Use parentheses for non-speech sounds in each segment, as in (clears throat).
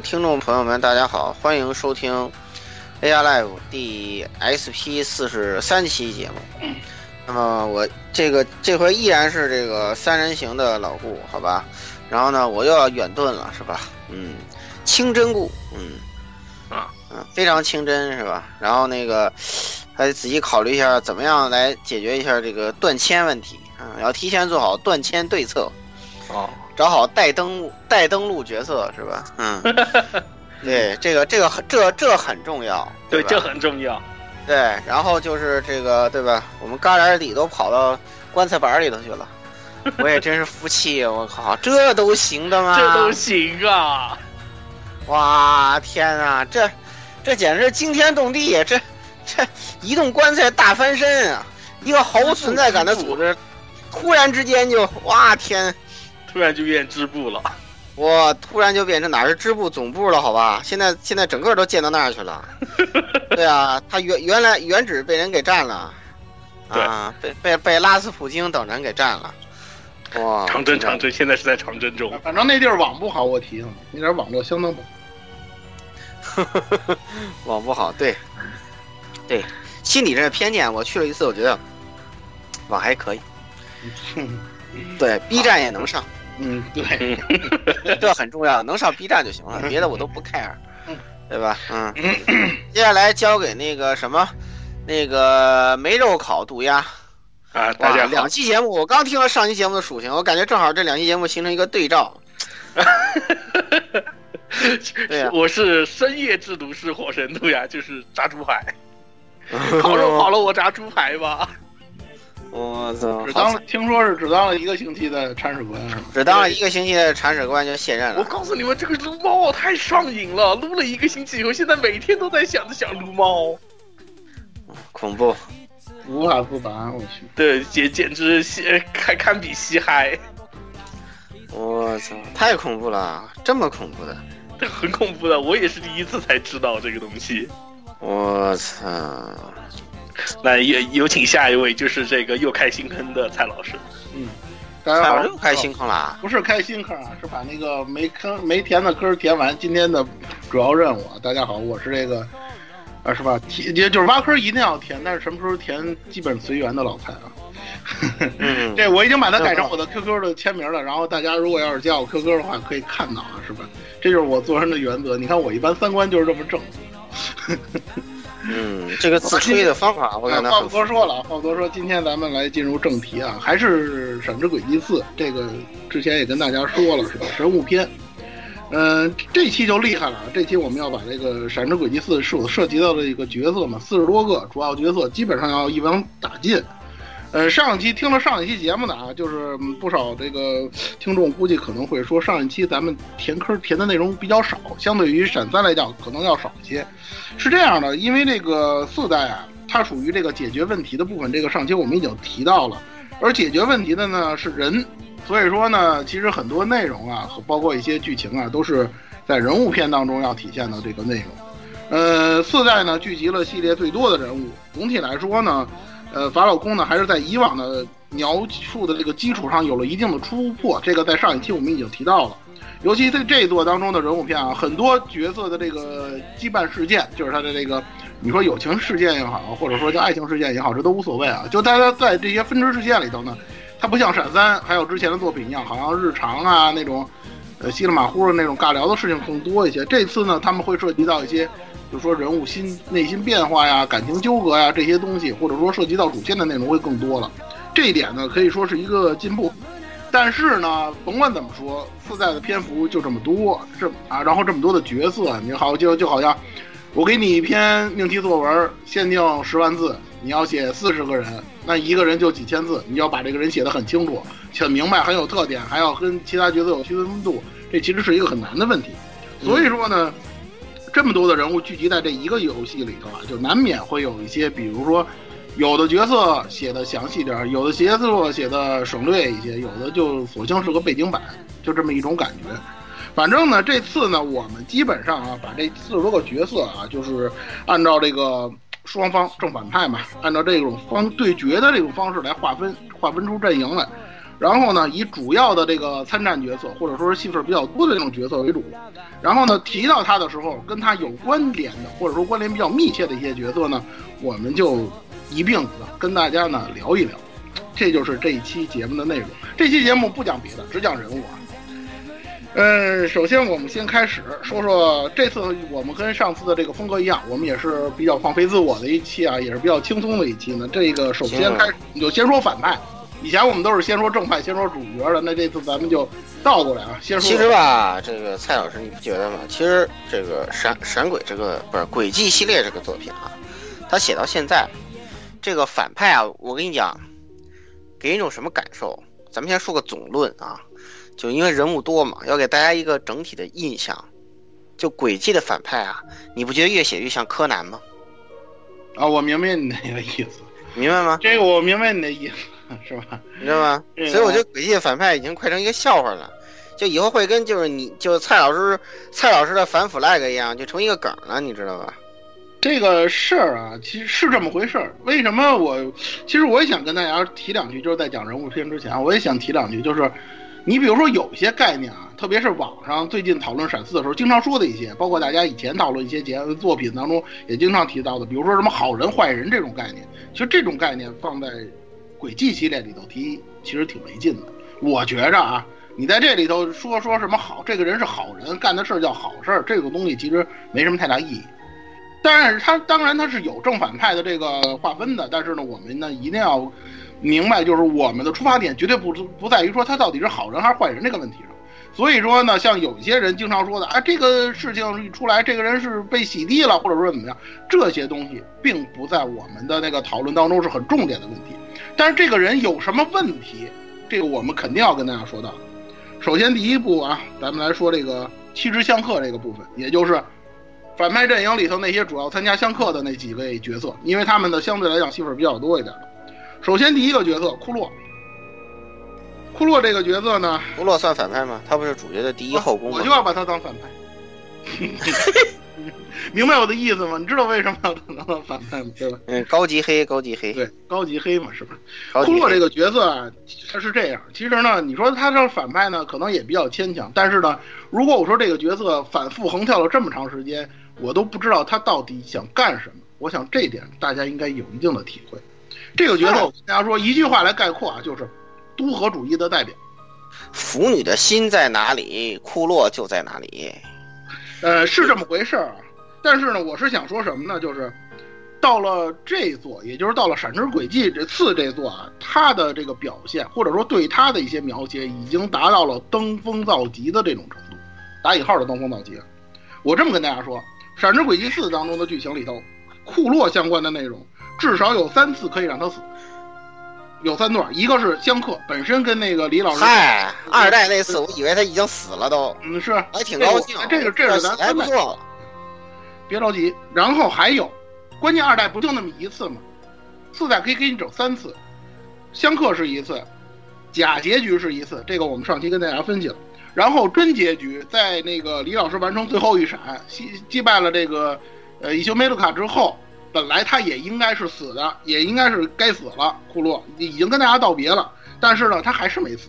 位听众朋友们，大家好，欢迎收听 AR Live 第 SP 四十三期节目。那么我这个这回依然是这个三人行的老顾，好吧？然后呢，我又要远遁了，是吧？嗯，清真顾，嗯，啊，嗯，非常清真，是吧？然后那个还得仔细考虑一下，怎么样来解决一下这个断签问题啊？要提前做好断签对策。哦，找好带登录带登录角色是吧？嗯，(laughs) 对，这个这个很这这很重要，对，吧这很重要。对，然后就是这个对吧？我们旮旯里都跑到棺材板里头去了，(laughs) 我也真是服气，我靠，这都行的吗？这都行啊！哇，天啊，这这简直是惊天动地，这这移动棺材大翻身啊！一个毫无存在感的组织，突然之间就哇天！突然就变支部了，我突然就变成哪是支部总部了，好吧？现在现在整个都建到那儿去了。(laughs) 对啊，他原原来原址被人给占了，啊，被被被拉斯普京等人给占了。哇，长征长征，现在是在长征中。反正那地儿网不好，我提醒你，那点网络相当不好。(laughs) 网不好，对，对，心里这偏见，我去了一次，我觉得网还可以。(laughs) 对，B 站也能上。嗯，对，(laughs) 这很重要，能上 B 站就行了，别的我都不 care，对吧？嗯，接下来交给那个什么，那个没肉烤渡鸦啊，大家两期节目，我刚听了上期节目的属性，我感觉正好这两期节目形成一个对照。(laughs) 对呀，我是深夜制毒师火神渡鸦，就是炸猪排，(laughs) 烤肉好了，我炸猪排吧。我操！只当了，听说是只当了一个星期的铲屎官，只当了一个星期的铲屎官就卸任了。我告诉你们，这个撸猫太上瘾了，撸了一个星期以后，现在每天都在想着想撸猫，恐怖，无法自拔，我去。对，简简直嘻堪堪比嘻嗨。我操，太恐怖了，这么恐怖的，这很恐怖的，我也是第一次才知道这个东西。我操！(laughs) 那有有请下一位，就是这个又开新坑的蔡老师。嗯，大家好，又开新坑了？不是开新坑啊，是把那个没坑没填的坑填完。今天的主要任务啊，大家好，我是这个啊，是吧？填也就是挖坑一定要填，但是什么时候填基本随缘的老蔡啊。嗯、(laughs) 这我已经把它改成我的 QQ 的签名了，然后大家如果要是加我 QQ 的话，可以看到啊，是吧？这就是我做人的原则。你看我一般三观就是这么正。(laughs) 嗯，这个自吹的方法，我感觉话不多说了，话不多说，今天咱们来进入正题啊，还是《闪之轨迹四》这个之前也跟大家说了是吧？神物篇，嗯、呃，这期就厉害了，这期我们要把这个《闪之轨迹四》是我涉及到的一个角色嘛，四十多个主要角色，基本上要一网打尽。呃，上一期听了上一期节目的啊，就是不少这个听众估计可能会说，上一期咱们填坑填的内容比较少，相对于闪三来讲可能要少一些。是这样的，因为这个四代啊，它属于这个解决问题的部分，这个上期我们已经提到了，而解决问题的呢是人，所以说呢，其实很多内容啊，和包括一些剧情啊，都是在人物片当中要体现的这个内容。呃，四代呢聚集了系列最多的人物，总体来说呢。呃，法老空呢，还是在以往的描述的这个基础上有了一定的突破。这个在上一期我们已经提到了，尤其在这一座当中的人物片啊，很多角色的这个羁绊事件，就是他的这个你说友情事件也好，或者说叫爱情事件也好，这都无所谓啊。就大家在这些分支事件里头呢，它不像闪三还有之前的作品一样，好像日常啊那种，呃稀里马虎的那种尬聊的事情更多一些。这次呢，他们会涉及到一些，就说人物心内心变化呀、感情纠葛呀这些东西，或者说涉及到主线的内容会更多了。这一点呢，可以说是一个进步。但是呢，甭管怎么说，附带的篇幅就这么多，这啊，然后这么多的角色，你好就就好像。我给你一篇命题作文，限定十万字，你要写四十个人，那一个人就几千字，你要把这个人写得很清楚、很明白、很有特点，还要跟其他角色有区分度，这其实是一个很难的问题。所以说呢，这么多的人物聚集在这一个游戏里头啊，就难免会有一些，比如说，有的角色写的详细点，有的角色写的省略一些，有的就索性是个背景板，就这么一种感觉。反正呢，这次呢，我们基本上啊，把这四十多个角色啊，就是按照这个双方正反派嘛，按照这种方对决的这种方式来划分，划分出阵营来。然后呢，以主要的这个参战角色，或者说是戏份比较多的这种角色为主。然后呢，提到他的时候，跟他有关联的，或者说关联比较密切的一些角色呢，我们就一并的跟大家呢聊一聊。这就是这一期节目的内容。这期节目不讲别的，只讲人物啊。嗯，首先我们先开始说说这次我们跟上次的这个风格一样，我们也是比较放飞自我的一期啊，也是比较轻松的一期呢。这个首先开始你就先说反派，以前我们都是先说正派，先说主角的，那这次咱们就倒过来啊，先说。其实吧，这个蔡老师你不觉得吗？其实这个闪闪鬼这个不是轨迹系列这个作品啊，他写到现在，这个反派啊，我跟你讲，给人一种什么感受？咱们先说个总论啊。就因为人物多嘛，要给大家一个整体的印象。就轨迹的反派啊，你不觉得越写越像柯南吗？啊，我明白你那个意思，明白吗？这个我明白你的意思，(laughs) 是吧？你知道吗？所以我觉得轨迹的反派已经快成一个笑话了，就以后会跟就是你就蔡老师蔡老师的反 flag 一样，就成一个梗了，你知道吧？这个事儿啊，其实是这么回事儿。为什么我其实我也想跟大家提两句，就是在讲人物篇之前，我也想提两句，就是。你比如说有一些概念啊，特别是网上最近讨论闪四的时候，经常说的一些，包括大家以前讨论一些节作品当中也经常提到的，比如说什么好人坏人这种概念，其实这种概念放在轨迹系列里头提，其实挺没劲的。我觉着啊，你在这里头说说什么好，这个人是好人，干的事儿叫好事儿，这个东西其实没什么太大意义。但是他当然他是有正反派的这个划分的，但是呢，我们呢一定要。明白，就是我们的出发点绝对不不在于说他到底是好人还是坏人这个问题上。所以说呢，像有一些人经常说的啊，这个事情一出来，这个人是被洗地了，或者说怎么样，这些东西并不在我们的那个讨论当中是很重点的问题。但是这个人有什么问题，这个我们肯定要跟大家说到。首先第一步啊，咱们来说这个七支相克这个部分，也就是反派阵营里头那些主要参加相克的那几位角色，因为他们的相对来讲戏份比较多一点。首先，第一个角色库洛。库洛这个角色呢？库洛算反派吗？他不是主角的第一后宫吗？我就要把他当反派。(laughs) (laughs) 明白我的意思吗？你知道为什么要当当反派吗？对吧？嗯，高级黑，高级黑。对，高级黑嘛，是吧？库洛这个角色啊，他是这样。其实呢，你说他这反派呢，可能也比较牵强。但是呢，如果我说这个角色反复横跳了这么长时间，我都不知道他到底想干什么。我想这点大家应该有一定的体会。这个角色，我跟大家说一句话来概括啊，就是都合主义的代表。腐女的心在哪里，库洛就在哪里。呃，是这么回事儿。但是呢，我是想说什么呢？就是到了这座，也就是到了《闪之轨迹》这次这座啊，他的这个表现，或者说对他的一些描写，已经达到了登峰造极的这种程度，打引号的登峰造极。我这么跟大家说，《闪之轨迹四》当中的剧情里头，库洛相关的内容。至少有三次可以让他死，有三段，一个是相克本身跟那个李老师。嗨，二代那次我以为他已经死了都。嗯，是，还挺高兴。这个这是咱还不错。别着急，然后还有，关键二代不就那么一次吗？四代可以给你整三次，相克是一次，假结局是一次，这个我们上期跟大家分析了。然后真结局在那个李老师完成最后一闪，击击败了这个呃伊修梅鲁卡之后。本来他也应该是死的，也应该是该死了。库洛已经跟大家道别了，但是呢，他还是没死。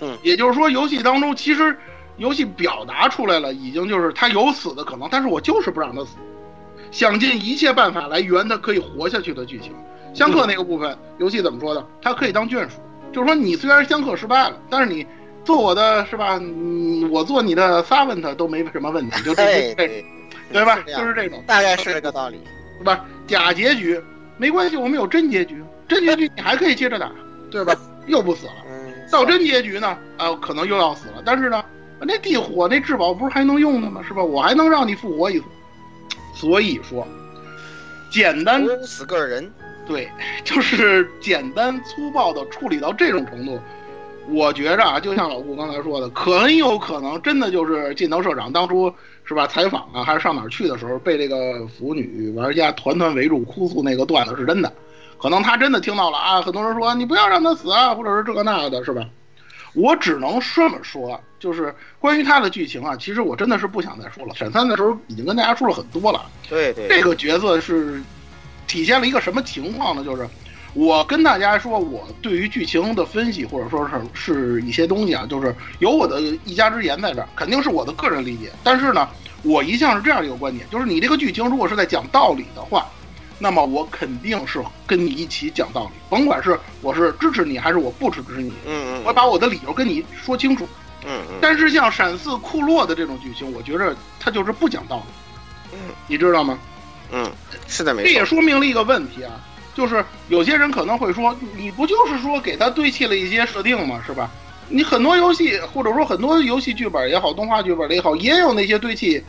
嗯，也就是说，游戏当中其实游戏表达出来了，已经就是他有死的可能，但是我就是不让他死。想尽一切办法来圆他可以活下去的剧情。相克那个部分，游戏怎么说的？他可以当眷属，就是说你虽然相克失败了，但是你做我的是吧？嗯，我做你的 servant 都没什么问题，就这对这，对吧？就是这种，大概是这个道理。是吧？假结局没关系，我们有真结局，真结局你还可以接着打，(laughs) 对吧？又不死了。嗯，到真结局呢，啊，可能又要死了，但是呢，那地火那至宝不是还能用的吗？是吧？我还能让你复活一次。所以说，简单死个人，对，就是简单粗暴的处理到这种程度，我觉着啊，就像老顾刚才说的，很有可能真的就是近藤社长当初是吧采访啊，还是上哪儿去的时候，被这个腐女玩家团团围住哭诉那个段子是真的，可能他真的听到了啊，很多人说你不要让他死啊，或者是这个那个的，是吧？我只能这么说，就是关于他的剧情啊，其实我真的是不想再说了。闪三的时候已经跟大家说了很多了。对对，这个角色是体现了一个什么情况呢？就是我跟大家说，我对于剧情的分析，或者说是是一些东西啊，就是有我的一家之言在这儿，肯定是我的个人理解。但是呢，我一向是这样一个观点，就是你这个剧情如果是在讲道理的话，那么我肯定是跟你一起讲道理，甭管是我是支持你还是我不支持你，嗯嗯，我把我的理由跟你说清楚。嗯嗯，但是像闪四库洛的这种剧情，我觉着他就是不讲道理，嗯，你知道吗？嗯，是的，没错这也。说明了一个问题啊，就是有些人可能会说，你不就是说给他堆砌了一些设定吗？是吧？你很多游戏或者说很多游戏剧本也好，动画剧本的也好，也有那些堆砌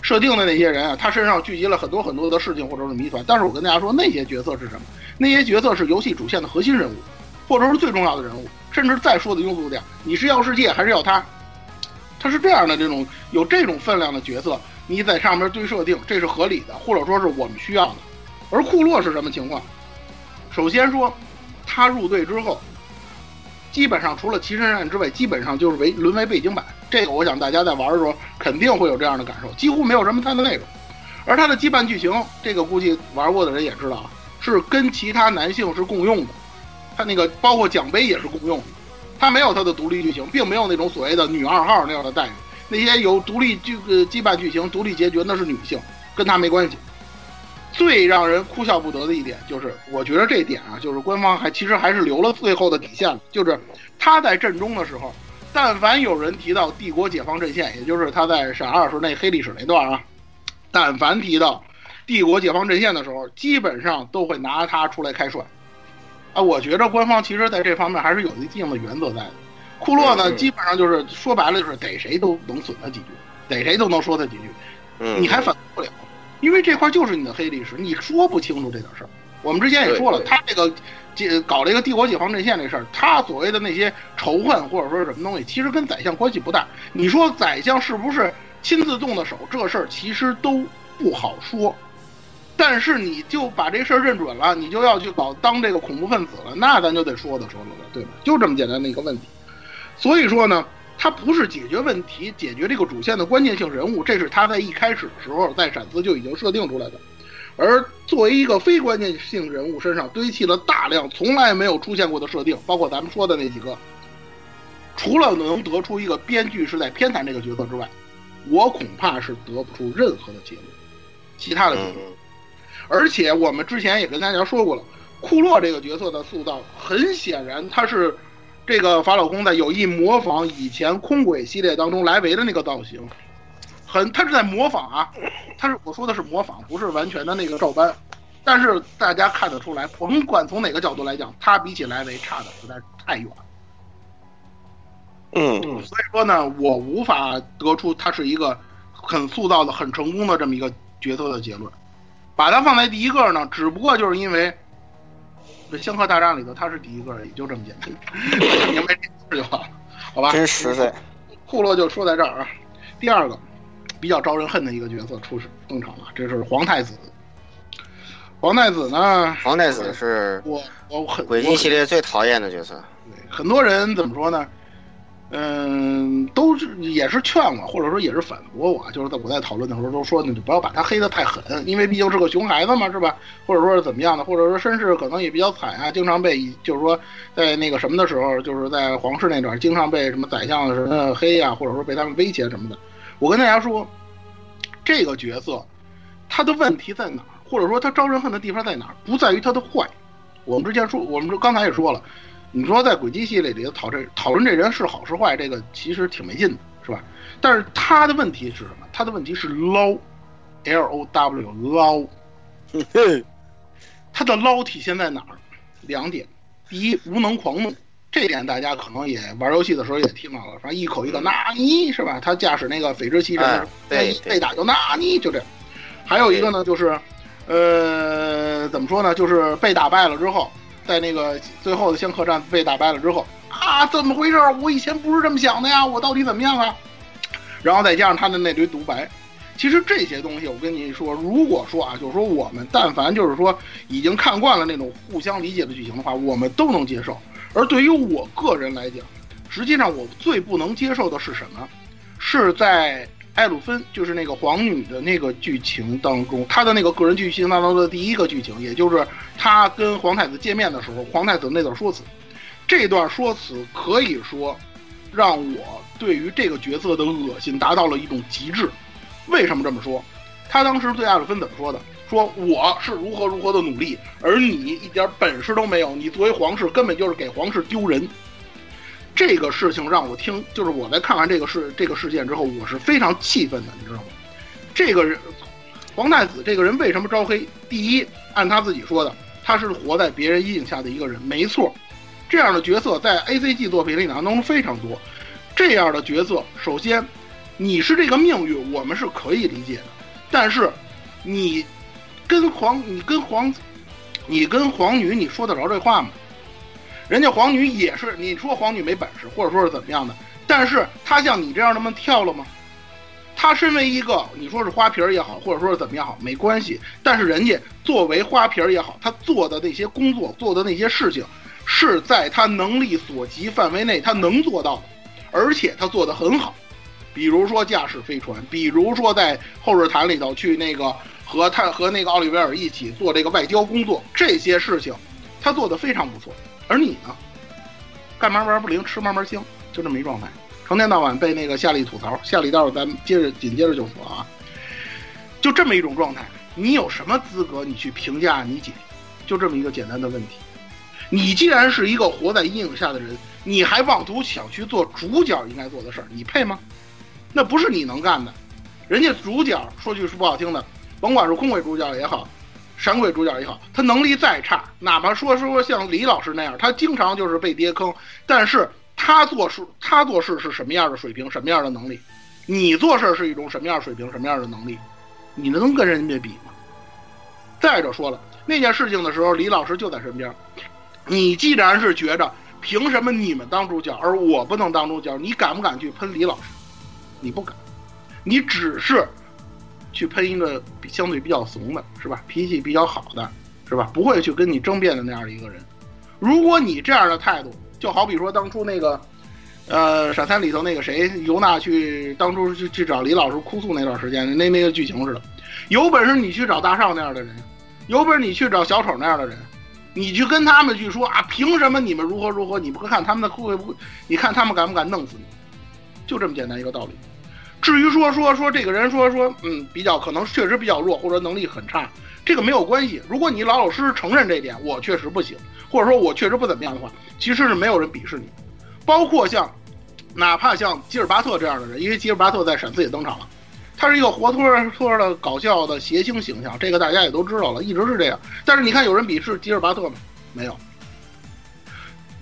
设定的那些人啊，他身上聚集了很多很多的事情或者是谜团。但是我跟大家说，那些角色是什么？那些角色是游戏主线的核心人物，或者是最重要的人物，甚至再说的庸俗点，你是要世界还是要他？他是这样的，这种有这种分量的角色，你在上面堆设定，这是合理的，或者说是我们需要的。而库洛是什么情况？首先说，他入队之后，基本上除了齐神战之外，基本上就是为沦为背景板。这个我想大家在玩的时候肯定会有这样的感受，几乎没有什么他的内容。而他的羁绊剧情，这个估计玩过的人也知道啊，是跟其他男性是共用的。他那个包括奖杯也是共用的，他没有他的独立剧情，并没有那种所谓的女二号那样的待遇。那些有独立剧呃羁绊剧情、独立结局那是女性，跟他没关系。最让人哭笑不得的一点就是，我觉得这点啊，就是官方还其实还是留了最后的底线了，就是他在阵中的时候，但凡有人提到帝国解放阵线，也就是他在闪二时那黑历史那段啊，但凡提到帝国解放阵线的时候，基本上都会拿他出来开涮。啊，我觉得官方其实在这方面还是有一定的原则在的。库洛呢，基本上就是说白了就是逮谁都能损他几句，逮谁都能说他几句，嗯，你还反驳不了，因为这块就是你的黑历史，你说不清楚这点事儿。我们之前也说了，他这个解搞这个帝国解放阵线这事儿，他所谓的那些仇恨或者说什么东西，其实跟宰相关系不大。你说宰相是不是亲自动的手，这事儿其实都不好说。但是你就把这事儿认准了，你就要去搞当这个恐怖分子了，那咱就得说的说了了，对吧？就这么简单的一个问题。所以说呢，他不是解决问题、解决这个主线的关键性人物，这是他在一开始的时候在闪四就已经设定出来的。而作为一个非关键性人物身上堆砌了大量从来没有出现过的设定，包括咱们说的那几个，除了能得出一个编剧是在偏袒这个角色之外，我恐怕是得不出任何的结论，其他的结论。嗯而且我们之前也跟大家说过了，库洛这个角色的塑造，很显然他是这个法老公在有意模仿以前空轨系列当中莱维的那个造型，很他是在模仿啊，他是我说的是模仿，不是完全的那个照搬。但是大家看得出来，甭管从哪个角度来讲，他比起莱维差的实在是太远。嗯所以说呢，我无法得出他是一个很塑造的很成功的这么一个角色的结论。把他放在第一个呢，只不过就是因为这《星河大战》里头他是第一个也，就这么简单，(laughs) 明白这事就好了，好吧？真实在。库洛就说在这儿啊。第二个比较招人恨的一个角色出登场了，这是皇太子。皇太子呢？皇太子是我我很轨迹系列最讨厌的角色。对，很多人怎么说呢？嗯，都是也是劝我，或者说也是反驳我，就是在我在讨论的时候都说，你就不要把他黑的太狠，因为毕竟是个熊孩子嘛，是吧？或者说是怎么样的，或者说身世可能也比较惨啊，经常被就是说在那个什么的时候，就是在皇室那段，经常被什么宰相什么黑呀、或者说被他们威胁什么的。我跟大家说，这个角色他的问题在哪儿，或者说他招人恨的地方在哪儿，不在于他的坏。我们之前说，我们刚才也说了，你说在轨迹系列里头讨这讨论这人是好是坏，这个其实挺没劲的，是吧？但是他的问题是什么？他的问题是 low，L O W low。(laughs) 他的捞体现在哪儿？两点，第一，无能狂怒，这点大家可能也玩游戏的时候也听到了，反正一口一个纳尼是吧？他驾驶那个斐之骑士，对，被打就纳尼，就这样。还有一个呢，就是，呃，怎么说呢？就是被打败了之后，在那个最后的仙客栈被打败了之后啊，怎么回事？我以前不是这么想的呀，我到底怎么样啊？然后再加上他的那堆独白。其实这些东西，我跟你说，如果说啊，就是说我们但凡就是说已经看惯了那种互相理解的剧情的话，我们都能接受。而对于我个人来讲，实际上我最不能接受的是什么？是在艾鲁芬，就是那个皇女的那个剧情当中，她的那个个人剧情当中的第一个剧情，也就是她跟皇太子见面的时候，皇太子那段说辞，这段说辞可以说让我对于这个角色的恶心达到了一种极致。为什么这么说？他当时对艾鲁芬怎么说的？说我是如何如何的努力，而你一点本事都没有，你作为皇室根本就是给皇室丢人。这个事情让我听，就是我在看完这个事这个事件之后，我是非常气愤的，你知道吗？这个人皇太子这个人为什么招黑？第一，按他自己说的，他是活在别人阴影下的一个人，没错。这样的角色在 A C G 作品里当中非常多。这样的角色，首先。你是这个命运，我们是可以理解的，但是，你跟皇，你跟皇，你跟皇女，你说得着这话吗？人家皇女也是，你说皇女没本事，或者说是怎么样的，但是她像你这样那么跳了吗？她身为一个，你说是花瓶也好，或者说是怎么样好，没关系，但是人家作为花瓶也好，她做的那些工作，做的那些事情，是在她能力所及范围内，她能做到的，而且她做的很好。比如说驾驶飞船，比如说在后日谈里头去那个和他和那个奥利维尔一起做这个外交工作，这些事情他做的非常不错。而你呢，干嘛玩不灵，吃嘛嘛香，就这么一状态，成天到晚被那个夏利吐槽。夏利待会儿咱接着紧接着就说啊，就这么一种状态，你有什么资格你去评价你姐？就这么一个简单的问题。你既然是一个活在阴影下的人，你还妄图想去做主角应该做的事儿，你配吗？那不是你能干的，人家主角说句是不好听的，甭管是空鬼主角也好，闪鬼主角也好，他能力再差，哪怕说说像李老师那样，他经常就是被跌坑，但是他做事他做事是什么样的水平，什么样的能力？你做事是一种什么样的水平，什么样的能力？你能跟人家比吗？再者说了，那件事情的时候，李老师就在身边，你既然是觉着凭什么你们当主角，而我不能当主角，你敢不敢去喷李老师？你不敢，你只是去喷一个相对比较怂的，是吧？脾气比较好的，是吧？不会去跟你争辩的那样的一个人。如果你这样的态度，就好比说当初那个，呃，闪三里头那个谁尤娜去当初去去找李老师哭诉那段时间，那那个剧情似的。有本事你去找大少那样的人，有本事你去找小丑那样的人，你去跟他们去说啊，凭什么你们如何如何？你不看他们的会不会？你看他们敢不敢弄死你？就这么简单一个道理。至于说说说这个人说说嗯比较可能确实比较弱或者能力很差，这个没有关系。如果你老老实实承认这一点，我确实不行，或者说我确实不怎么样的话，其实是没有人鄙视你。包括像，哪怕像吉尔巴特这样的人，因为吉尔巴特在闪四也登场了，他是一个活脱脱的搞笑的谐星形象，这个大家也都知道了，一直是这样。但是你看有人鄙视吉尔巴特吗？没有。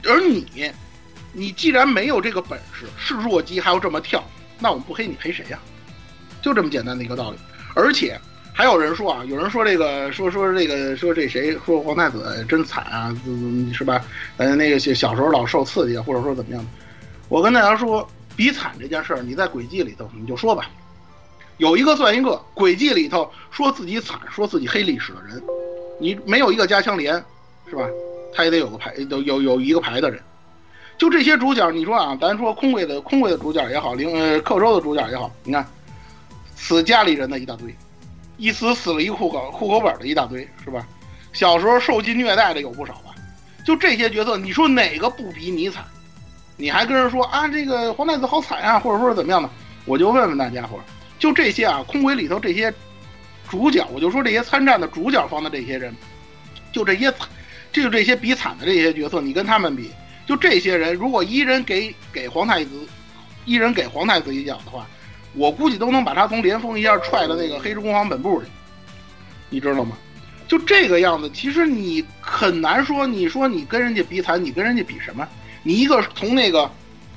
而你，你既然没有这个本事，是弱鸡还要这么跳。那我们不黑你黑谁呀？就这么简单的一个道理。而且还有人说啊，有人说这个说说这个说这谁说皇太子真惨啊，是吧？呃，那个小小时候老受刺激，或者说怎么样？我跟大家说，比惨这件事儿，你在轨迹里头你就说吧，有一个算一个。轨迹里头说自己惨，说自己黑历史的人，你没有一个加强连，是吧？他也得有个牌，有有有一个牌的人。就这些主角，你说啊，咱说空位的空位的主角也好，灵呃克州的主角也好，你看，死家里人的一大堆，一死死了一户口户口本的一大堆，是吧？小时候受尽虐待的有不少吧？就这些角色，你说哪个不比你惨？你还跟人说啊，这个皇太子好惨啊，或者说是怎么样的？我就问问大家伙，就这些啊，空轨里头这些主角，我就说这些参战的主角方的这些人，就这些，就这些比惨的这些角色，你跟他们比，就这些人，如果一人给给皇太子，一人给皇太子一脚的话，我估计都能把他从连峰一下踹到那个黑之工坊本部去，你知道吗？就这个样子，其实你很难说，你说你跟人家比惨，你跟人家比什么？你一个从那个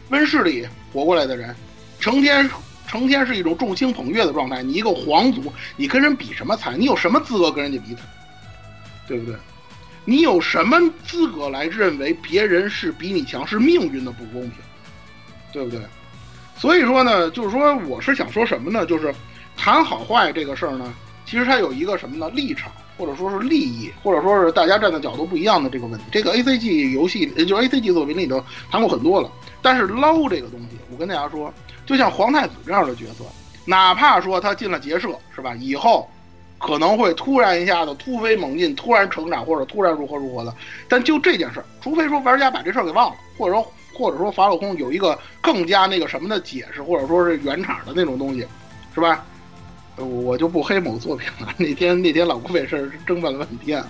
温室里活过来的人，成天成天是一种众星捧月的状态，你一个皇族，你跟人比什么惨？你有什么资格跟人家比惨？对不对？你有什么资格来认为别人是比你强，是命运的不公平？对不对？所以说呢，就是说，我是想说什么呢？就是谈好坏这个事儿呢，其实它有一个什么呢？立场。或者说是利益，或者说是大家站的角度不一样的这个问题，这个 A C G 游戏，也就 A C G 作品里头谈过很多了。但是捞这个东西，我跟大家说，就像皇太子这样的角色，哪怕说他进了结社，是吧？以后可能会突然一下子突飞猛进，突然成长，或者突然如何如何的。但就这件事儿，除非说玩家把这事儿给忘了，或者说或者说法老空有一个更加那个什么的解释，或者说是原厂的那种东西，是吧？我就不黑某作品了。那天那天老顾这事儿争辩了半天，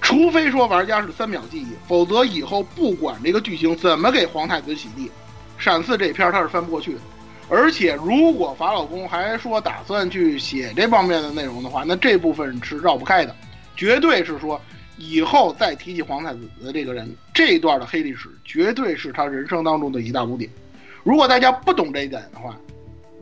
除非说玩家是三秒记忆，否则以后不管这个剧情怎么给皇太子洗地，闪四这篇他是翻不过去的。而且如果法老公还说打算去写这方面的内容的话，那这部分是绕不开的，绝对是说以后再提起皇太子的这个人，这段的黑历史绝对是他人生当中的一大污点。如果大家不懂这一点的话，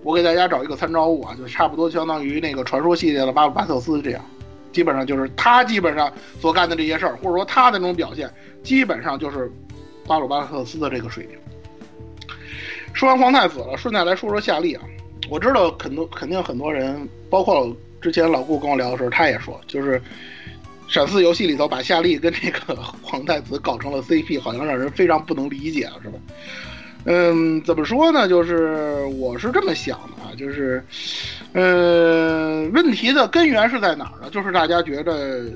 我给大家找一个参照物啊，就差不多相当于那个传说系列的巴鲁巴特斯这样，基本上就是他基本上所干的这些事儿，或者说他的那种表现，基本上就是巴鲁巴特斯的这个水平。说完皇太子了，顺带来说说夏利啊。我知道很多肯定很多人，包括之前老顾跟我聊的时候，他也说，就是闪四游戏里头把夏利跟这个 (laughs) 皇太子搞成了 CP，好像让人非常不能理解啊，是吧？嗯，怎么说呢？就是我是这么想的啊，就是，呃，问题的根源是在哪儿呢？就是大家觉得，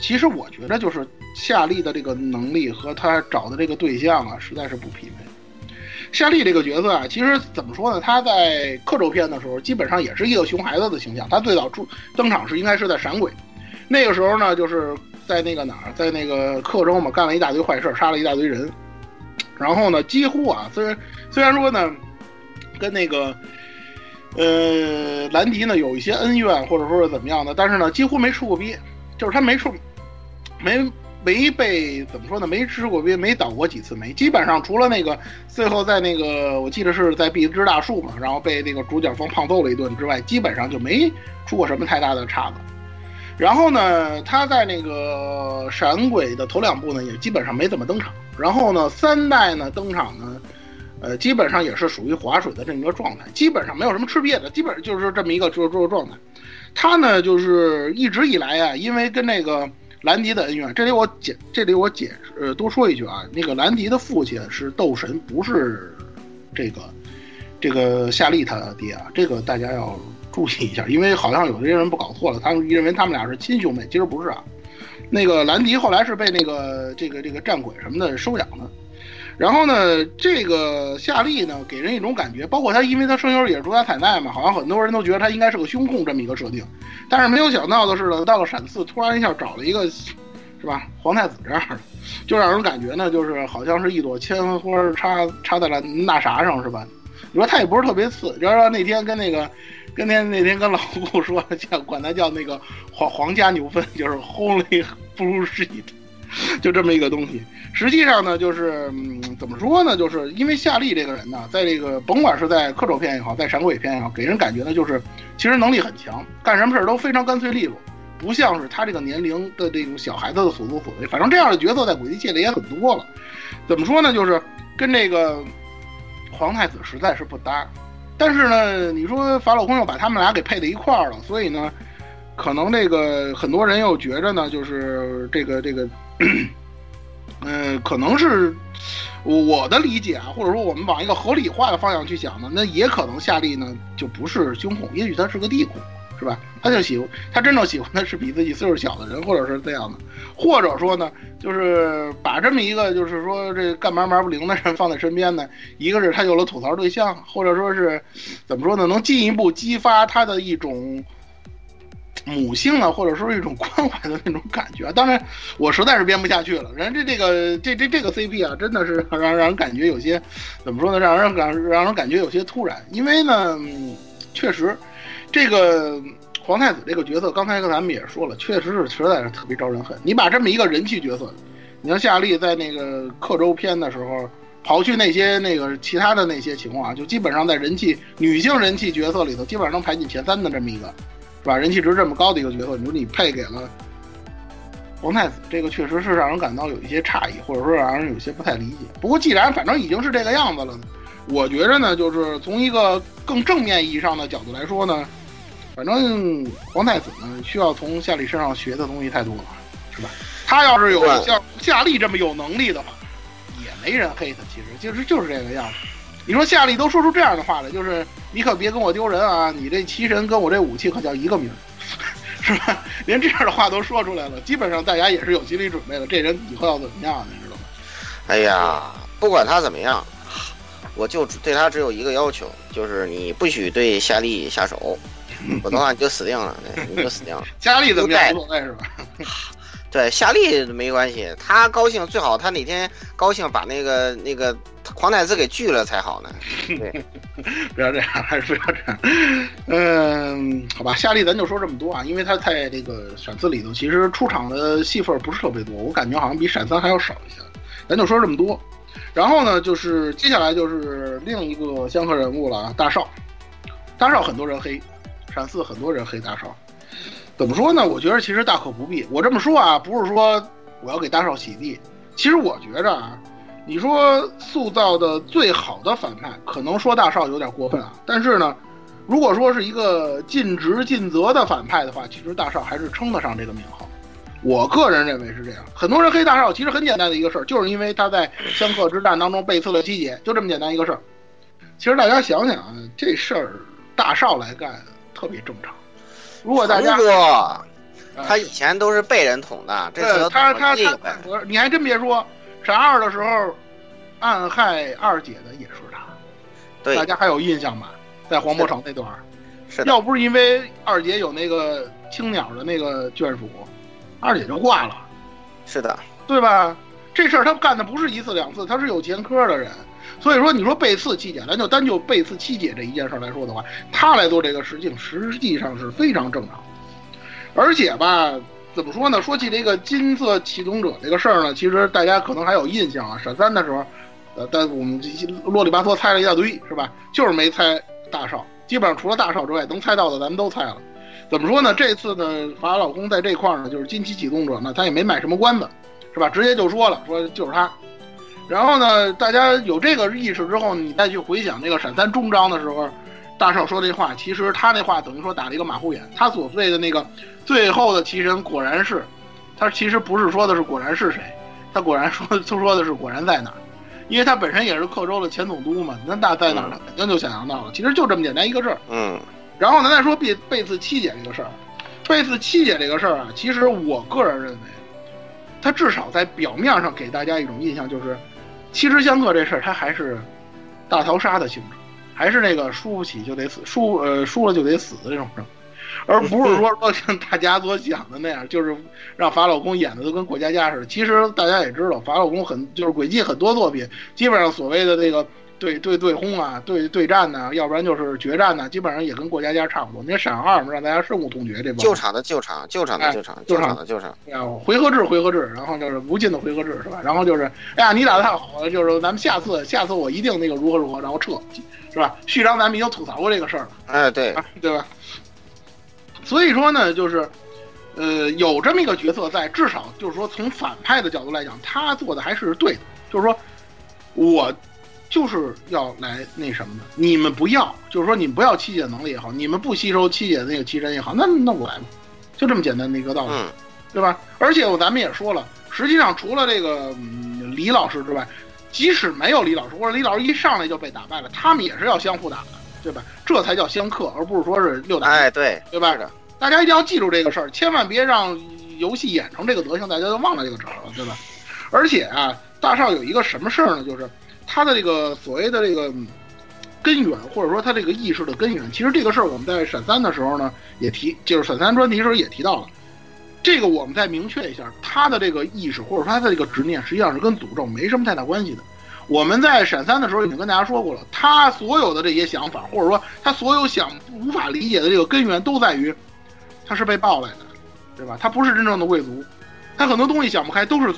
其实我觉得就是夏利的这个能力和他找的这个对象啊，实在是不匹配。夏利这个角色啊，其实怎么说呢？他在刻舟篇的时候，基本上也是一个熊孩子的形象。他最早出登场是应该是在闪鬼，那个时候呢，就是在那个哪儿，在那个刻舟嘛，干了一大堆坏事，杀了一大堆人。然后呢，几乎啊，虽然虽然说呢，跟那个呃兰迪呢有一些恩怨，或者说是怎么样的，但是呢，几乎没出过逼，就是他没出，没没被怎么说呢，没吃过逼，没倒过几次霉，基本上除了那个最后在那个我记得是在避之大树嘛，然后被那个主角方胖揍了一顿之外，基本上就没出过什么太大的岔子。然后呢，他在那个闪鬼的头两部呢，也基本上没怎么登场。然后呢，三代呢登场呢，呃，基本上也是属于划水的这么一个状态，基本上没有什么吃瘪的，基本就是这么一个这这个状态。他呢，就是一直以来啊，因为跟那个兰迪的恩怨，这里我解，这里我解释呃多说一句啊，那个兰迪的父亲是斗神，不是这个这个夏利他爹啊，这个大家要。注意一下，因为好像有些人不搞错了，他们认为他们俩是亲兄妹，其实不是啊。那个兰迪后来是被那个这个这个战鬼什么的收养的。然后呢，这个夏利呢，给人一种感觉，包括他，因为他声优也是主打彩奈嘛，好像很多人都觉得他应该是个胸控这么一个设定。但是没有想到的是呢，到了闪四，突然一下找了一个，是吧，皇太子这样的，就让人感觉呢，就是好像是一朵千花插插在了那啥上，是吧？你说他也不是特别次，就说那天跟那个。跟天那天跟老顾说，(laughs) 叫管他叫那个皇皇家牛粪，就是 Holy Blue Sheet，就这么一个东西。实际上呢，就是嗯，怎么说呢？就是因为夏利这个人呢，在这个甭管是在刻舟篇也好，在闪鬼片也好，给人感觉呢，就是其实能力很强，干什么事儿都非常干脆利落，不像是他这个年龄的这种小孩子的所作所为。反正这样的角色在鬼泣界里也很多了。怎么说呢？就是跟这个皇太子实在是不搭。但是呢，你说法老空又把他们俩给配在一块儿了，所以呢，可能这个很多人又觉着呢，就是这个这个，嗯，(clears throat) 可能是我的理解啊，或者说我们往一个合理化的方向去想呢，那也可能夏利呢就不是胸控，也许他是个地控。是吧？他就喜欢，他真正喜欢的是比自己岁数小的人，或者是这样的，或者说呢，就是把这么一个，就是说这干嘛嘛不灵的人放在身边呢？一个是他有了吐槽对象，或者说是怎么说呢？能进一步激发他的一种母性啊，或者说是一种关怀的那种感觉。当然，我实在是编不下去了。人这这个这这这个 CP 啊，真的是让让人感觉有些怎么说呢？让人感让人感觉有些突然。因为呢，确实这个皇太子这个角色，刚才跟咱们也说了，确实是实在是特别招人恨。你把这么一个人气角色，你像夏利在那个刻舟篇的时候。刨去那些那个其他的那些情况啊，就基本上在人气女性人气角色里头，基本上能排进前三的这么一个，吧？人气值这么高的一个角色，你说你配给了皇太子，这个确实是让人感到有一些诧异，或者说让人有些不太理解。不过既然反正已经是这个样子了，我觉着呢，就是从一个更正面意义上的角度来说呢，反正皇太子呢需要从夏利身上学的东西太多了，是吧？他要是有像夏利这么有能力的话。也没人黑他，其实就是就是这个样子。你说夏利都说出这样的话了，就是你可别跟我丢人啊！你这七神跟我这武器可叫一个名，(laughs) 是吧？连这样的话都说出来了，基本上大家也是有心理准备的。这人以后要怎么样，你知道吗？哎呀，不管他怎么样，我就对他只有一个要求，就是你不许对夏利下手，(laughs) 否则的话你就死定了，你就死定了。(laughs) 夏利怎么样无所谓是吧？对夏利没关系，他高兴最好，他哪天高兴把那个那个狂太子给拒了才好呢。(laughs) 对，不要这样，还是不要这样。嗯，好吧，夏利咱就说这么多啊，因为他在这个闪四里头其实出场的戏份不是特别多，我感觉好像比闪三还要少一些。咱就说这么多，然后呢，就是接下来就是另一个香客人物了，大少。大少很多人黑，闪四很多人黑大少。怎么说呢？我觉得其实大可不必。我这么说啊，不是说我要给大少洗地。其实我觉着啊，你说塑造的最好的反派，可能说大少有点过分啊。但是呢，如果说是一个尽职尽责的反派的话，其实大少还是称得上这个名号。我个人认为是这样。很多人黑大少，其实很简单的一个事儿，就是因为他在香客之战当中背刺了七姐，就这么简单一个事儿。其实大家想想啊，这事儿大少来干特别正常。如果大家，他以前都是被人捅的，这次他他他，你还真别说，闪二的时候，暗害二姐的也是他，对，大家还有印象吧？在黄渤城那段，是要不是因为二姐有那个青鸟的那个眷属，二姐就挂了，是的，对吧？这事儿他干的不是一次两次，他是有前科的人。所以说，你说背刺七姐，咱就单就背刺七姐这一件事来说的话，他来做这个事情，实际上是非常正常。而且吧，怎么说呢？说起这个金色启动者这个事儿呢，其实大家可能还有印象啊。闪三的时候，呃，但我们啰里吧嗦猜了一大堆，是吧？就是没猜大少，基本上除了大少之外，能猜到的咱们都猜了。怎么说呢？这次呢，法老公在这块儿呢，就是金旗启动者呢，他也没卖什么关子，是吧？直接就说了，说就是他。然后呢，大家有这个意识之后，你再去回想这个闪三终章的时候，大少说这话，其实他那话等于说打了一个马虎眼。他所谓的那个最后的奇神果然是，他其实不是说的是果然是谁，他果然说就说的是果然在哪，因为他本身也是克州的前总督嘛，那大在哪儿，肯定就想象到了。其实就这么简单一个事儿。嗯。然后呢，再说贝贝刺七姐这个事儿，贝次七姐这个事儿啊，其实我个人认为，他至少在表面上给大家一种印象就是。七支相克这事儿，他还是大逃杀的性质，还是那个输不起就得死，输呃输了就得死的这种症，而不是说 (laughs) 说像大家所想的那样，就是让法老公演的都跟过家家似的。其实大家也知道，法老公很就是轨迹很多作品，基本上所谓的那个。对对对轰啊，对对战呢，要不然就是决战呢，基本上也跟过家家差不多。那闪二嘛，让大家深恶痛绝这帮。救场的救场，救场的救场，救场的救场。呀，回合制，回合制，然后就是无尽的回合制，是吧？然后就是，哎呀，你打的太好了，就是咱们下次，下次我一定那个如何如何，然后撤，是吧？序章咱们已经吐槽过这个事儿了。哎，对，对吧？所以说呢，就是，呃，有这么一个角色在，至少就是说从反派的角度来讲，他做的还是对的，就是说，我。就是要来那什么的，你们不要，就是说你们不要七姐能力也好，你们不吸收七姐那个奇珍也好，那那我来吧，就这么简单的一个道理，对吧？而且我咱们也说了，实际上除了这个李老师之外，即使没有李老师，或者李老师一上来就被打败了，他们也是要相互打的，对吧？这才叫相克，而不是说是六打。哎，对，对吧？大家一定要记住这个事儿，千万别让游戏演成这个德行，大家就忘了这个茬了，对吧？而且啊，大少有一个什么事儿呢？就是。他的这个所谓的这个根源，或者说他这个意识的根源。其实这个事儿我们在闪三的时候呢也提，就是闪三专题时候也提到了。这个我们再明确一下，他的这个意识或者说他的这个执念，实际上是跟诅咒没什么太大关系的。我们在闪三的时候已经跟大家说过了，他所有的这些想法，或者说他所有想无法理解的这个根源，都在于他是被抱来的，对吧？他不是真正的贵族，他很多东西想不开都是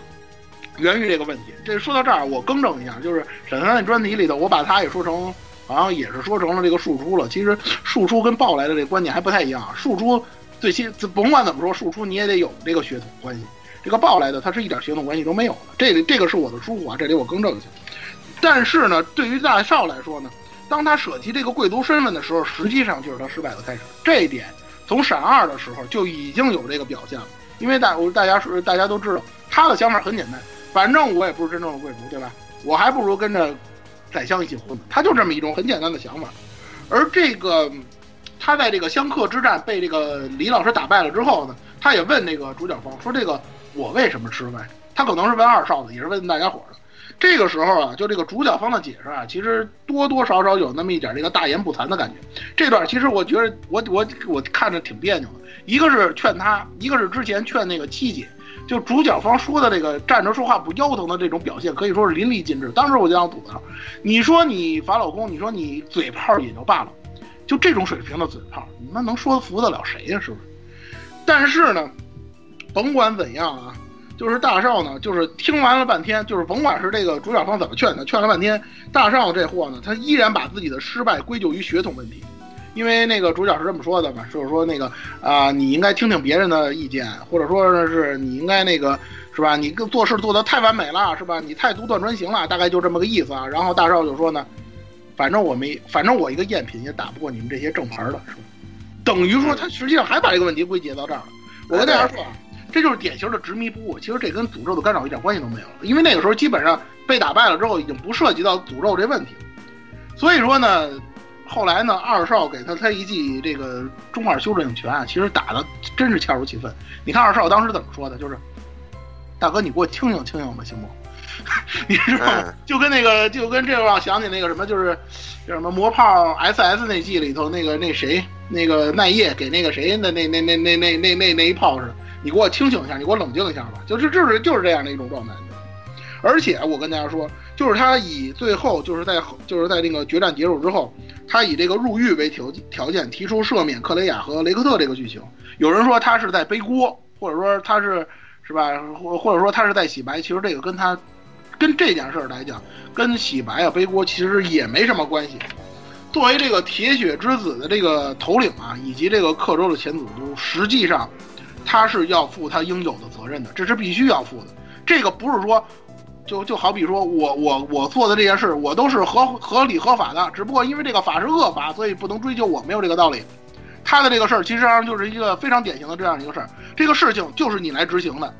源于这个问题。这说到这儿，我更正一下，就是闪三的专题里头，我把他也说成好像也是说成了这个庶出了。其实庶出跟抱来的这观点还不太一样，庶出。最新，甭管怎么说，庶出你也得有这个血统关系。这个抱来的，他是一点血统关系都没有的。这里这个是我的疏忽啊，这里我更正一下。但是呢，对于大少来说呢，当他舍弃这个贵族身份的时候，实际上就是他失败的开始。这一点从闪二的时候就已经有这个表现了。因为大我大家说大家都知道，他的想法很简单，反正我也不是真正的贵族，对吧？我还不如跟着宰相一起混呢。他就这么一种很简单的想法。而这个。他在这个香客之战被这个李老师打败了之后呢，他也问那个主角方说：“这个我为什么失败？”他可能是问二少的，也是问大家伙的。这个时候啊，就这个主角方的解释啊，其实多多少少有那么一点这个大言不惭的感觉。这段其实我觉得我我我看着挺别扭的。一个是劝他，一个是之前劝那个七姐，就主角方说的这个站着说话不腰疼的这种表现，可以说是淋漓尽致。当时我就想吐槽，你说你法老公，你说你嘴炮也就罢了。就这种水平的嘴炮，你们能说服得了谁呀？是不是？但是呢，甭管怎样啊，就是大少呢，就是听完了半天，就是甭管是这个主角方怎么劝他，劝了半天，大少这货呢，他依然把自己的失败归咎于血统问题，因为那个主角是这么说的嘛，就是说那个啊，你应该听听别人的意见，或者说呢是你应该那个是吧？你做事做得太完美了，是吧？你太独断专行了，大概就这么个意思啊。然后大少就说呢。反正我没，反正我一个赝品也打不过你们这些正牌的，是吧？等于说他实际上还把这个问题归结到这儿了。我跟大家说啊，这就是典型的执迷不悟。其实这跟诅咒的干扰一点关系都没有，因为那个时候基本上被打败了之后，已经不涉及到诅咒这问题。所以说呢，后来呢，二少给他他一记这个中二修正拳，其实打的真是恰如其分。你看二少当时怎么说的？就是大哥，你给我清醒清醒吧，行不？(laughs) 你知道吗？就跟那个，就跟这个让想起那个什么，就是叫什么魔炮 S S 那季里头那个那谁，那个奈叶给那个谁的那那那那那那那那一炮似的。你给我清醒一下，你给我冷静一下吧。就是就是就是这样的一种状态。而且我跟大家说，就是他以最后就是在就是在那个决战结束之后，他以这个入狱为条条件提出赦免克雷亚和雷克特这个剧情。有人说他是在背锅，或者说他是是吧，或或者说他是在洗白。其实这个跟他。跟这件事儿来讲，跟洗白啊背锅其实也没什么关系。作为这个铁血之子的这个头领啊，以及这个克州的前总督，实际上他是要负他应有的责任的，这是必须要负的。这个不是说，就就好比说我我我做的这件事，我都是合合理合法的，只不过因为这个法是恶法，所以不能追究我没有这个道理。他的这个事儿其实上就是一个非常典型的这样一个事儿，这个事情就是你来执行的。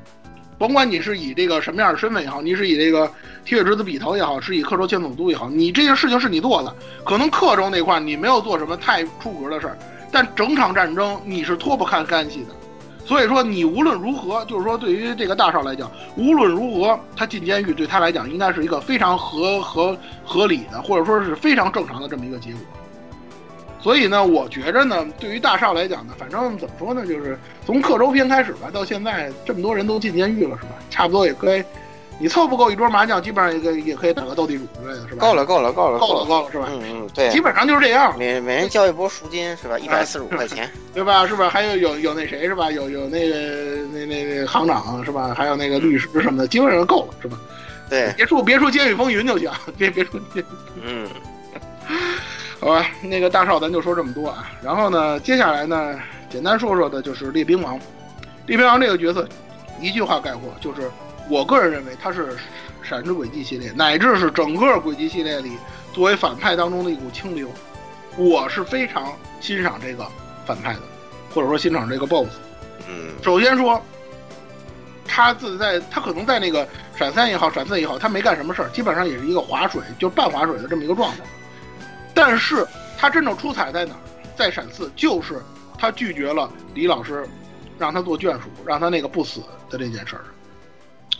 甭管你是以这个什么样的身份也好，你是以这个铁血之子笔头也好，是以克州前总督也好，你这件事情是你做的，可能克州那块你没有做什么太出格的事儿，但整场战争你是脱不开干系的。所以说你无论如何，就是说对于这个大少来讲，无论如何他进监狱对他来讲应该是一个非常合合合理的，或者说是非常正常的这么一个结果。所以呢，我觉着呢，对于大少来讲呢，反正怎么说呢，就是从刻舟篇开始吧，到现在这么多人都进监狱了，是吧？差不多也该，你凑不够一桌麻将，基本上也可以也可以打个斗地主之类的，是吧？够了，够了，够了，够了，够了，是吧？嗯嗯，对，基本上就是这样。每每人交一波赎金，是吧？一百四十五块钱，对吧？是吧？还有有有那谁，是吧？有有那个那那那行长，是吧？还有那个律师什么的，基本上够了，是吧？对，别说别说监狱风云就行，别别说监。嗯。(laughs) 好吧，那个大少咱就说这么多啊。然后呢，接下来呢，简单说说的就是列兵王。列兵王这个角色，一句话概括就是，我个人认为他是《闪之轨迹》系列，乃至是整个轨迹系列里作为反派当中的一股清流。我是非常欣赏这个反派的，或者说欣赏这个 BOSS。嗯。首先说，他自在他可能在那个闪三也好，闪四也好，他没干什么事儿，基本上也是一个划水，就半划水的这么一个状态。但是他真正出彩在哪儿？在闪四，就是他拒绝了李老师让他做眷属，让他那个不死的这件事儿。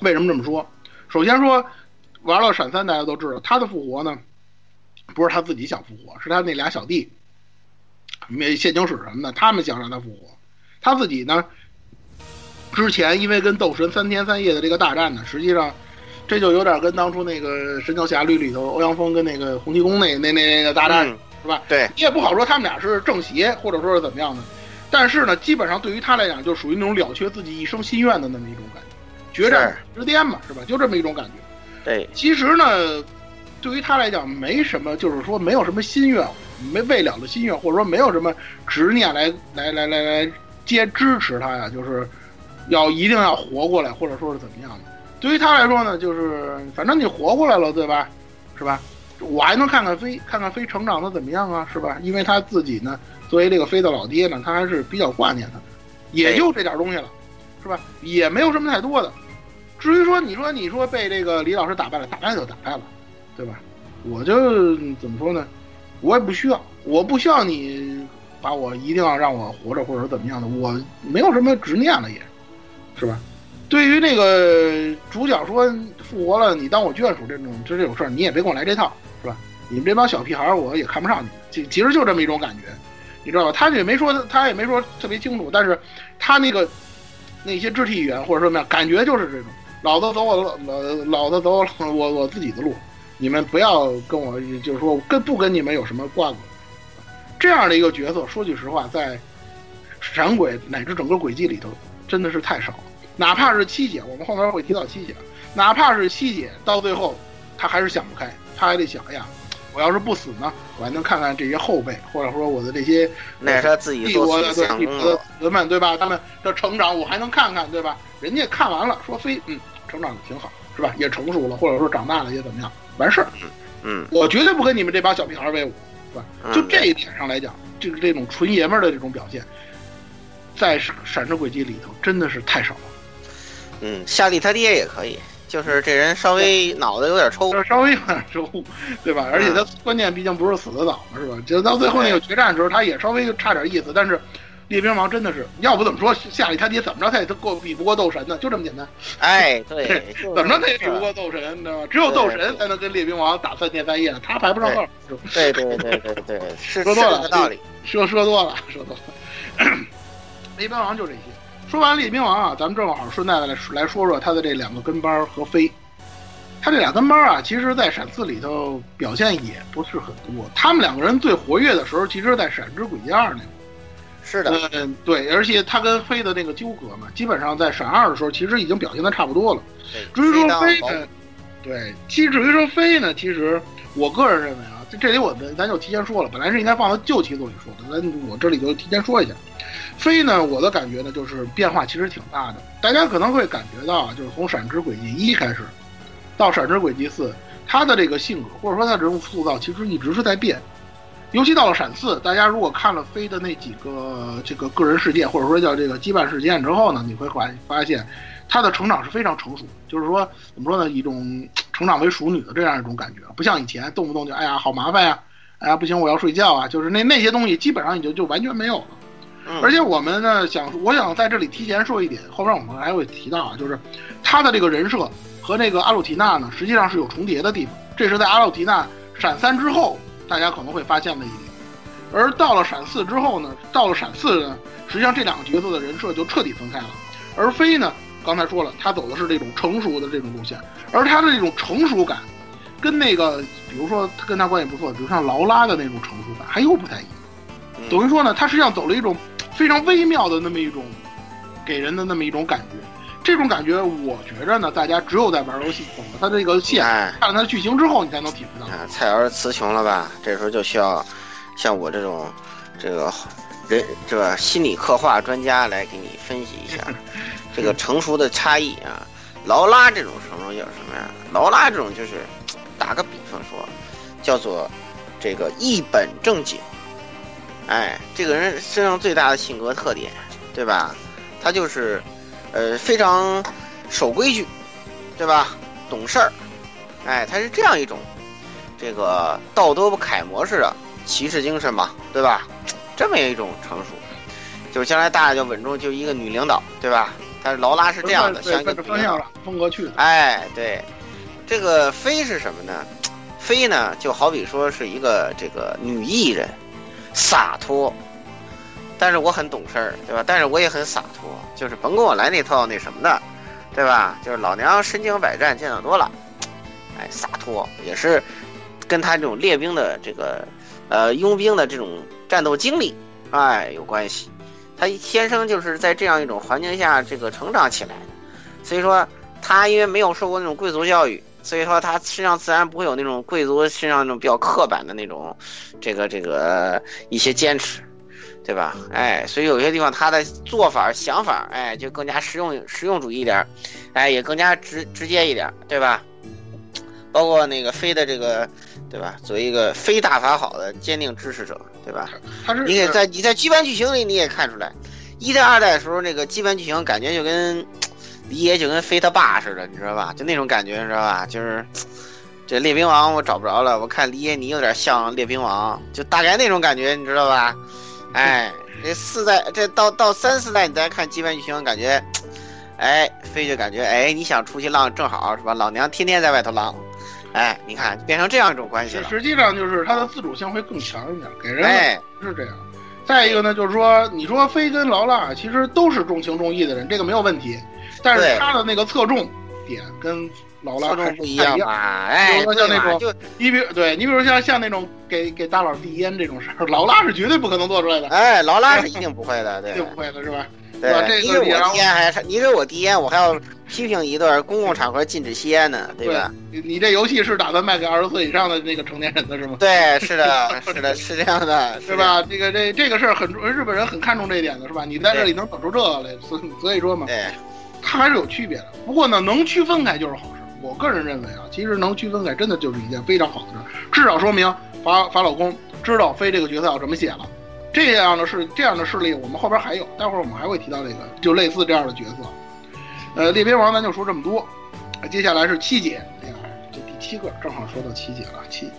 为什么这么说？首先说玩了闪三，大家都知道他的复活呢，不是他自己想复活，是他那俩小弟，那陷阱使什么的，他们想让他复活。他自己呢，之前因为跟斗神三天三夜的这个大战呢，实际上这就有点跟当初那个《神雕侠侣》里头欧阳锋跟那个洪七公那那那那个大战、嗯是吧？对，你也不好说他们俩是正邪，或者说是怎么样的。但是呢，基本上对于他来讲，就属于那种了却自己一生心愿的那么一种感觉，决战之巅嘛，是吧？就这么一种感觉。对，其实呢，对于他来讲，没什么，就是说没有什么心愿，没未了的心愿，或者说没有什么执念来来来来来接支持他呀，就是要一定要活过来，或者说是怎么样的。对于他来说呢，就是反正你活过来了，对吧？是吧？我还能看看飞，看看飞成长的怎么样啊，是吧？因为他自己呢，作为这个飞的老爹呢，他还是比较挂念他的，也就这点东西了，是吧？也没有什么太多的。至于说你说你说被这个李老师打败了，打败就打败了，对吧？我就怎么说呢？我也不需要，我不需要你把我一定要让我活着或者怎么样的，我没有什么执念了也，是吧？对于那个主角说复活了，你当我眷属这种就这种事儿，你也别跟我来这套，是吧？你们这帮小屁孩，我也看不上你，其其实就这么一种感觉，你知道吧？他也没说，他也没说特别清楚，但是他那个那些肢体语言或者说什么样，感觉就是这种，老子走我老老子走我我自己的路，你们不要跟我，就是说跟不跟你们有什么瓜葛。这样的一个角色，说句实话，在闪鬼乃至整个轨迹里头，真的是太少了。哪怕是七姐，我们后面会提到七姐，哪怕是七姐，到最后她还是想不开，她还得想，哎呀，我要是不死呢，我还能看看这些后辈，或者说我的这些 (laughs) 那是他自己帝做国的帝国的作。人们，对吧？他们的成长，我还能看看，对吧？人家看完了，说飞，嗯，成长的挺好，是吧？也成熟了，或者说长大了，也怎么样，完事儿。嗯，我绝对不跟你们这帮小屁孩为伍，是吧？嗯就这一点上来讲，就是这种纯爷们儿的这种表现，在《闪之轨迹》里头真的是太少了。嗯，夏利他爹也可以，就是这人稍微脑子有点抽，稍微有点抽，对吧？而且他关键毕竟不是死的早嘛，是吧？就到最后那个决战的时候，他也稍微差点意思，但是列兵王真的是，要不怎么说夏利他爹怎么着他也过比不过斗神呢？就这么简单。哎，(laughs) 对，就是怎么着他也比不过斗神，知道吗？只有斗神才能跟列兵王打三天三夜，他排不上号。对对对对对，(laughs) 说多了个道理。(laughs) 说说多了，说多了。列兵王就这些。说完列兵王啊，咱们正好顺带的来来说说他的这两个跟班和飞。他这俩跟班啊，其实在闪四里头表现也不是很多。他们两个人最活跃的时候，其实在闪之轨迹二那个。是的，嗯，对，而且他跟飞的那个纠葛嘛，基本上在闪二的时候，其实已经表现的差不多了。至于说飞呢，对，其实至于说飞呢，其实我个人认为啊，这里我们咱就提前说了，本来是应该放到旧期组里说的，咱我这里就提前说一下。飞呢，我的感觉呢，就是变化其实挺大的。大家可能会感觉到，就是从闪之轨迹一开始到闪之轨迹四，他的这个性格或者说他人物塑造，其实一直是在变。尤其到了闪四，大家如果看了飞的那几个这个个人事件，或者说叫这个羁绊事件之后呢，你会发发现他的成长是非常成熟，就是说怎么说呢，一种成长为熟女的这样一种感觉，不像以前动不动就哎呀好麻烦呀，哎呀不行我要睡觉啊，就是那那些东西基本上已经就完全没有了。而且我们呢想，我想在这里提前说一点，后边我们还会提到啊，就是他的这个人设和那个阿鲁提娜呢，实际上是有重叠的地方，这是在阿鲁提娜闪三之后。大家可能会发现的一点，而到了闪四之后呢，到了闪四呢，实际上这两个角色的人设就彻底分开了。而飞呢，刚才说了，他走的是这种成熟的这种路线，而他的这种成熟感，跟那个比如说他跟他关系不错，比如像劳拉的那种成熟感，还又不太一样。等于说呢，他实际上走了一种非常微妙的那么一种给人的那么一种感觉。这种感觉，我觉着呢，大家只有在玩游戏懂了它这个线，看了它的剧情之后，你才能体会到。啊，蔡老师词穷了吧？这时候就需要像我这种这个人这个心理刻画专家来给你分析一下 (laughs) 这个成熟的差异啊。劳拉这种成熟叫什么呀？劳拉这种就是打个比方说，叫做这个一本正经。哎，这个人身上最大的性格特点，对吧？他就是。呃，非常守规矩，对吧？懂事儿，哎，他是这样一种这个道德楷模式的骑士精神嘛，对吧？这么一种成熟，就是将来大家就稳重，就一个女领导，对吧？但是劳拉是这样的，像一个方向了，风格去的。哎，对，这个飞是什么呢？飞呢，就好比说是一个这个女艺人，洒脱。但是我很懂事儿，对吧？但是我也很洒脱，就是甭跟我来那套那什么的，对吧？就是老娘身经百战，见得多了，哎，洒脱也是跟他这种列兵的这个呃佣兵的这种战斗经历，哎有关系。他天生就是在这样一种环境下这个成长起来的，所以说他因为没有受过那种贵族教育，所以说他身上自然不会有那种贵族身上那种比较刻板的那种这个这个一些坚持。对吧？哎，所以有些地方他的做法、想法，哎，就更加实用、实用主义一点，哎，也更加直直接一点，对吧？包括那个飞的这个，对吧？作为一个非大法好的坚定支持者，对吧？他是你给在你在基本剧情里你也看出来，一代、二代的时候那个基本剧情感觉就跟李爷就跟飞他爸似的，你知道吧？就那种感觉，你知道吧？就是这列兵王我找不着了，我看李爷你有点像列兵王，就大概那种感觉，你知道吧？(laughs) 哎，这四代，这到到三四代，你再看基本剧情，感觉，(tsk) 哎，飞就感觉，哎，你想出去浪正好是吧？老娘天天在外头浪，哎，你看变成这样一种关系了。实际上就是他的自主性会更强一点，给人哎是这样。再一个呢，就是说，你说飞跟劳拉其实都是重情重义的人，这个没有问题，但是他的那个侧重点跟。劳拉不一样吧？哎，比如说像那种，就你比对你比如像像那种给给大佬递烟这种事儿，(laughs) 劳拉是绝对不可能做出来的。哎，劳拉是 (laughs) 一定不会的，对，一定不会的是吧？对，你给我递烟还你给我递烟，我还要批评一段公共场合禁止吸烟呢，对吧？你你这游戏是打算卖给二十岁以上的那个成年人的是吗？对，是的，(laughs) 是的，是这样的，是吧？这个这这个事儿很日本人很看重这一点的是吧？你在这里能整出这个来，所所以说嘛，对，它还是有区别的。不过呢，能区分开就是好事。我个人认为啊，其实能区分开，真的就是一件非常好的事，至少说明法法老公知道飞这个角色要怎么写了。这样的是这样的事例，我们后边还有，待会儿我们还会提到这个，就类似这样的角色。呃，列边王咱就说这么多，接下来是七姐，哎呀，这第七个正好说到七姐了。七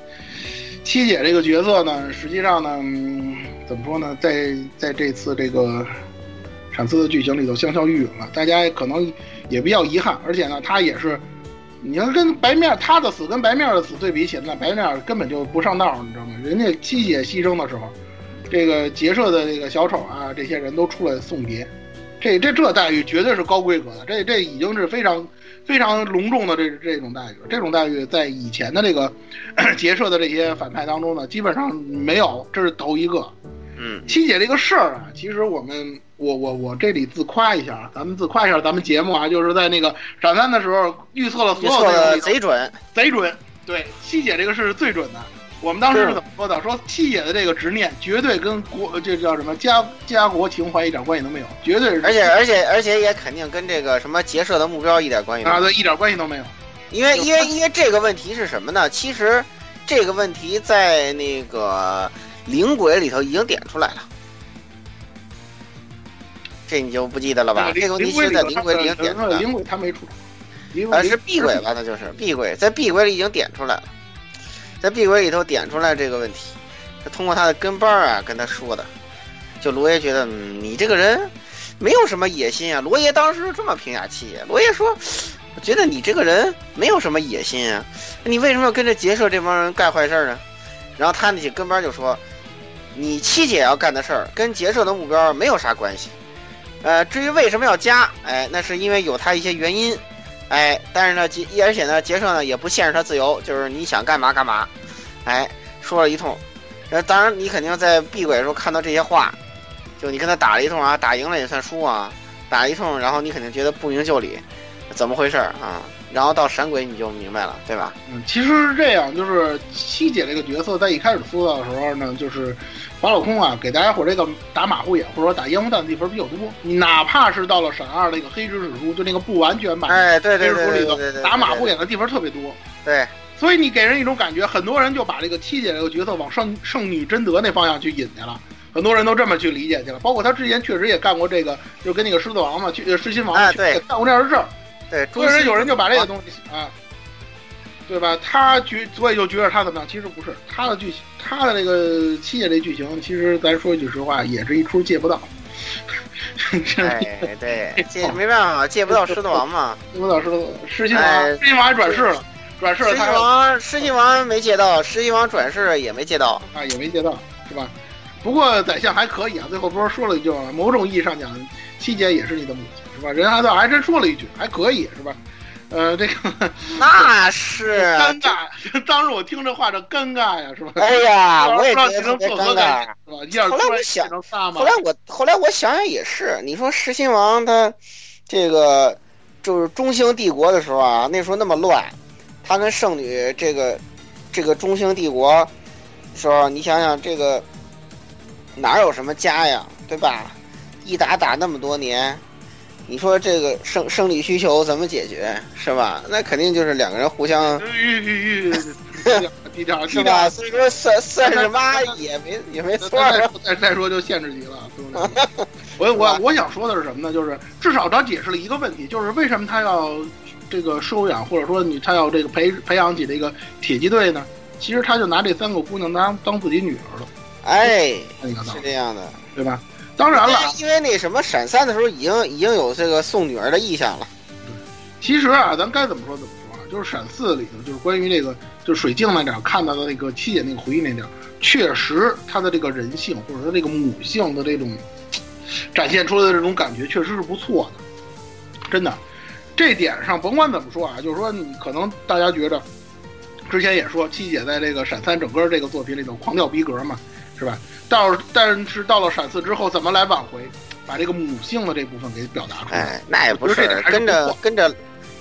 七姐这个角色呢，实际上呢，嗯、怎么说呢，在在这次这个闪思的剧情里头香消玉殒了，大家可能也比较遗憾，而且呢，她也是。你要跟白面他的死跟白面的死对比起来，白面根本就不上道，你知道吗？人家七姐牺牲的时候，这个结社的这个小丑啊，这些人都出来送别，这这这待遇绝对是高规格的，这这已经是非常非常隆重的这这种待遇。这种待遇在以前的这个 (coughs) 结社的这些反派当中呢，基本上没有，这是头一个。嗯，七姐这个事儿啊，其实我们。我我我这里自夸一下，咱们自夸一下咱们节目啊，就是在那个展三的时候预测了所有的贼准，贼准。对，七姐这个事是最准的。我们当时是怎么说的？说七姐的这个执念绝对跟国这叫什么家家国情怀一点关系都没有，绝对是。而且而且而且也肯定跟这个什么结社的目标一点关系啊，对，一点关系都没有。因为因为因为这个问题是什么呢？其实这个问题在那个灵鬼里头已经点出来了。这你就不记得了吧？这个问题是在灵鬼里已经点出来了。灵鬼他没出，呃是闭鬼吧？那就是闭鬼，在闭鬼里已经点出来了，在闭鬼里头点出来这个问题，他通过他的跟班啊跟他说的，就罗爷觉得你这个人没有什么野心啊。罗爷当时这么评价七爷，罗爷说，我觉得你这个人没有什么野心啊，你为什么要跟着结社这帮人干坏事呢？然后他那些跟班就说，你七姐要干的事儿跟结社的目标没有啥关系。呃，至于为什么要加，哎，那是因为有他一些原因，哎，但是呢，结而且呢，杰社呢也不限制他自由，就是你想干嘛干嘛，哎，说了一通，呃，当然你肯定在闭轨的时候看到这些话，就你跟他打了一通啊，打赢了也算输啊，打了一通，然后你肯定觉得不明就里，怎么回事啊？然后到闪鬼你就明白了，对吧？嗯，其实是这样，就是七姐这个角色在一开始塑造的时候呢，就是法老空啊，给大家伙这个打马虎眼或者说打烟雾弹的地方比较多。哪怕是到了闪二那个黑执事书，就那个不完全版哎，对对对里头打马虎眼的地方特别多。对，所以你给人一种感觉，很多人就把这个七姐这个角色往圣圣女贞德那方向去引去了，很多人都这么去理解去了。包括他之前确实也干过这个，就跟那个狮子王嘛，去狮心王哎，对，干过这样的事儿。对，所以说有人就把这个东西啊，对吧？他觉，所以就觉得他怎么样？其实不是，他的剧情，他的那个七姐这剧情，其实咱说一句实话，也是一出借不到。(laughs) 对对，借没办法，借不到狮子王嘛，(laughs) 借不到狮子狮心王，狮心王还转世了。狮心转世他王狮心王没借到，狮心王转世也没借到，啊也没借到，是吧？不过宰相还可以啊，最后不是说了一句吗？某种意义上讲，七姐也是你的母亲，是吧？人还倒还真说了一句，还可以，是吧？呃，这个那是 (laughs) 尴尬，当时我听这话这尴尬呀，是吧？哎呀，我也不知道觉得特别尴尬。是吧？一后来我想后来我后来我想想也是，你说狮心王他这个就是中兴帝国的时候啊，那时候那么乱，他跟圣女这个这个中兴帝国时候，你想想这个哪有什么家呀，对吧？一打打那么多年，你说这个生生理需求怎么解决，是吧？那肯定就是两个人互相是吧？所以说算算是妈也没也没错儿。再再说就限制级了，对不对？我我我想说的是什么呢？就是至少他解释了一个问题，就是为什么他要这个收养，或者说你他要这个培培养起这个铁骑队呢？其实他就拿这三个姑娘当当自己女儿了，哎，是这样的。对吧？当然了，因为那什么闪三的时候已经已经有这个送女儿的意向了。对其实啊，咱该怎么说怎么说啊？就是闪四里头，就是关于那个，就是水镜那点儿看到的那个七姐那个回忆那点儿，确实她的这个人性或者说这个母性的这种展现出来的这种感觉，确实是不错的，真的。这点上甭管怎么说啊，就是说你可能大家觉着，之前也说七姐在这个闪三整个这个作品里头狂掉逼格嘛，是吧？到但是到了闪四之后，怎么来挽回，把这个母性的这部分给表达出来？哎，那也不是是跟着跟着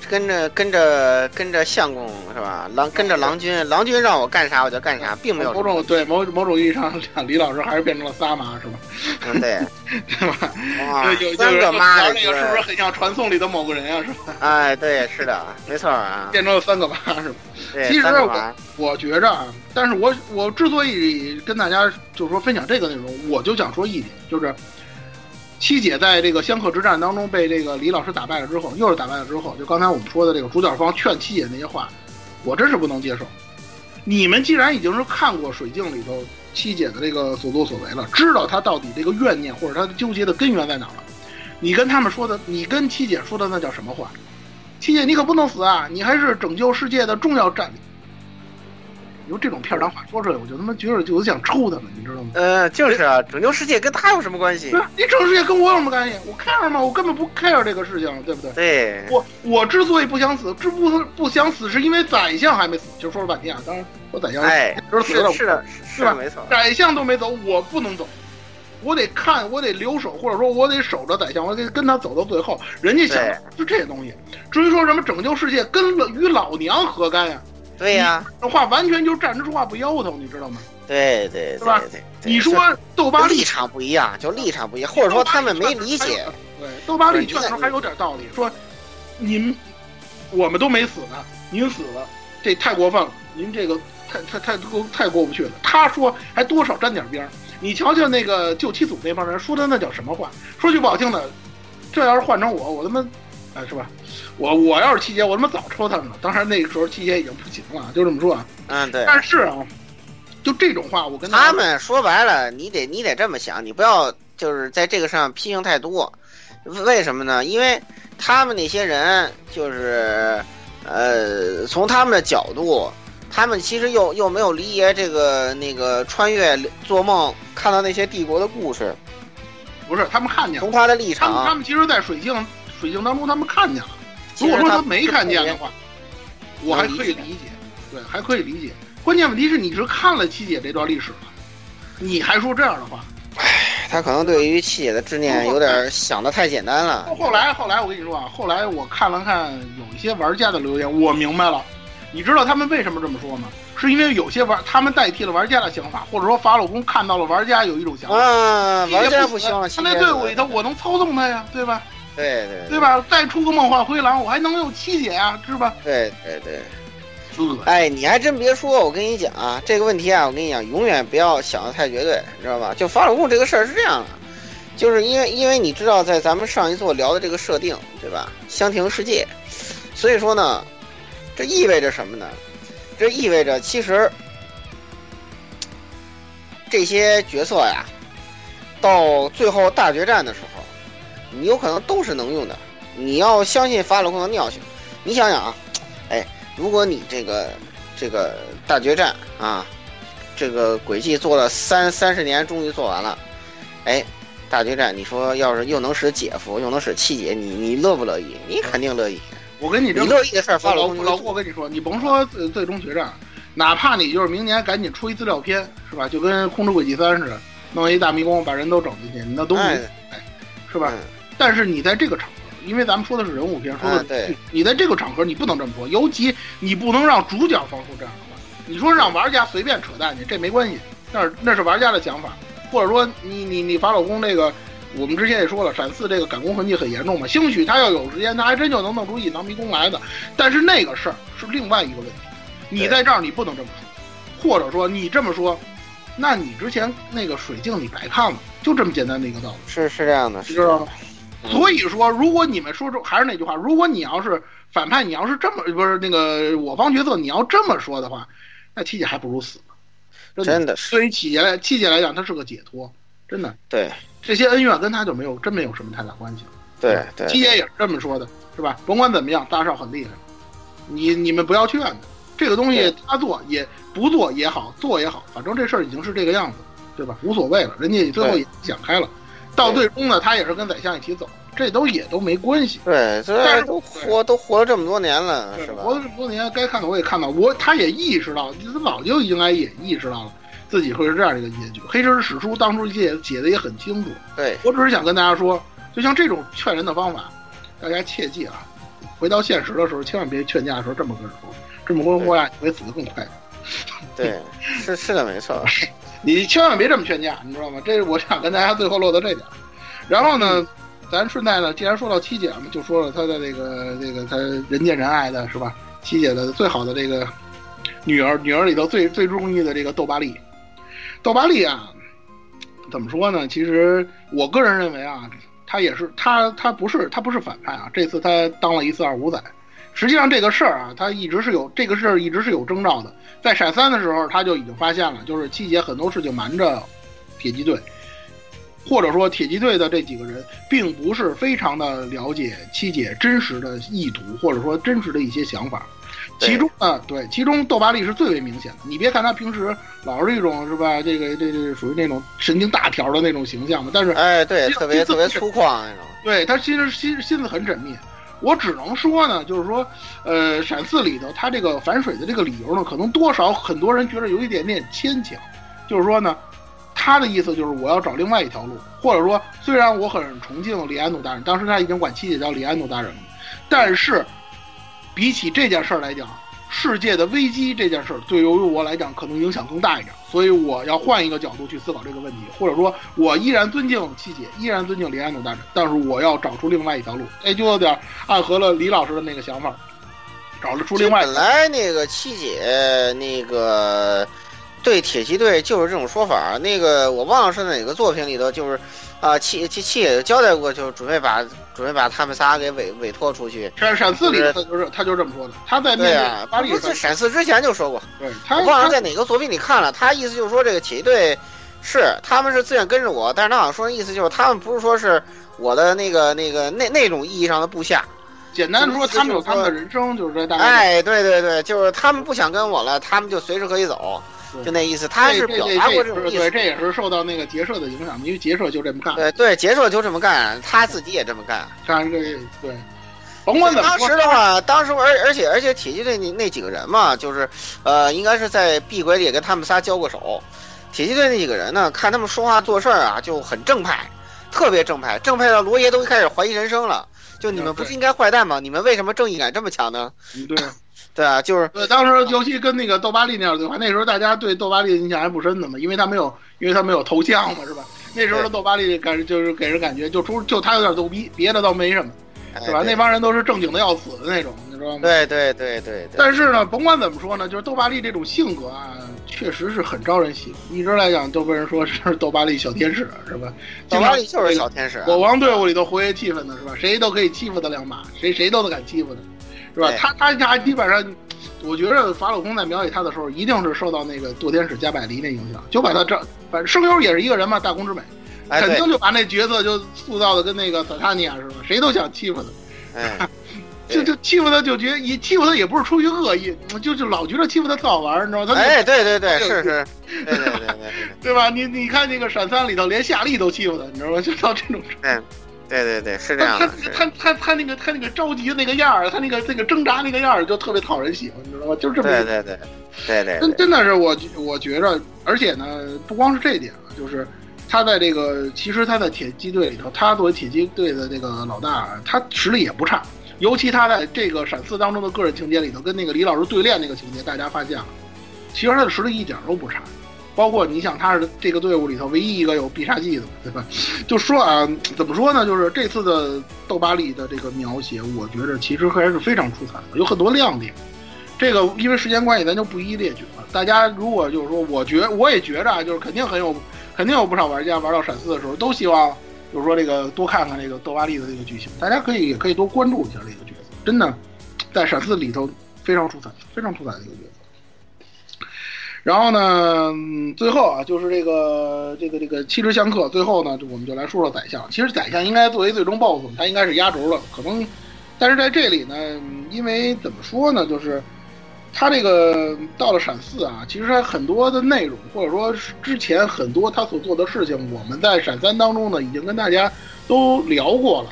跟着跟着跟着相公是吧？郎跟着郎君，郎君让我干啥我就干啥，并没有某种对某某种意义上讲，李老师还是变成了仨妈是吧？嗯对 (laughs) 对吧？三个妈的那个是不是很像传送里的某个人啊？是吧？哎，对，是的，没错啊。变成了三个妈是吧？对，其实我我觉着啊，但是我我之所以跟大家就是说分享这个内容，我就想说一点，就是七姐在这个香客之战当中被这个李老师打败了之后，又是打败了之后，就刚才我们说的这个主角方劝七姐那些话，我真是不能接受。你们既然已经是看过水镜里头七姐的这个所作所为了，知道她到底这个怨念或者她纠结的根源在哪了，你跟他们说的，你跟七姐说的那叫什么话？七姐，你可不能死啊！你还是拯救世界的重要战力力。你说这种片儿当话说出来，我就他妈觉得就想抽他们，你知道吗？呃，就是啊，拯救世界跟他有什么关系对？你拯救世界跟我有什么关系？我 care 吗？我根本不 care 这个事情，对不对？对，我我之所以不想死，之不不想死，是因为宰相还没死。其实说了半天啊，当然我宰相哎，是死了，是是的，是是吧的，没错。宰相都没走，我不能走，我得看，我得留守，或者说我得守着宰相，我得跟他走到最后。人家想的是这些东西。至于说什么拯救世界，跟与老娘何干呀？对呀，这话完全就是站着说话不腰疼，你知道吗？对对是吧对对。对你说窦巴立场不一样，就立场不一样，或者说他们没理解。对，窦巴利劝的时候还有点道理，说您我们都没死呢，您死了，这太过分了，您这个太太太过太过不去了。他说还多少沾点边儿。你瞧瞧那个救七祖那帮人说的那叫什么话？说句不好听的，这要是换成我，我他妈，哎是吧？我我要是七姐，我他妈早抽他们了。当然那个时候七姐已经不行了，就这么说啊。嗯，对。但是啊，就这种话，我跟他们说白了，你得你得这么想，你不要就是在这个上批评太多。为什么呢？因为他们那些人就是呃，从他们的角度，他们其实又又没有理解这个那个穿越做梦看到那些帝国的故事。不是他们看见了，从他的立场，他们他们其实，在水镜水镜当中，他们看见了。如果说他没看见的话，我还可以理解，对，还可以理解。关键问题是你是看了七姐这段历史了，你还说这样的话？唉，他可能对于七姐的执念有点想的太简单了。后来，后来我跟你说啊，后来我看了看有一些玩家的留言，我明白了。你知道他们为什么这么说吗？是因为有些玩他们代替了玩家的想法，或者说法老公看到了玩家有一种想法。啊，玩家不希望他那队伍里头，我能操纵他呀，对吧？对对对吧？再出个梦幻灰狼，我还能有七姐啊，是吧？对对对。哎，你还真别说，我跟你讲啊，这个问题啊，我跟你讲，永远不要想的太绝对，你知道吧？就法老共这个事儿是这样的，就是因为因为你知道，在咱们上一座聊的这个设定，对吧？香亭世界，所以说呢，这意味着什么呢？这意味着其实这些角色呀，到最后大决战的时候，你有可能都是能用的。你要相信法老共的尿性。你想想啊，哎。如果你这个这个大决战啊，这个轨迹做了三三十年，终于做完了，哎，大决战，你说要是又能使姐夫，又能使七姐，你你乐不乐意？你肯定乐意。我跟你这你乐意的事儿，发老了老郭，我跟你说，你甭说最最终决战，哪怕你就是明年赶紧出一资料片，是吧？就跟《空之轨迹三》似的，弄一大迷宫把人都整进去，那都没，哎哎，是吧？但是你在这个场合，因为咱们说的是人物片，说的、啊对你在这个场合你不能这么说，尤其你不能让主角放出这样的话。你说让玩家随便扯淡去，这没关系，那是那是玩家的想法，或者说你你你法老宫这个。我们之前也说了，闪四这个赶工痕迹很严重嘛，兴许他要有时间，他还真就能弄出隐藏迷宫来的。但是那个事儿是另外一个问题，你在这儿你不能这么说，或者说你这么说，那你之前那个水镜你白看了，就这么简单的一个道理。是是这样的，你知道吗？所以说，如果你们说出还是那句话，如果你要是反派，你要是这么不是那个我方角色，你要这么说的话，那七姐还不如死呢。真的对于七姐来七姐来讲，她是个解脱，真的。对。这些恩怨跟他就没有真没有什么太大关系了。对对，七姐也是这么说的，是吧？甭管怎么样，大少很厉害，你你们不要劝他。这个东西他做也不做也好，做也好，反正这事儿已经是这个样子，对吧？无所谓了，人家最后也想开了。到最终呢，他也是跟宰相一起走，这都也都没关系。对，这都活都活了这么多年了，是吧？活了这么多年，该看的我也看到，我他也意识到，他早就应该也意识到了。自己会是这样的一个结局，《黑神史书》当初写写的也很清楚。对我只是想跟大家说，就像这种劝人的方法，大家切记啊！回到现实的时候，千万别劝架的时候这么跟人说，这么跟人说呀，你会死得更快。对，是是的，没错。(laughs) 你千万别这么劝架，你知道吗？这是我想跟大家最后落到这点。然后呢，咱顺带呢，既然说到七姐嘛，就说了她的这个这个她人见人爱的是吧？七姐的最好的这个女儿，女儿里头最最中意的这个窦巴利。窦巴利啊，怎么说呢？其实我个人认为啊，她也是她她不是她不是反派啊。这次她当了一次二五仔，实际上这个事儿啊，他一直是有这个事儿一直是有征兆的。在闪三的时候，他就已经发现了，就是七姐很多事情瞒着铁骑队，或者说铁骑队的这几个人并不是非常的了解七姐真实的意图，或者说真实的一些想法。其中呢，对，其中豆巴利是最为明显的。你别看他平时老是一种是吧，这个这这属于那种神经大条的那种形象嘛，但是哎，对，特别特别粗犷那种。对他其实心心思很缜密。我只能说呢，就是说，呃，闪四里头他这个反水的这个理由呢，可能多少很多人觉得有一点点牵强。就是说呢，他的意思就是我要找另外一条路，或者说虽然我很崇敬李安努大人，当时他已经管七姐叫李安努大人了，但是。比起这件事来讲，世界的危机这件事儿对于我来讲可能影响更大一点，所以我要换一个角度去思考这个问题，或者说，我依然尊敬七姐，依然尊敬李安努大人，但是我要找出另外一条路，哎，就有点暗合了李老师的那个想法，找了出另外。本来那个七姐那个对铁骑队就是这种说法，那个我忘了是哪个作品里头，就是啊七七七姐交代过，就准备把。准备把他们仨给委委托出去。闪闪四里他就是他就这么说的。他在对啊，巴黎在闪四之前就说过。对，我忘了在哪个作品里看了，他意思就是说这个起义队是他们是自愿跟着我，但是他好像说的意思就是他们不是说是我的那个那个那那种意义上的部下。简单说，他们有他们的人生，就是这大概。哎，对对对，就是他们不想跟我了，他们就随时可以走。就那意思，他是表达过这种意思。对，这也是受到那个结社的影响，因为结社就这么干。对对，结社就这么干，他自己也这么干。看这对，甭管怎么当时的话，当时而而且而且铁骑队那那几个人嘛，就是呃，应该是在闭轨里跟他们仨交过手。铁骑队那几个人呢，看他们说话做事儿啊，就很正派，特别正派，正派到罗爷都开始怀疑人生了。就你们不是应该坏蛋吗？你们为什么正义感这么强呢？对。对啊，就是对，当时尤其跟那个豆巴利那样对话，那时候大家对豆巴利的印象还不深的嘛，因为他没有，因为他没有头像嘛，是吧？那时候的豆巴利感就是给人感觉就出就他有点逗逼，别的倒没什么，是吧？那帮人都是正经的要死的那种，你知道吗？对对对对。但是呢，甭管怎么说呢，就是豆巴利这种性格啊，确实是很招人喜欢，一直来讲都被人说是豆巴利小天使，是吧？豆巴利就是小天使，国王队伍里头活跃气氛的是吧？谁都可以欺负他两把，谁谁都敢欺负他。是吧？他他家基本上，我觉得法老公在描写他的时候，一定是受到那个堕天使加百利那影响，就把他这反正声优也是一个人嘛，大公之美，肯定就把那角色就塑造的跟那个萨塔尼亚似的，谁都想欺负他。哎，就就欺负他，就觉得也欺负他也不是出于恶意，就就老觉得欺负他特好玩，你知道吗？他哎，对对对，是是，对对对对对 (laughs) 吧？你你看那个闪三里头，连夏利都欺负他，你知道吗？就到这种程度。对对对，是这样的。他他他他那个他那个着急的那个样儿，他那个那个挣扎那个样儿，就特别讨人喜欢，你知道吗？就这么。对对对，对对。真真的是我我觉着，而且呢，不光是这一点啊，就是他在这个其实他在铁骑队里头，他作为铁骑队的这个老大，他实力也不差。尤其他在这个闪四当中的个人情节里头，跟那个李老师对练那个情节，大家发现了，其实他的实力一点都不差。包括你想，他是这个队伍里头唯一一个有必杀技的，对吧？(laughs) 就说啊，怎么说呢？就是这次的豆巴利的这个描写，我觉着其实还是非常出彩的，有很多亮点。这个因为时间关系，咱就不一一列举了。大家如果就是说，我觉我也觉着啊，就是肯定很有，(laughs) 肯定有不少玩家玩到闪四的时候，都希望就是说这个多看看这个豆巴利的这个剧情。大家可以也可以多关注一下这个角色，真的在闪四里头非常出彩，非常出彩的一个角色。然后呢，最后啊，就是这个这个这个七之相克。最后呢，我们就来说说宰相。其实宰相应该作为最终 BOSS，他应该是压轴了。可能，但是在这里呢，因为怎么说呢，就是他这个到了闪四啊，其实他很多的内容，或者说之前很多他所做的事情，我们在闪三当中呢，已经跟大家都聊过了。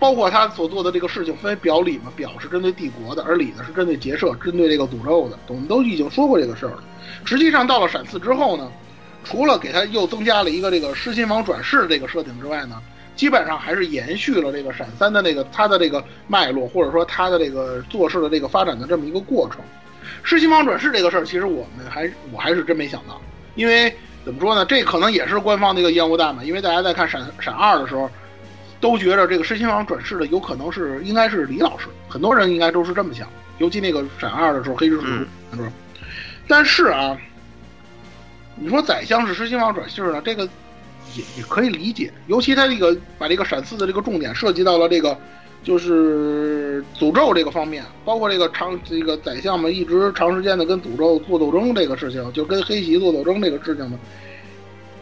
包括他所做的这个事情，分为表里嘛，表是针对帝国的，而里呢是针对结社，针对这个诅咒的。我们都已经说过这个事儿了。实际上到了闪四之后呢，除了给他又增加了一个这个失心王转世这个设定之外呢，基本上还是延续了这个闪三的那个他的这个脉络，或者说他的这个做事的这个发展的这么一个过程。失心王转世这个事儿，其实我们还我还是真没想到，因为怎么说呢，这可能也是官方的一个烟雾弹吧。因为大家在看闪闪二的时候。都觉得这个失心王转世的有可能是应该是李老师，很多人应该都是这么想。尤其那个闪二的时候，黑之使徒，但是啊，你说宰相是失心王转世呢，这个也也可以理解。尤其他这个把这个闪四的这个重点涉及到了这个就是诅咒这个方面，包括这个长这个宰相们一直长时间的跟诅咒做斗争这个事情，就跟黑棋做斗争这个事情呢，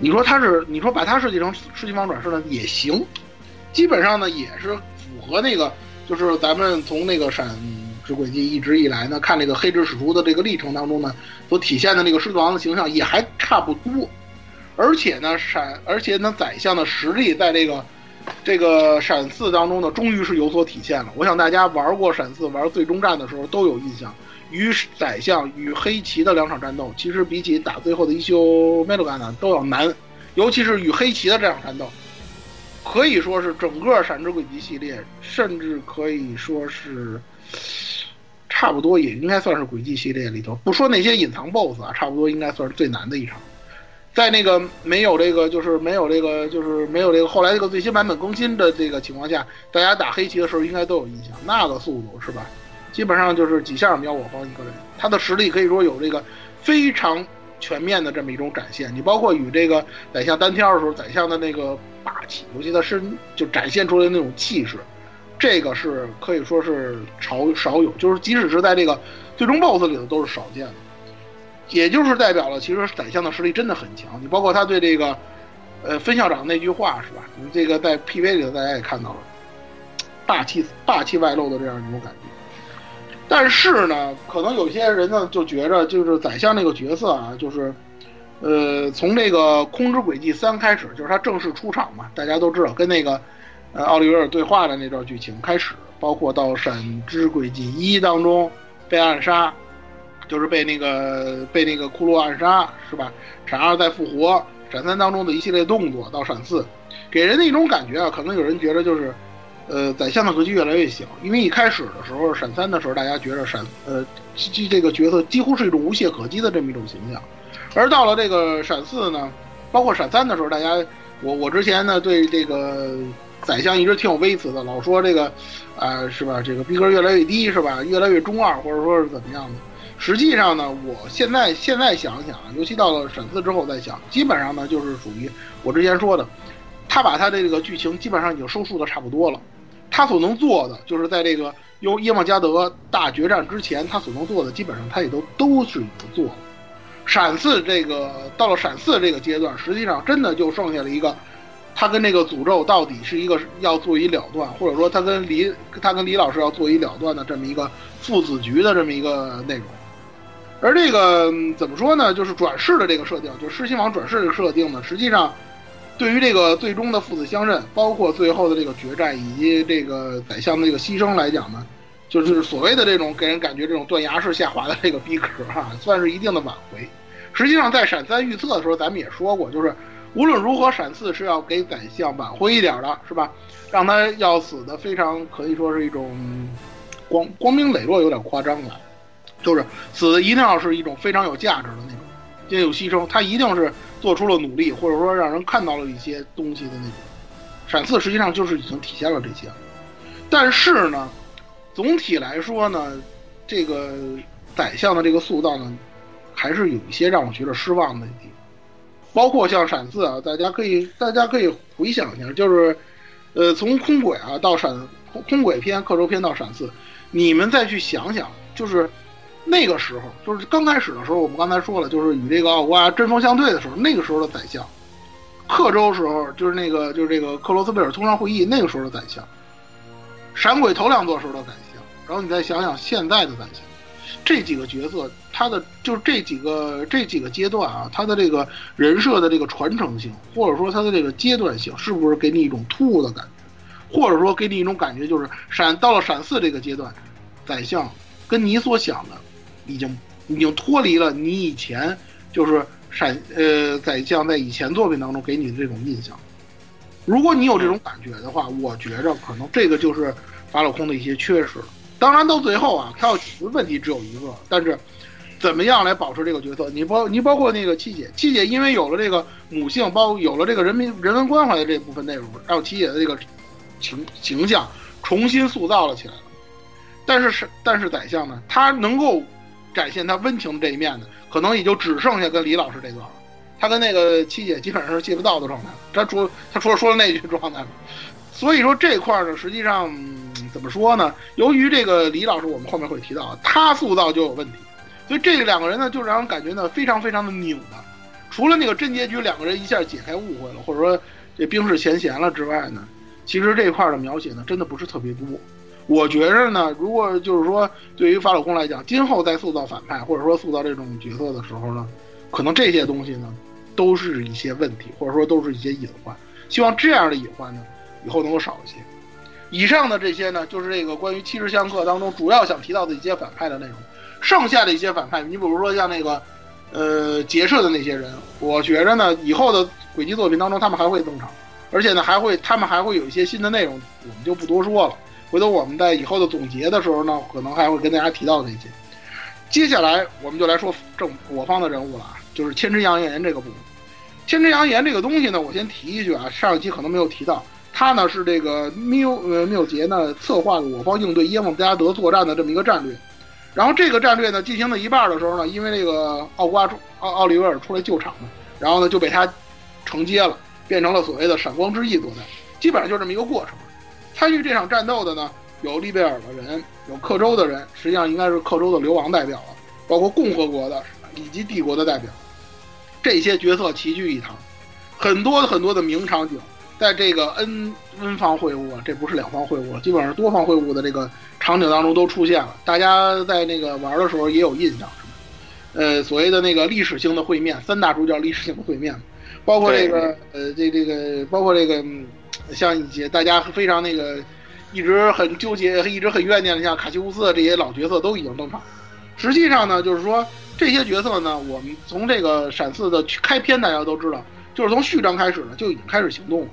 你说他是你说把他设计成失心王转世呢也行。基本上呢，也是符合那个，就是咱们从那个闪之轨迹一直以来呢，看这个黑之使徒的这个历程当中呢，所体现的那个狮子王的形象也还差不多。而且呢，闪，而且呢，宰相的实力在这个这个闪四当中呢，终于是有所体现了。我想大家玩过闪四、玩最终战的时候都有印象，与宰相与黑旗的两场战斗，其实比起打最后的一休梅鲁干呢都要难，尤其是与黑旗的这场战斗。可以说是整个闪之轨迹系列，甚至可以说是差不多也应该算是轨迹系列里头，不说那些隐藏 BOSS 啊，差不多应该算是最难的一场。在那个没有这个，就是没有这个，就是没有这个后来这个最新版本更新的这个情况下，大家打黑棋的时候应该都有印象，那个速度是吧？基本上就是几下秒我方一个人，他的实力可以说有这个非常全面的这么一种展现。你包括与这个宰相单挑的时候，宰相的那个。霸气，尤其他身就展现出来那种气势，这个是可以说是少少有，就是即使是在这个最终 BOSS 里头都是少见的，也就是代表了其实宰相的实力真的很强。你包括他对这个呃分校长那句话是吧？你这个在 PV 里头大家也看到了，霸气霸气外露的这样一种感觉。但是呢，可能有些人呢就觉着就是宰相那个角色啊，就是。呃，从这个《空之轨迹三》开始，就是他正式出场嘛，大家都知道，跟那个呃奥利维尔对话的那段剧情开始，包括到《闪之轨迹一》当中被暗杀，就是被那个被那个库洛暗杀，是吧？闪二再复活，闪三当中的一系列动作，到闪四，给人的一种感觉啊，可能有人觉得就是，呃，宰相的格局越来越小，因为一开始的时候，闪三的时候，大家觉得闪呃这这个角色几乎是一种无懈可击的这么一种形象。而到了这个闪四呢，包括闪三的时候，大家，我我之前呢对这个宰相一直挺有微词的，老说这个，啊是吧？这个逼格越来越低是吧？越来越中二或者说是怎么样的？实际上呢，我现在现在想想，尤其到了闪四之后再想，基本上呢就是属于我之前说的，他把他的这个剧情基本上已经收束的差不多了，他所能做的就是在这个由耶梦加德大决战之前，他所能做的基本上他也都都是已经做了。闪四这个到了闪四这个阶段，实际上真的就剩下了一个，他跟这个诅咒到底是一个要做一了断，或者说他跟李他跟李老师要做一了断的这么一个父子局的这么一个内容。而这个怎么说呢？就是转世的这个设定，就是狮心王转世的设定呢，实际上对于这个最终的父子相认，包括最后的这个决战以及这个宰相的这个牺牲来讲呢，就是所谓的这种给人感觉这种断崖式下滑的这个逼格哈、算是一定的挽回。实际上在闪三预测的时候，咱们也说过，就是无论如何，闪四是要给宰相挽回一点的，是吧？让他要死的非常可以说是一种光光明磊落，有点夸张了。就是死的一定要是一种非常有价值的那种，也有牺牲，他一定是做出了努力，或者说让人看到了一些东西的那种。闪四实际上就是已经体现了这些，但是呢，总体来说呢，这个宰相的这个塑造呢，还是有一些让我觉得失望的地方，包括像闪四啊，大家可以大家可以回想一下，就是呃从空轨啊到闪空空轨篇、刻舟篇到闪四，你们再去想想，就是。那个时候，就是刚开始的时候，我们刚才说了，就是与这个奥瓜针锋相对的时候，那个时候的宰相，克州时候就是那个就是这个克罗斯贝尔通商会议那个时候的宰相，闪鬼头两座时候的宰相，然后你再想想现在的宰相，这几个角色，他的就是这几个这几个阶段啊，他的这个人设的这个传承性，或者说他的这个阶段性，是不是给你一种突兀的感觉，或者说给你一种感觉，就是闪到了闪四这个阶段，宰相跟你所想的。已经已经脱离了你以前就是闪呃宰相在以前作品当中给你的这种印象。如果你有这种感觉的话，我觉着可能这个就是法老空的一些缺失。当然到最后啊，他要解决问题只有一个，但是怎么样来保持这个角色？你包你包括那个七姐，七姐因为有了这个母性，包有了这个人民人文关怀的这部分内容，让七姐的这个形形象重新塑造了起来了。但是是但是宰相呢，他能够。展现他温情的这一面呢，可能也就只剩下跟李老师这段了。他跟那个七姐基本上是借不到的状态。他除他除了说了那句状态，所以说这块呢，实际上、怎么说呢？由于这个李老师，我们后面会提到，他塑造就有问题，所以这两个人呢，就让人感觉呢非常非常的拧巴。除了那个真结局，两个人一下解开误会了，或者说这冰释前嫌了之外呢，其实这块的描写呢，真的不是特别多。我觉着呢，如果就是说对于法老空来讲，今后在塑造反派或者说塑造这种角色的时候呢，可能这些东西呢，都是一些问题，或者说都是一些隐患。希望这样的隐患呢，以后能够少一些。以上的这些呢，就是这个关于七十相克当中主要想提到的一些反派的内容。剩下的一些反派，你比如说像那个，呃，劫社的那些人，我觉着呢，以后的轨迹作品当中他们还会登场，而且呢，还会他们还会有一些新的内容，我们就不多说了。回头我们在以后的总结的时候呢，可能还会跟大家提到这些。接下来我们就来说正我方的人物了啊，就是千之扬言这个部分。千之扬言这个东西呢，我先提一句啊，上一期可能没有提到，他呢是这个缪呃缪杰呢策划了我方应对耶梦加德作战的这么一个战略。然后这个战略呢进行到一半的时候呢，因为这个奥瓜奥奥利维尔出来救场嘛，然后呢就被他承接了，变成了所谓的闪光之翼作战，基本上就这么一个过程。参与这场战斗的呢，有利贝尔的人，有克州的人，实际上应该是克州的流亡代表了，包括共和国的以及帝国的代表，这些角色齐聚一堂，很多很多的名场景，在这个 N N 方会晤啊，这不是两方会晤了，基本上多方会晤的这个场景当中都出现了，大家在那个玩的时候也有印象，呃，所谓的那个历史性的会面，三大主角历史性的会面，包括这个呃这这个包括这个。像一些大家非常那个，一直很纠结、一直很怨念的，像卡西乌斯的这些老角色都已经登场。实际上呢，就是说这些角色呢，我们从这个闪四的开篇，大家都知道，就是从序章开始呢就已经开始行动了。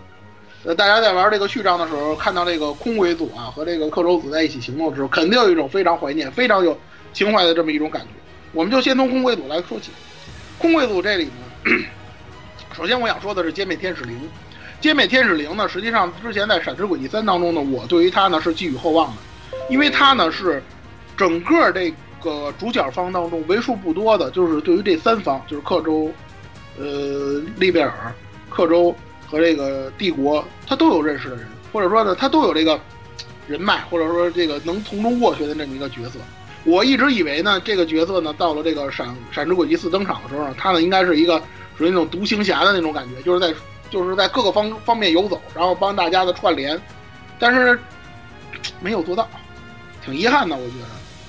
呃，大家在玩这个序章的时候，看到这个空鬼组啊和这个克州子在一起行动的时候，肯定有一种非常怀念、非常有情怀的这么一种感觉。我们就先从空鬼组来说起。空鬼组这里呢，(clears throat) 首先我想说的是歼灭天使零。歼灭天使零呢，实际上之前在《闪之轨迹三》当中呢，我对于它呢是寄予厚望的，因为它呢是整个这个主角方当中为数不多的，就是对于这三方，就是克州、呃利贝尔、克州和这个帝国，他都有认识的人，或者说呢，他都有这个人脉，或者说这个能从中斡旋的这么一个角色。我一直以为呢，这个角色呢，到了这个《闪闪之轨迹四》登场的时候呢，他呢应该是一个属于那种独行侠的那种感觉，就是在。就是在各个方方面游走，然后帮大家的串联，但是没有做到，挺遗憾的。我觉得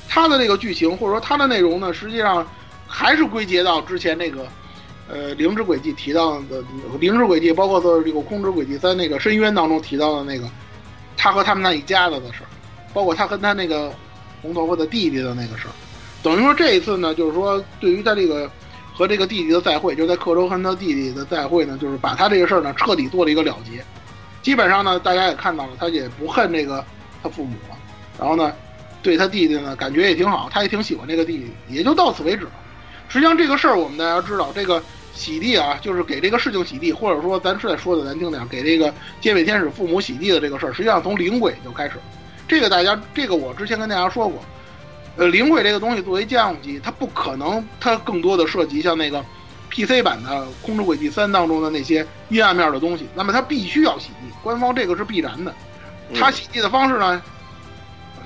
他的这个剧情或者说他的内容呢，实际上还是归结到之前那个呃灵之轨迹提到的灵之轨迹，包括说这个空之轨迹在那个深渊当中提到的那个他和他们那一家子的事儿，包括他跟他那个红头发的弟弟的那个事儿。等于说这一次呢，就是说对于他这个和这个弟弟的再会，就在克州和他弟弟的再会呢，就是把他这个事儿呢彻底做了一个了结。基本上呢，大家也看到了，他也不恨这个他父母了。然后呢，对他弟弟呢感觉也挺好，他也挺喜欢这个弟弟，也就到此为止。实际上这个事儿我们大家知道，这个洗地啊，就是给这个事情洗地，或者说咱是在说的难听点，给这个街尾天使父母洗地的这个事儿，实际上从灵鬼就开始。这个大家，这个我之前跟大家说过。呃，灵轨这个东西作为家用机，它不可能，它更多的涉及像那个 PC 版的《空之轨迹三》当中的那些阴暗面的东西，那么它必须要洗地，官方这个是必然的。它洗地的方式呢，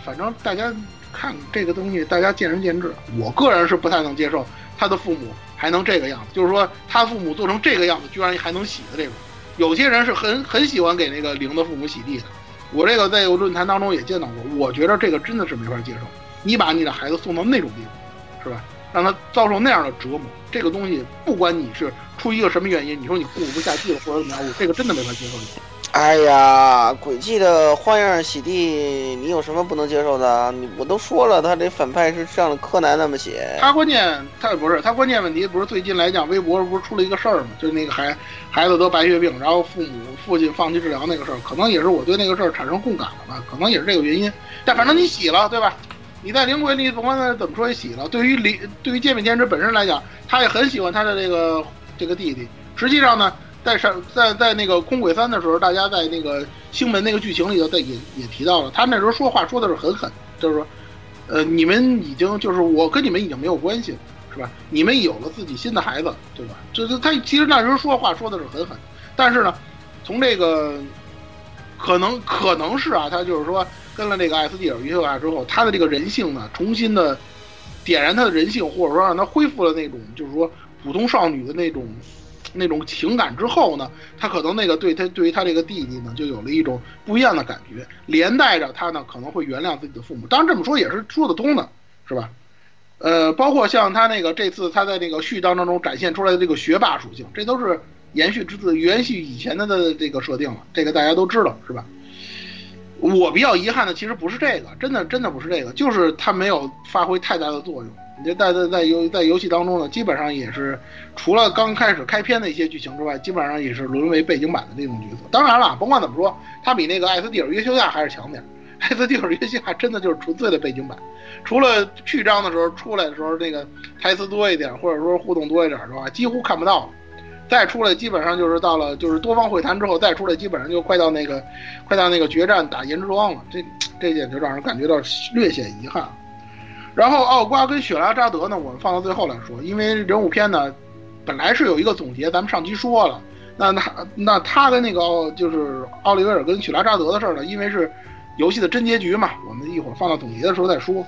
反正大家看这个东西，大家见仁见智。我个人是不太能接受他的父母还能这个样子，就是说他父母做成这个样子，居然还能洗的这种。有些人是很很喜欢给那个灵的父母洗地的，我这个在论坛当中也见到过，我觉得这个真的是没法接受。你把你的孩子送到那种地方，是吧？让他遭受那样的折磨，这个东西不管你是出于一个什么原因，你说你过不下去了或者怎么样，我这个真的没法接受。哎呀，诡计的花样洗地，你有什么不能接受的？你我都说了，他这反派是像柯南那么写。他关键他不是他关键问题，不是最近来讲，微博不是出了一个事儿嘛？就是那个孩孩子得白血病，然后父母父亲放弃治疗那个事儿，可能也是我对那个事儿产生共感了吧？可能也是这个原因。但反正你洗了，对吧？你在灵鬼里，甭管怎么说也洗了。对于灵，对于剑面天之本身来讲，他也很喜欢他的这个这个弟弟。实际上呢，在上在在那个空鬼三的时候，大家在那个星门那个剧情里头，在也也提到了，他那时候说话说的是很狠，就是说，呃，你们已经就是我跟你们已经没有关系了，是吧？你们有了自己新的孩子，对吧？就是他其实那时候说话说的是很狠，但是呢，从这个可能可能是啊，他就是说。跟了这个艾斯蒂尔约修亚之后，他的这个人性呢，重新的点燃他的人性，或者说让他恢复了那种就是说普通少女的那种那种情感之后呢，他可能那个对他对于他这个弟弟呢，就有了一种不一样的感觉，连带着他呢可能会原谅自己的父母。当然这么说也是说得通的，是吧？呃，包括像他那个这次他在那个序章当中展现出来的这个学霸属性，这都是延续之自延续以前的的这个设定了，这个大家都知道，是吧？我比较遗憾的其实不是这个，真的真的不是这个，就是它没有发挥太大的作用。你就在在在游在游戏当中呢，基本上也是除了刚开始开篇的一些剧情之外，基本上也是沦为背景板的那种角色。当然了，甭管怎么说，它比那个艾斯蒂尔约修亚还是强点。(laughs) 艾斯蒂尔约修亚真的就是纯粹的背景板，除了序章的时候出来的时候那个台词多一点，或者说互动多一点的话，几乎看不到。再出来基本上就是到了就是多方会谈之后再出来基本上就快到那个快到那个决战打颜之王了，这这点就让人感觉到略显遗憾。然后奥瓜跟雪拉扎德呢，我们放到最后来说，因为人物篇呢本来是有一个总结，咱们上期说了，那那那他跟那个奥就是奥利维尔跟雪拉扎德的事儿呢，因为是游戏的真结局嘛，我们一会儿放到总结的时候再说。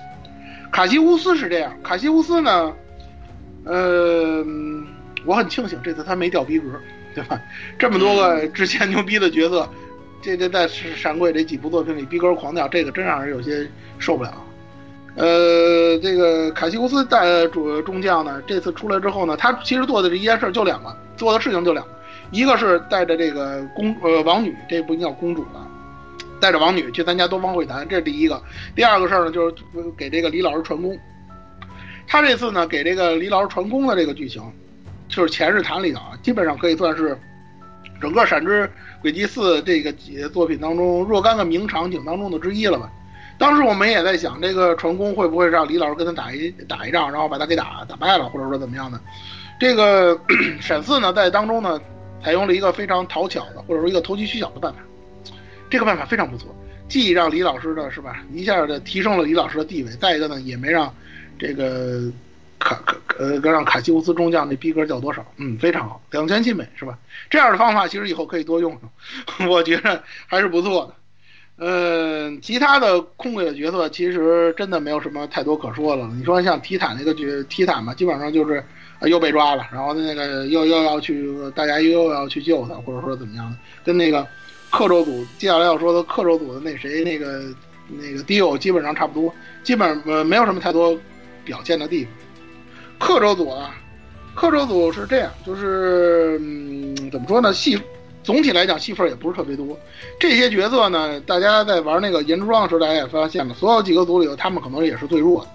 卡西乌斯是这样，卡西乌斯呢，呃。我很庆幸这次他没掉逼格，对吧？这么多个之前牛逼的角色，这这在闪鬼这几部作品里逼格狂掉，这个真让人有些受不了。呃，这个凯西乌斯带主中将呢，这次出来之后呢，他其实做的这一件事就两个，做的事情就两个，一个是带着这个公呃王女，这不叫公主了，带着王女去参加东方会谈，这是第一个。第二个事儿呢，就是给这个李老师传功。他这次呢，给这个李老师传功的这个剧情。就是前日谈里头啊，基本上可以算是整个《闪之轨迹四》这个作品当中若干个名场景当中的之一了吧。当时我们也在想，这个传功会不会让李老师跟他打一打一仗，然后把他给打打败了，或者说怎么样的？这个闪四呢，在当中呢，采用了一个非常讨巧的，或者说一个投机取巧的办法。这个办法非常不错，既让李老师的是吧，一下的提升了李老师的地位，再一个呢，也没让这个。卡卡呃，让卡西乌斯中将那逼格掉多少？嗯，非常好，两全其美是吧？这样的方法其实以后可以多用，(laughs) 我觉得还是不错的。嗯，其他的空位的角色其实真的没有什么太多可说了。你说像提坦那个角提坦嘛，基本上就是啊又被抓了，然后那个又又要去，大家又要去救他，或者说怎么样的，跟那个克州组接下来要说的克州组的那谁那个那个迪欧基本上差不多，基本呃没有什么太多表现的地方。克州组啊，克州组是这样，就是嗯怎么说呢，戏总体来讲戏份也不是特别多。这些角色呢，大家在玩那个银之庄的时候，大家也发现了，所有几个组里头，他们可能也是最弱的。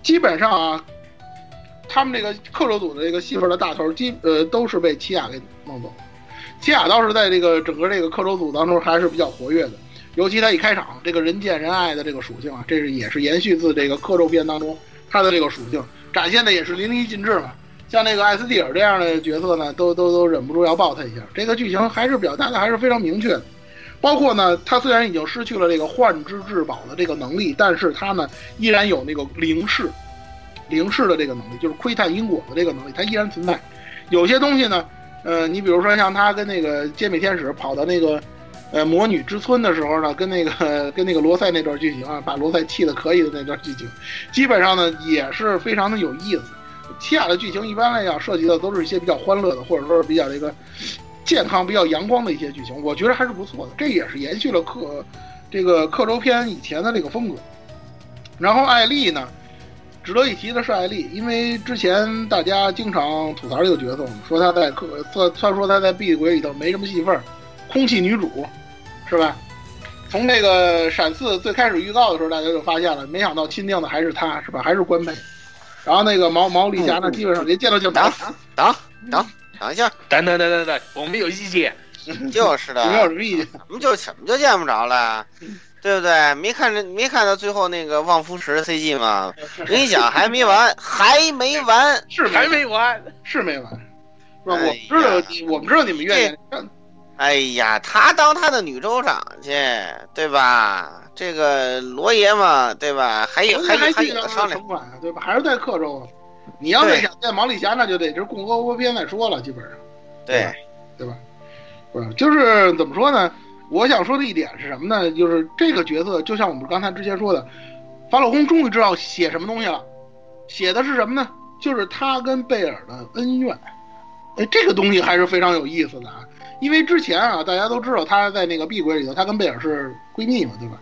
基本上啊，他们这个克州组的这个戏份的大头，基呃都是被奇亚给弄走了。奇亚倒是在这个整个这个克州组当中还是比较活跃的，尤其他一开场这个人见人爱的这个属性啊，这是也是延续自这个克州篇当中他的这个属性，展现的也是淋漓尽致嘛。像那个艾斯蒂尔这样的角色呢，都都都忍不住要抱他一下。这个剧情还是表达的还是非常明确的。包括呢，他虽然已经失去了这个幻之至宝的这个能力，但是他呢依然有那个灵视，灵视的这个能力，就是窥探因果的这个能力，它依然存在。有些东西呢，呃，你比如说像他跟那个歼灭天使跑到那个呃魔女之村的时候呢，跟那个跟那个罗塞那段剧情啊，把罗塞气的可以的那段剧情，基本上呢也是非常的有意思。奇亚的剧情一般来讲涉及的都是一些比较欢乐的，或者说是比较这个。健康比较阳光的一些剧情，我觉得还是不错的。这也是延续了克这个克州篇以前的这个风格。然后艾丽呢，值得一提的是艾丽，因为之前大家经常吐槽这个角色，说她在克算算说她在碧鬼里头没什么戏份，空气女主，是吧？从这个闪四最开始预告的时候，大家就发现了，没想到钦定的还是她，是吧？还是官配。然后那个毛毛丽霞呢，基本上连见到就打打打。等一下，等等等等等，我们有意见，(laughs) (laughs) 就是的，没有什么意见，怎么就怎么就见不着了，(laughs) 对不对？没看着没看到最后那个望夫石 CG 吗？我跟你讲，还没完，还没完，是还没完，是没完，是吧？我知道，我们知道你们愿意。哎呀，他当他的女州长去，对吧？这个罗爷嘛，对吧？还有还有还有的商量，对吧？还是在克州。你要是想见毛利霞，那就得是共和国边再说了，基本上，对，对吧？不是，就是怎么说呢？我想说的一点是什么呢？就是这个角色，就像我们刚才之前说的，法老空终于知道写什么东西了，写的是什么呢？就是他跟贝尔的恩怨。哎，这个东西还是非常有意思的啊！因为之前啊，大家都知道他在那个碧鬼里头，他跟贝尔是闺蜜嘛，对吧？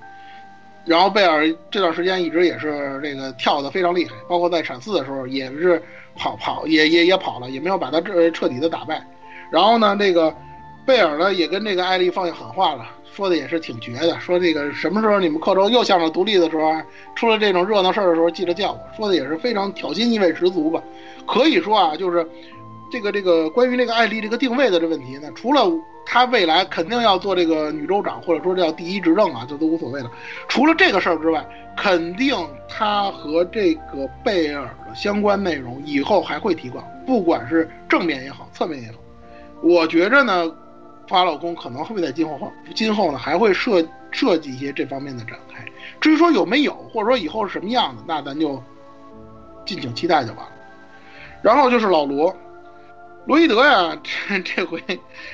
然后贝尔这段时间一直也是这个跳的非常厉害，包括在闪四的时候也是跑跑也也也跑了，也没有把他彻彻底的打败。然后呢，这个贝尔呢也跟这个艾丽放下狠话了，说的也是挺绝的，说这个什么时候你们克州又向着独立的时候，出了这种热闹事儿的时候，记得叫我。说的也是非常挑衅意味十足吧。可以说啊，就是这个这个关于这个艾丽这个定位的这问题呢，除了。他未来肯定要做这个女州长，或者说叫第一执政啊，这都无所谓了。除了这个事儿之外，肯定他和这个贝尔的相关内容以后还会提高，不管是正面也好，侧面也好。我觉着呢，法老宫可能会在今后今后呢还会设设计一些这方面的展开。至于说有没有，或者说以后是什么样的，那咱就敬请期待就完了。然后就是老罗。罗伊德呀，这这回，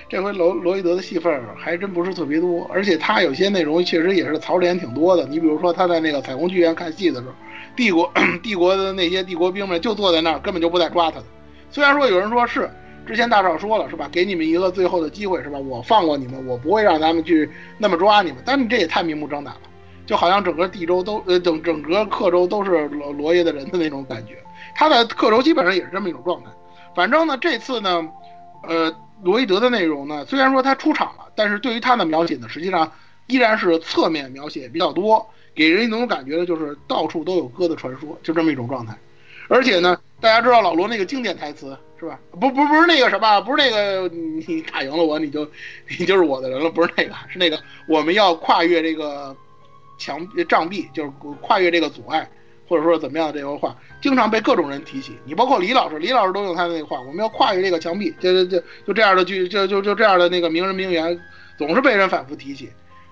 这回罗罗伊德的戏份还真不是特别多，而且他有些内容确实也是槽点挺多的。你比如说他在那个彩虹剧院看戏的时候，帝国 (coughs) 帝国的那些帝国兵们就坐在那儿，根本就不带抓他的。虽然说有人说是之前大少说了是吧，给你们一个最后的机会是吧，我放过你们，我不会让他们去那么抓你们。但你这也太明目张胆了，就好像整个地州都呃整整个克州都是罗罗爷的人的那种感觉。他在克州基本上也是这么一种状态。反正呢，这次呢，呃，罗伊德的内容呢，虽然说他出场了，但是对于他的描写呢，实际上依然是侧面描写比较多，给人一种感觉呢，就是到处都有哥的传说，就这么一种状态。而且呢，大家知道老罗那个经典台词是吧？不不不是那个什么，不是那个你打赢了我，你就你就是我的人了，不是那个，是那个我们要跨越这个墙障壁，就是跨越这个阻碍。或者说怎么样这个话，经常被各种人提起。你包括李老师，李老师都用他的那个话：“我们要跨越这个墙壁。”就就就就这样的句，就就就这样的那个名人名言，总是被人反复提起。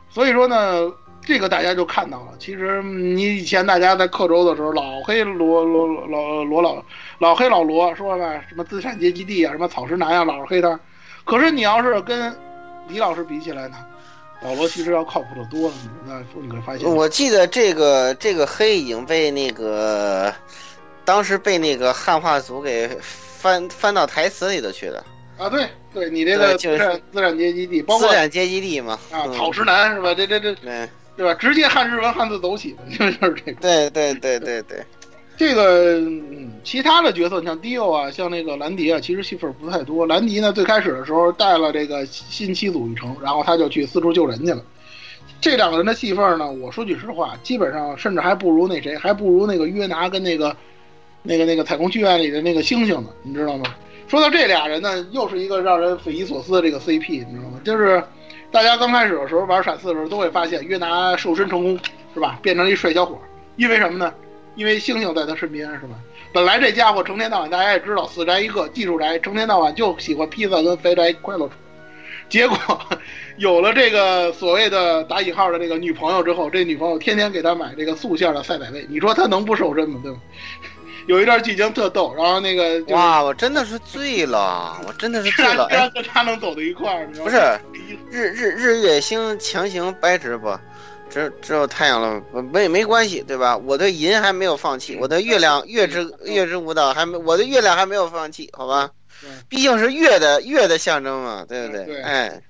所以说呢，这个大家就看到了。其实你以前大家在克州的时候，老黑罗罗老罗老老黑老罗说吧，什么资产阶级地啊，什么草食男啊，老是黑他。可是你要是跟李老师比起来呢？老罗其实要靠谱的多了，那你会发现。我记得这个这个黑已经被那个当时被那个汉化组给翻翻到台词里头去的。啊，对对，你这个就是资产资产阶级地，包括资产阶级地嘛。啊，嗯草食男是吧？这这这对对吧？直接汉日文汉字走起的，(laughs) 就是这个。对对对对对，这个嗯，其他的角色像迪欧啊，像那个兰迪啊，其实戏份不太多。兰迪呢，最开始的时候带了这个新七组一程，然后他就去四处救人去了。这两个人的戏份呢，我说句实话，基本上甚至还不如那谁，还不如那个约拿跟那个那个那个太空剧院里的那个星星呢，你知道吗？说到这俩人呢，又是一个让人匪夷所思的这个 CP，你知道吗？就是大家刚开始的时候玩闪四的时候，都会发现约拿瘦身成功，是吧？变成一帅小伙，因为什么呢？因为星星在他身边，是吧？本来这家伙成天到晚，大家也知道，死宅一个，技术宅，成天到晚就喜欢披萨跟肥宅快乐处。结果有了这个所谓的打引号的这个女朋友之后，这女朋友天天给他买这个素馅的赛百味，你说他能不瘦身吗？对吧？(laughs) 有一段剧情特逗，然后那个、就是、哇，我真的是醉了，我真的是醉了。居然跟他能走到一块儿，你知道不是日日日月星强行掰直播，只只有太阳了，没没关系，对吧？我的银还没有放弃，我的月亮月之月之舞蹈还没，我的月亮还没有放弃，好吧？毕竟是月的月的象征嘛，对不对？对，哎，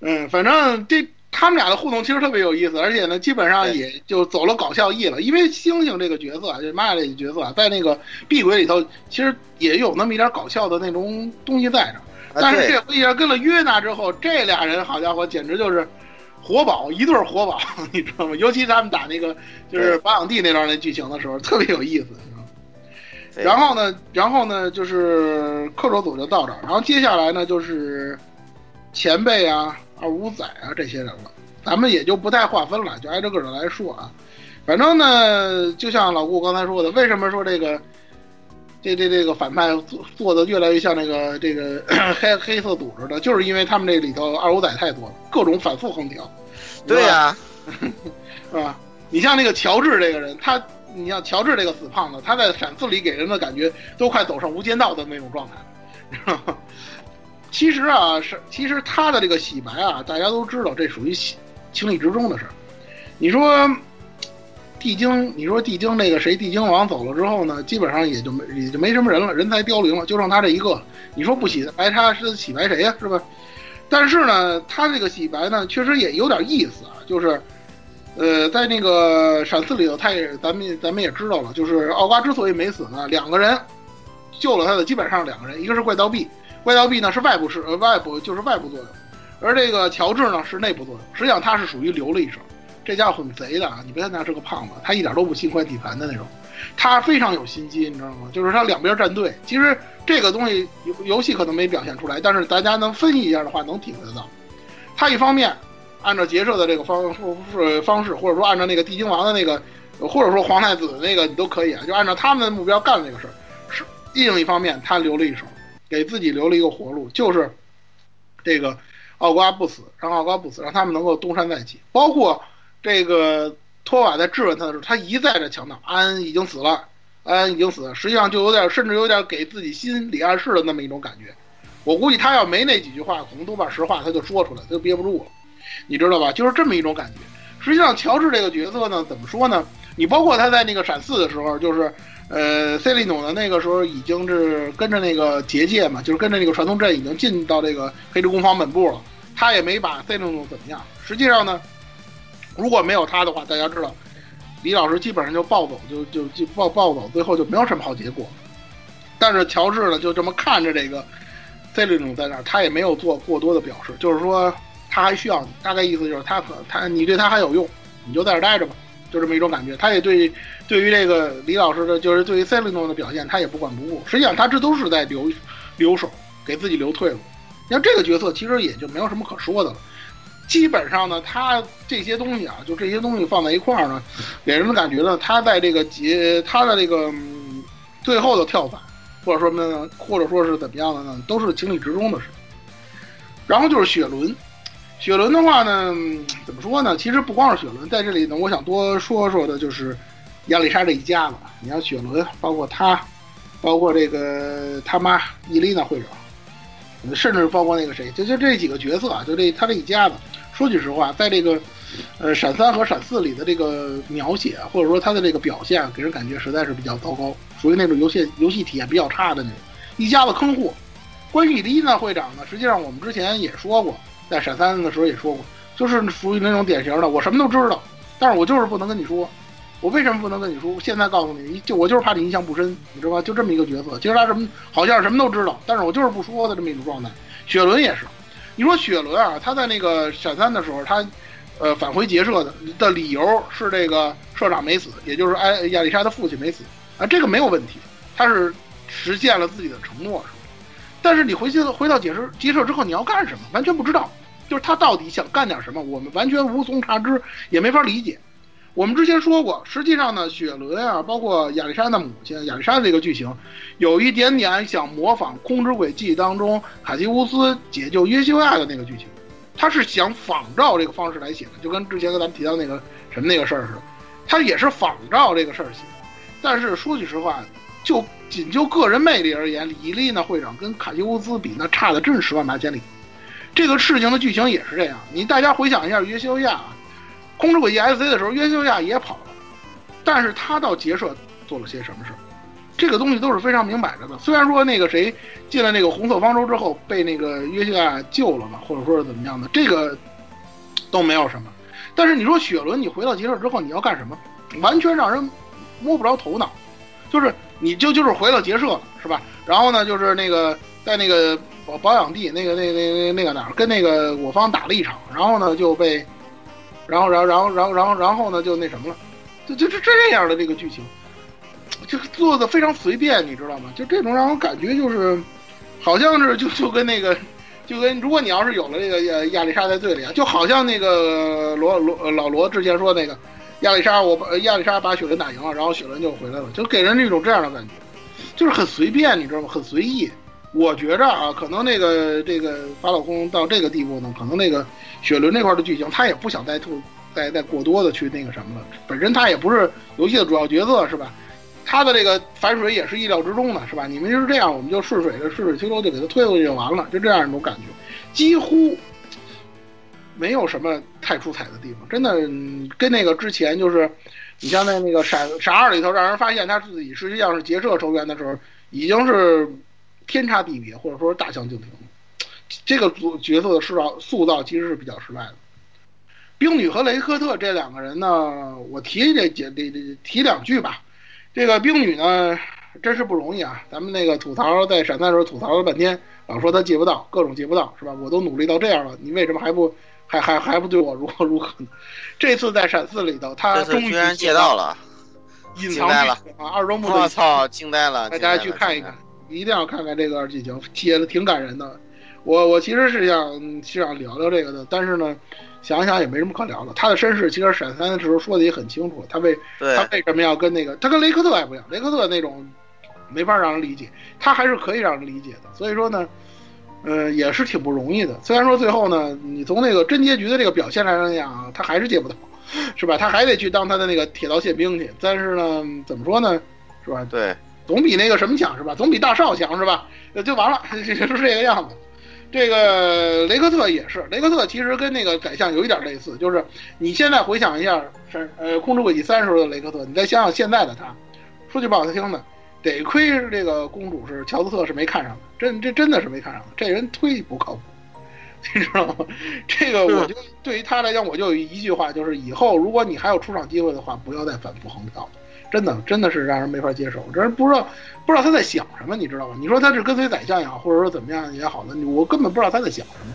嗯，反正这他们俩的互动其实特别有意思，而且呢，基本上也就走了搞笑意了。因为星星这个角色啊，就玛雅这个角色啊，在那个碧鬼里头，其实也有那么一点搞笑的那种东西在这。但是这回一下跟了约娜之后，这俩人好家伙，简直就是活宝，一对活宝，(laughs) 你知道吗？尤其他们打那个就是保养地那段那剧情的时候，特别有意思。然后呢，然后呢，就是克罗组就到这儿，然后接下来呢，就是前辈啊、二五仔啊这些人了，咱们也就不太划分了，就挨着个的来说啊。反正呢，就像老顾刚才说的，为什么说这个这这这个反派做做的越来越像那个这个 (clears throat) 黑黑色组织的，就是因为他们这里头二五仔太多了，各种反复横挑。对呀、啊，是吧？你像那个乔治这个人，他。你像乔治这个死胖子，他在闪四里给人的感觉都快走上无间道的那种状态。(laughs) 其实啊，是其实他的这个洗白啊，大家都知道，这属于情理之中的事儿。你说地精，你说地精那个谁，地精王走了之后呢，基本上也就没也就没什么人了，人才凋零了，就剩他这一个。你说不洗白他是洗白谁呀、是吧？但是呢，他这个洗白呢，确实也有点意思啊，就是。呃，在那个闪四里头，他也咱们咱们也知道了，就是奥瓜之所以没死呢，两个人救了他的基本上两个人，一个是怪盗币，怪盗币呢是外部是呃外部就是外部作用，而这个乔治呢是内部作用。实际上他是属于留了一手，这家伙很贼的啊！你别看他是个胖子，他一点都不心怀底盘的那种，他非常有心机，你知道吗？就是他两边站队。其实这个东西游游戏可能没表现出来，但是大家能分析一下的话，能体会得到。他一方面。按照结社的这个方式方式，或者说按照那个地精王的那个，或者说皇太子的那个，你都可以啊，就按照他们的目标干这个事儿。是另一方面，他留了一手，给自己留了一个活路，就是这个奥瓜不死，让奥瓜不死，让他们能够东山再起。包括这个托瓦在质问他的时候，他一再的强调安已经死了，安已经死了，实际上就有点，甚至有点给自己心理暗示的那么一种感觉。我估计他要没那几句话，可能都把实话他就说出来，他就憋不住了。你知道吧？就是这么一种感觉。实际上，乔治这个角色呢，怎么说呢？你包括他在那个闪四的时候，就是呃，塞利努呢，那个时候已经是跟着那个结界嘛，就是跟着那个传送阵已经进到这个黑之攻防本部了。他也没把塞利努怎么样。实际上呢，如果没有他的话，大家知道，李老师基本上就暴走，就就就暴暴走，最后就没有什么好结果。但是乔治呢，就这么看着这个塞利努在那儿，他也没有做过多的表示，就是说。他还需要你，大概意思就是他可他你对他还有用，你就在这待着吧，就这么一种感觉。他也对对于这个李老师的，就是对于塞利诺的表现，他也不管不顾。实际上，他这都是在留留手，给自己留退路。像这个角色，其实也就没有什么可说的了。基本上呢，他这些东西啊，就这些东西放在一块儿呢，给人的感觉呢，他在这个结他的这个、嗯、最后的跳反，或者说呢，或者说是怎么样的呢，都是情理之中的事。然后就是雪伦。雪伦的话呢，怎么说呢？其实不光是雪伦，在这里呢，我想多说说的就是亚历莎这一家子。你像雪伦，包括他，包括这个他妈伊丽娜会长，甚至包括那个谁，就就这几个角色啊，就这他这一家子。说句实话，在这个呃闪三和闪四里的这个描写，或者说他的这个表现，给人感觉实在是比较糟糕，属于那种游戏游戏体验比较差的那种。一家子坑货。关于你的伊娜会长呢，实际上我们之前也说过，在闪三的时候也说过，就是属于那种典型的，我什么都知道，但是我就是不能跟你说。我为什么不能跟你说？现在告诉你，就我就是怕你印象不深，你知道吧？就这么一个角色。其实他什么好像什么都知道，但是我就是不说的这么一种状态。雪伦也是，你说雪伦啊，他在那个闪三的时候，他呃返回结社的的理由是这个社长没死，也就是艾亚丽莎的父亲没死啊，这个没有问题，他是实现了自己的承诺，是吧？但是你回去回到解释结社之后，你要干什么？完全不知道，就是他到底想干点什么，我们完全无从查知，也没法理解。我们之前说过，实际上呢，雪伦啊，包括亚历山的母亲亚历山这个剧情，有一点点想模仿《空之轨迹》当中卡西乌斯解救约修亚的那个剧情，他是想仿照这个方式来写的，就跟之前跟咱们提到那个什么那个事儿似的，他也是仿照这个事儿写。但是说句实话，就仅就个人魅力而言，李丽娜会长跟卡西乌斯比，那差的真是十万八千里。这个事情的剧情也是这样，你大家回想一下约修亚。啊控制轨迹 S C 的时候，约修亚也跑了，但是他到结社做了些什么事？这个东西都是非常明摆着的。虽然说那个谁进了那个红色方舟之后被那个约西亚救了嘛，或者说是怎么样的，这个都没有什么。但是你说雪伦，你回到结社之后你要干什么？完全让人摸不着头脑。就是你就就是回到结社了，是吧？然后呢，就是那个在那个保保养地那个那那那那个哪儿跟那个我方打了一场，然后呢就被。然后，然后，然后，然后，然后，然后呢？就那什么了，就就是这样的这个剧情，就做的非常随便，你知道吗？就这种让我感觉就是，好像是就就跟那个，就跟如果你要是有了这个亚亚历莎在队里啊，就好像那个罗罗老罗之前说那个亚历莎，我亚历莎把雪伦打赢了，然后雪伦就回来了，就给人一种这样的感觉，就是很随便，你知道吗？很随意。我觉着啊，可能那个这个法老宫到这个地步呢，可能那个雪伦那块的剧情，他也不想再吐，再再过多的去那个什么了。本身他也不是游戏的主要角色，是吧？他的这个反水也是意料之中的，是吧？你们就是这样，我们就顺水的顺水推舟就给他推过去就完了，就这样一种感觉，几乎没有什么太出彩的地方。真的跟那个之前就是，你像在那个闪闪二里头，让人发现他自己实际上是结社成员的时候，已经是。天差地别，或者说大相径庭，这个组角色的塑造塑造其实是比较失败的。冰女和雷克特这两个人呢，我提这这这提两句吧。这个冰女呢，真是不容易啊！咱们那个吐槽在闪三的时候吐槽了半天，老说她借不到，各种借不到，是吧？我都努力到这样了，你为什么还不还还还不对我如何如何呢？这次在闪四里头，她终于借到了，隐藏了啊！二周目我操，惊呆了！大家去看一看。一定要看看这段剧情，写的挺感人的。我我其实是想是想聊聊这个的，但是呢，想想也没什么可聊的。他的身世其实闪三的时候说的也很清楚，他为他为什么要跟那个他跟雷克特还不一样，雷克特那种没法让人理解，他还是可以让人理解的。所以说呢，呃，也是挺不容易的。虽然说最后呢，你从那个真结局的这个表现来讲，他还是借不到，是吧？他还得去当他的那个铁道宪兵去。但是呢，怎么说呢，是吧？对。总比那个什么强是吧？总比大少强是吧？就完了，(laughs) 就是这个样子。这个雷克特也是，雷克特其实跟那个宰相有一点类似，就是你现在回想一下，是呃控制轨迹三时候的雷克特，你再想想现在的他，说句不好听的，得亏是这个公主是乔斯特是没看上的，真这真的是没看上的，这人忒不靠谱，(laughs) 你知道吗？这个我就对于他来讲，我就有一句话，就是以后如果你还有出场机会的话，不要再反复横跳了。真的，真的是让人没法接受。这人不知道，不知道他在想什么，你知道吗？你说他是跟随宰相也好，或者说怎么样也好的，我根本不知道他在想什么，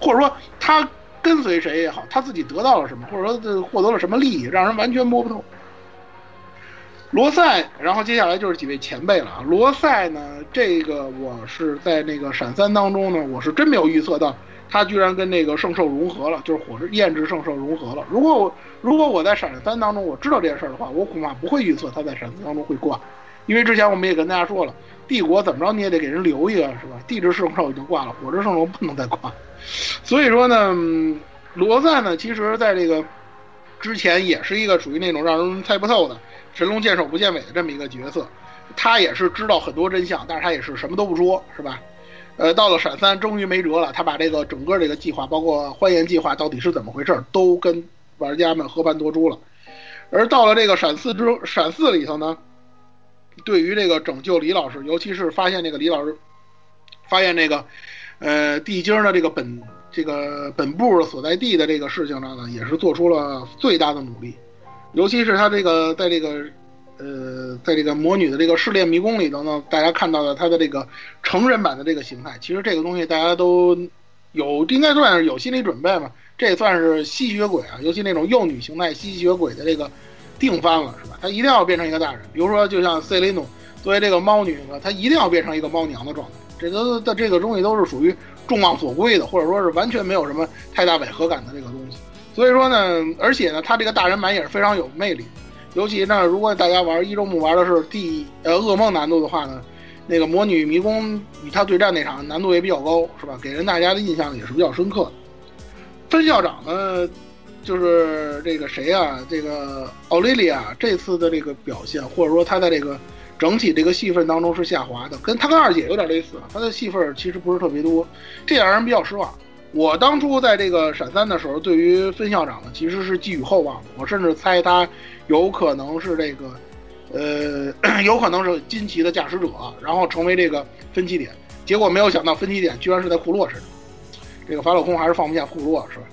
或者说他跟随谁也好，他自己得到了什么，或者说获得了什么利益，让人完全摸不透。罗塞，然后接下来就是几位前辈了啊。罗塞呢，这个我是在那个闪三当中呢，我是真没有预测到。他居然跟那个圣兽融合了，就是火之焰之圣兽融合了。如果我如果我在闪三当中我知道这件事儿的话，我恐怕不会预测他在闪四当中会挂，因为之前我们也跟大家说了，帝国怎么着你也得给人留一个，是吧？地之圣兽已经挂了，火之圣兽不能再挂。所以说呢，罗赞呢，其实在这个之前也是一个属于那种让人猜不透的神龙见首不见尾的这么一个角色，他也是知道很多真相，但是他也是什么都不说，是吧？呃，到了闪三，终于没辙了。他把这个整个这个计划，包括欢颜计划到底是怎么回事，都跟玩家们和盘托出了。而到了这个闪四之闪四里头呢，对于这个拯救李老师，尤其是发现这个李老师，发现这个呃地精的这个本这个本部所在地的这个事情上呢，也是做出了最大的努力。尤其是他这个在这个呃在这个魔女的这个试炼迷宫里头呢，大家看到了他的这个成人版的这个形态。其实这个东西大家都有应该算是有心理准备嘛。这也算是吸血鬼啊，尤其那种幼女形态吸血鬼的这个定番了，是吧？他一定要变成一个大人。比如说，就像塞琳努作为这个猫女呢，她一定要变成一个猫娘的状态。这都的这个东西都是属于众望所归的，或者说是完全没有什么太大违和感的这个东西。所以说呢，而且呢，他这个大人版也是非常有魅力。尤其呢，如果大家玩一周目玩的是第呃噩梦难度的话呢，那个魔女迷宫与他对战那场难度也比较高，是吧？给人大家的印象也是比较深刻的。分校长呢，就是这个谁啊？这个奥莉莉亚这次的这个表现，或者说她在这个整体这个戏份当中是下滑的，跟她跟二姐有点类似，她的戏份其实不是特别多，这让人比较失望。我当初在这个闪三的时候，对于分校长呢，其实是寄予厚望的，我甚至猜他有可能是这个，呃，(clears throat) 有可能是金奇的驾驶者，然后成为这个分歧点。结果没有想到分歧点居然是在库洛身上。这个法老空还是放不下库洛，是吧？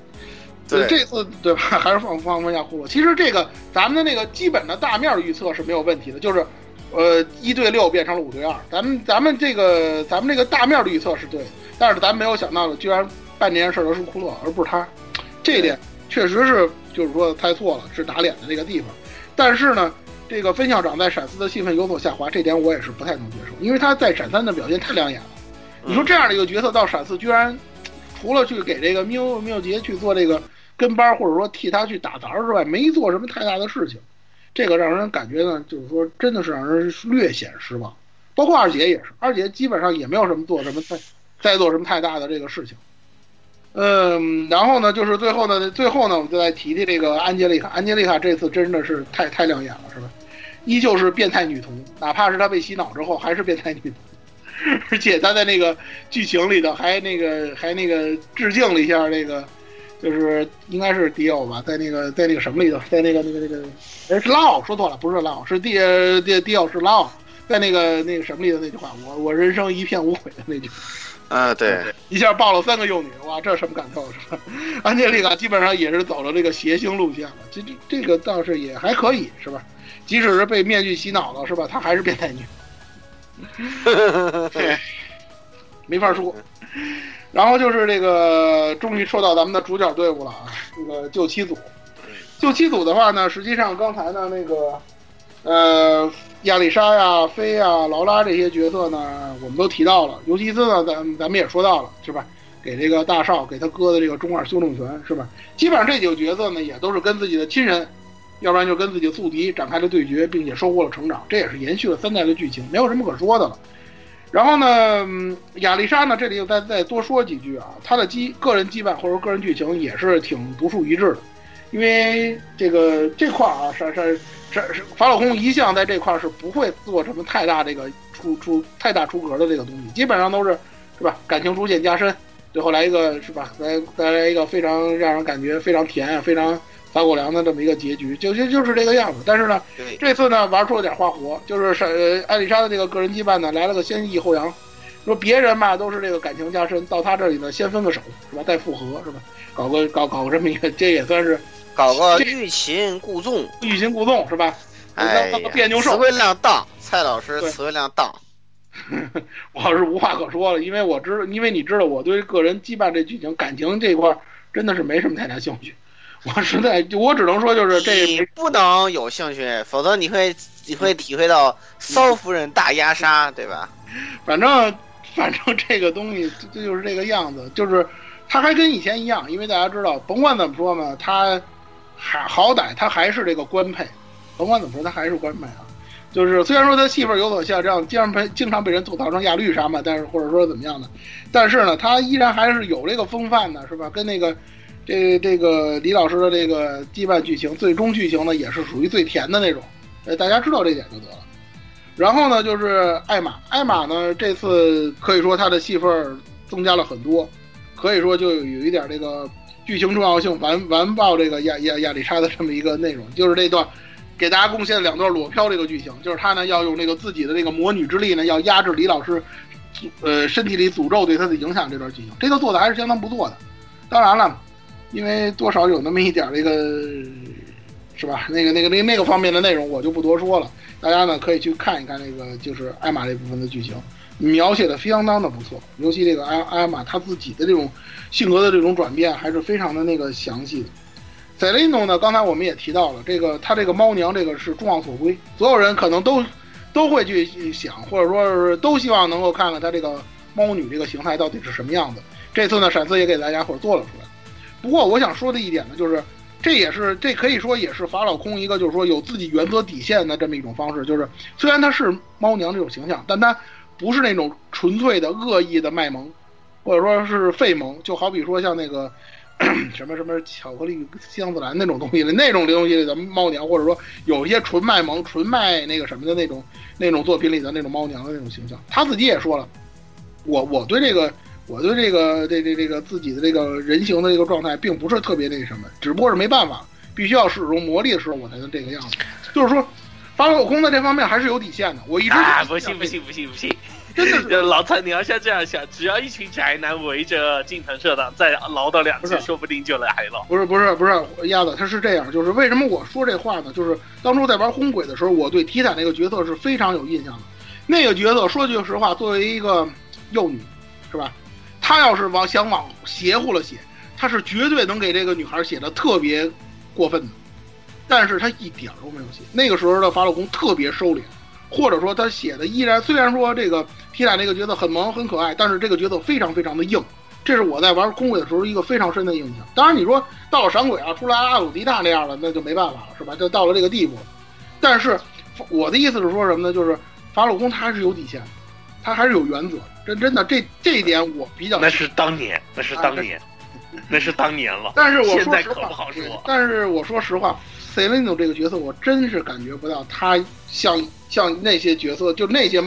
对，这次对吧，(laughs) 还是放放不下库洛。其实这个咱们的那个基本的大面预测是没有问题的，就是呃一对六变成了五对二。咱们咱们这个咱们这个大面的预测是对的，但是咱没有想到的，居然办这件事的是库洛，而不是他。这一点确实是就是说猜错了，是打脸的这个地方。但是呢，这个分校长在闪四的戏份有所下滑，这点我也是不太能接受，因为他在闪三的表现太亮眼了。你说这样的一个角色到闪四居然。除了去给这个缪缪杰去做这个跟班，或者说替他去打杂之外，没做什么太大的事情，这个让人感觉呢，就是说真的是让人略显失望。包括二姐也是，二姐基本上也没有什么做什么再再做什么太大的这个事情。嗯，然后呢，就是最后呢，最后呢，我们就再提提这个安吉丽卡。安吉丽卡这次真的是太太亮眼了，是吧？依旧是变态女童，哪怕是她被洗脑之后，还是变态女童。而且她在那个剧情里头还那个还那个致敬了一下那个，就是应该是迪奥吧，在那个在那个什么里头，在那个那个那个，哎是拉奥说错了，不是拉奥，是迪迪迪奥是拉奥，在那个那个什么里的那句话，我我人生一片无悔的那句，啊对，一下抱了三个幼女，哇，这什么感受是吧？(laughs) 安吉丽卡基本上也是走了这个谐星路线了，这这这个倒是也还可以是吧？即使是被面具洗脑了是吧？她还是变态女。(laughs) 对没法说。然后就是这个，终于说到咱们的主角队伍了啊，这个救七组。救七组的话呢，实际上刚才呢那个，呃，亚丽莎呀、菲呀、劳拉这些角色呢，我们都提到了。尤其斯呢，咱咱们也说到了，是吧？给这个大少给他哥的这个中二修正权，是吧？基本上这几个角色呢，也都是跟自己的亲人。要不然就跟自己的宿敌展开了对决，并且收获了成长，这也是延续了三代的剧情，没有什么可说的了。然后呢，亚丽莎呢，这里又再再多说几句啊，她的羁个人羁绊或者个人剧情也是挺独树一帜的，因为这个这块啊，是是是是法老空一向在这块是不会做什么太大这个出出太大出格的这个东西，基本上都是是吧，感情逐渐加深，最后来一个是吧，来再来一个非常让人感觉非常甜啊，非常。撒狗粮的这么一个结局，就就就是这个样子。但是呢，这次呢玩出了点花活，就是是呃艾丽莎的这个个人羁绊呢来了个先抑后扬。说别人嘛都是这个感情加深，到他这里呢先分个手是吧，再复合是吧？搞个搞搞个这么一个，这也算是搞个欲擒故纵，欲擒故纵是吧？哎，别扭手，词汇量大，蔡老师词汇量大，(laughs) 我是无话可说了，因为我知道，因为你知道我对个人羁绊这剧情感情这块真的是没什么太大兴趣。(laughs) 我实在，我只能说，就是这你不能有兴趣，否则你会你会体会到骚夫人大压杀，对吧？反正反正这个东西这就是这个样子，就是他还跟以前一样，因为大家知道，甭管怎么说嘛，他还好歹他还是这个官配，甭管怎么说他还是官配啊。就是虽然说他戏份有所下降，经常被经常被人吐槽成亚绿啥嘛，但是或者说怎么样的，但是呢，他依然还是有这个风范的，是吧？跟那个。这这个李老师的这个羁绊剧情，最终剧情呢也是属于最甜的那种，呃，大家知道这点就得了。然后呢，就是艾玛，艾玛呢这次可以说她的戏份增加了很多，可以说就有一点这个剧情重要性完完爆这个亚亚亚丽莎的这么一个内容，就是这段给大家贡献两段裸漂这个剧情，就是他呢要用那个自己的那个魔女之力呢，要压制李老师，呃身体里诅咒对他的影响这段剧情，这个做的还是相当不错的。当然了，因为多少有那么一点这个，是吧？那个那个那那个方面的内容我就不多说了，大家呢可以去看一看那个就是艾玛这部分的剧情，描写的相当的不错，尤其这个艾艾玛她自己的这种性格的这种转变还是非常的那个详细的。塞琳诺呢，刚才我们也提到了，这个他这个猫娘这个是众望所归，所有人可能都都会去想，或者说是都希望能够看看他这个猫女这个形态到底是什么样子。这次呢，闪斯也给大家伙做了出来。不过我想说的一点呢，就是这也是这可以说也是法老空一个就是说有自己原则底线的这么一种方式，就是虽然他是猫娘这种形象，但他不是那种纯粹的恶意的卖萌，或者说是废萌，就好比说像那个。(clears throat) 什么什么巧克力香子兰那种东西的那种东西的猫娘，或者说有一些纯卖萌、纯卖那个什么的那种那种作品里的那种猫娘的那种形象，他自己也说了，我我对这个我对这个这这这个自己的这个人形的这个状态并不是特别那什么，只不过是没办法，必须要使用魔力的时候我才能这个样子。就是说，法老空在这方面还是有底线的。我一直啊，不信不信不信不信。(laughs) 真的，老蔡，你要像这样想，只要一群宅男围着近藤社长再唠叨两句，说不定就来了。不是不是不是，鸭子他是这样，就是为什么我说这话呢？就是当初在玩轰鬼的时候，我对提坦那个角色是非常有印象的。那个角色说句实话，作为一个幼女，是吧？她要是往想往邪乎了写，她是绝对能给这个女孩写的特别过分的。但是他一点都没有写。那个时候的法老宫特别收敛。或者说他写的依然，虽然说这个皮塔这个角色很萌很可爱，但是这个角色非常非常的硬，这是我在玩空鬼的时候一个非常深的印象。当然你说到了闪鬼啊，出来阿鲁迪娜那样的，那就没办法了，是吧？就到了这个地步。但是我的意思是说什么呢？就是法老宫他还是有底线，他还是有原则。真真的这这一点我比较。那是当年，那是当年，(laughs) 那是当年了。但是我现在可不好说。但是我说实话。塞琳诺这个角色，我真是感觉不到她像像那些角色，就那些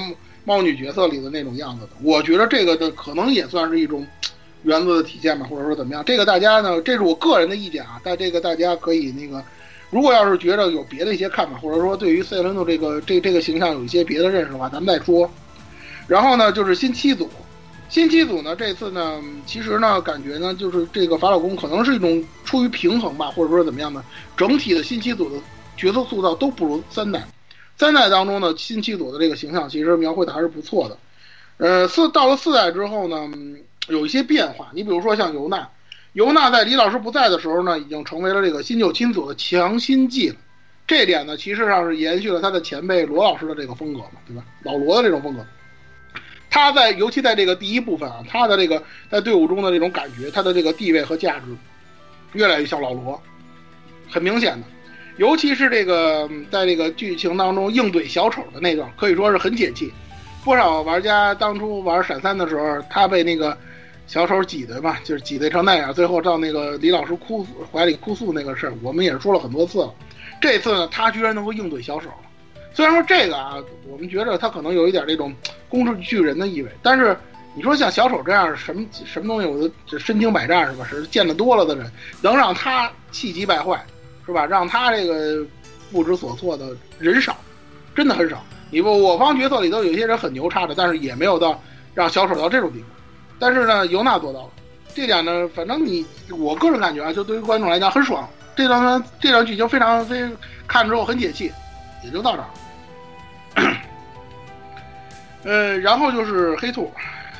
猫女角色里的那种样子的。我觉得这个的可能也算是一种原则的体现吧，或者说怎么样。这个大家呢，这是我个人的意见啊，但这个大家可以那个，如果要是觉得有别的一些看法，或者说对于塞琳诺这个这这个形象有一些别的认识的话，咱们再说。然后呢，就是新七组。新七组呢，这次呢，其实呢，感觉呢，就是这个法老宫可能是一种出于平衡吧，或者说怎么样呢？整体的新七组的角色塑造都不如三代。三代当中呢，新七组的这个形象其实描绘的还是不错的。呃，四到了四代之后呢，有一些变化。你比如说像尤娜，尤娜在李老师不在的时候呢，已经成为了这个新旧亲组的强心剂了。这点呢，其实上是延续了他的前辈罗老师的这个风格嘛，对吧？老罗的这种风格。他在尤其在这个第一部分啊，他的这个在队伍中的这种感觉，他的这个地位和价值，越来越像老罗，很明显的。尤其是这个在这个剧情当中硬怼小丑的那段，可以说是很解气。不少玩家当初玩闪三的时候，他被那个小丑挤兑嘛，就是挤兑成那样，最后到那个李老师哭怀里哭诉那个事儿，我们也说了很多次了。这次呢，他居然能够硬怼小丑。虽然说这个啊，我们觉得他可能有一点这种攻势巨人的意味，但是你说像小丑这样什么什么东西，我都就身经百战是吧？是见得多了的人，能让他气急败坏，是吧？让他这个不知所措的人少，真的很少。你不，我方角色里头有些人很牛叉的，但是也没有到让小丑到这种地步。但是呢，尤娜做到了，这点呢，反正你我个人感觉啊，就对于观众来讲很爽。这段这段剧情非常非看之后很解气，也就到这儿。呃，然后就是黑兔，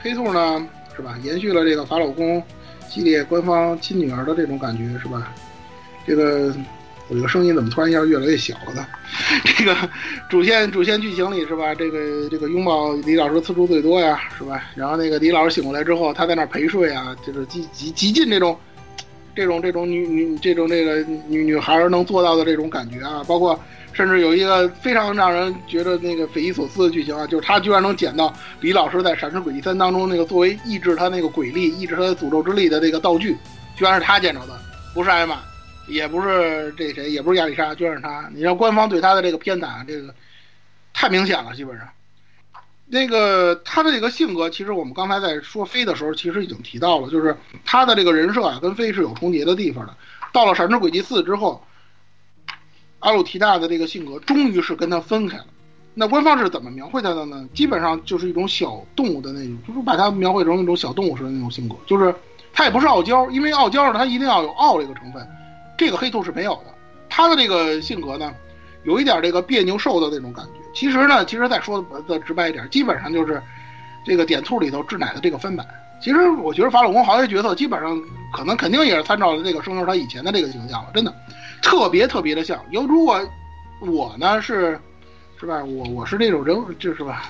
黑兔呢，是吧？延续了这个法老公系列官方亲女儿的这种感觉，是吧？这个我这个声音怎么突然一下越来越小了呢？(laughs) 这个主线主线剧情里是吧？这个这个拥抱李老师次数最多呀，是吧？然后那个李老师醒过来之后，他在那陪睡啊，就是极极极尽这种这种这种女女这种这个女女孩能做到的这种感觉啊，包括。甚至有一个非常让人觉得那个匪夷所思的剧情啊，就是他居然能捡到李老师在《闪之轨迹三》当中那个作为抑制他那个鬼力、抑制他的诅咒之力的这个道具，居然是他捡着的，不是艾玛，也不是这谁，也不是亚丽莎，居然是他。你让官方对他的这个偏袒，这个太明显了，基本上。那个他的这个性格，其实我们刚才在说飞的时候，其实已经提到了，就是他的这个人设啊，跟飞是有重叠的地方的。到了《闪之轨迹四》之后。阿鲁提娜的这个性格终于是跟他分开了。那官方是怎么描绘他的呢？基本上就是一种小动物的那种，就是把它描绘成一种小动物似的那种性格，就是他也不是傲娇，因为傲娇呢，他一定要有傲这个成分，这个黑兔是没有的。他的这个性格呢，有一点这个别扭兽的那种感觉。其实呢，其实再说的直白一点，基本上就是这个点兔里头智乃的这个翻版。其实我觉得法老宫豪这角色基本上可能肯定也是参照了这个声优他以前的这个形象了，真的特别特别的像。有如果我呢是。是吧？我我是那种人，就是吧。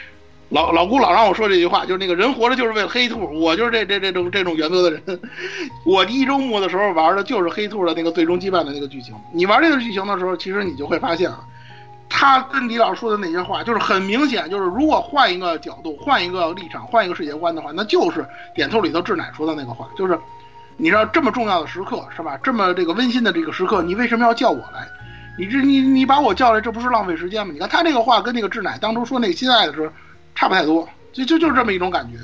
(laughs) 老老姑老让我说这句话，就是那个人活着就是为了黑兔，我就是这这这种这种原则的人。(laughs) 我一周末的时候玩的就是黑兔的那个最终羁绊的那个剧情。你玩这个剧情的时候，其实你就会发现啊，他跟李老师说的那些话，就是很明显，就是如果换一个角度、换一个立场、换一个世界观的话，那就是点兔里头志乃说的那个话，就是你知道这么重要的时刻是吧？这么这个温馨的这个时刻，你为什么要叫我来？你这你你把我叫来，这不是浪费时间吗？你看他这个话跟那个志乃当初说那个心爱的时候差不太多，就就就这么一种感觉。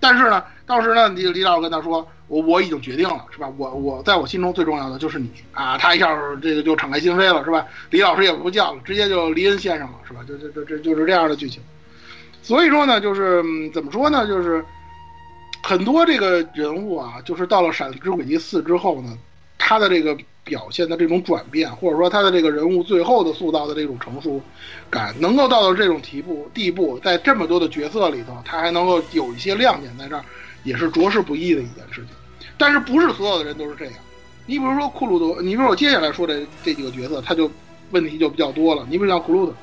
但是呢，当时呢，李李老师跟他说，我我已经决定了，是吧？我我在我心中最重要的就是你啊！他一下这个就敞开心扉了，是吧？李老师也不叫了，直接就黎恩先生了，是吧？就就就这就是这样的剧情。所以说呢，就是怎么说呢？就是很多这个人物啊，就是到了《闪之轨迹四》之后呢，他的这个。表现的这种转变，或者说他的这个人物最后的塑造的这种成熟感，能够到了这种地步地步，在这么多的角色里头，他还能够有一些亮点在这儿，也是着实不易的一件事情。但是不是所有的人都是这样？你比如说库鲁德，你比如我接下来说的这几个角色，他就问题就比较多了。你比如像库鲁德，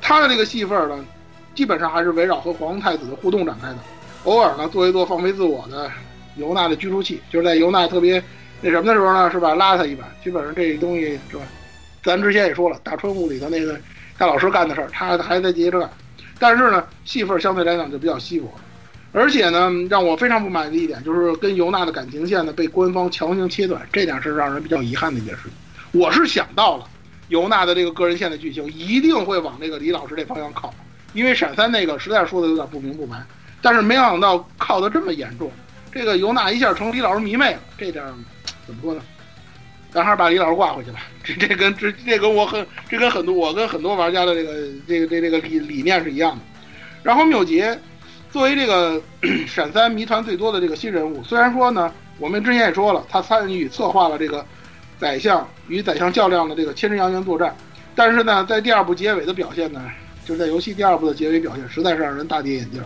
他的这个戏份呢，基本上还是围绕和皇太子的互动展开的，偶尔呢做一做放飞自我的尤娜的拘束器，就是在尤娜特别。那什么的时候呢，是吧？拉他一把，基本上这东西是吧？咱之前也说了，大春雾里头那个大老师干的事儿，他还在接着干。但是呢，戏份相对来讲就比较稀薄，而且呢，让我非常不满意的一点就是跟尤娜的感情线呢被官方强行切断，这点是让人比较遗憾的一件事情。我是想到了尤娜的这个个人线的剧情一定会往这个李老师这方向靠，因为闪三那个实在说的有点不明不白，但是没想到靠的这么严重，这个尤娜一下成李老师迷妹了，这点。怎么说呢？咱还是把李老师挂回去吧。这这跟这这跟我很这跟很多我跟很多玩家的这个这个这这个理理念是一样的。然后缪杰作为这个 (clears throat) 闪三谜团最多的这个新人物，虽然说呢，我们之前也说了，他参与策划了这个宰相与宰相较量的这个千人扬言作战，但是呢，在第二部结尾的表现呢，就是在游戏第二部的结尾表现，实在是让人大跌眼镜。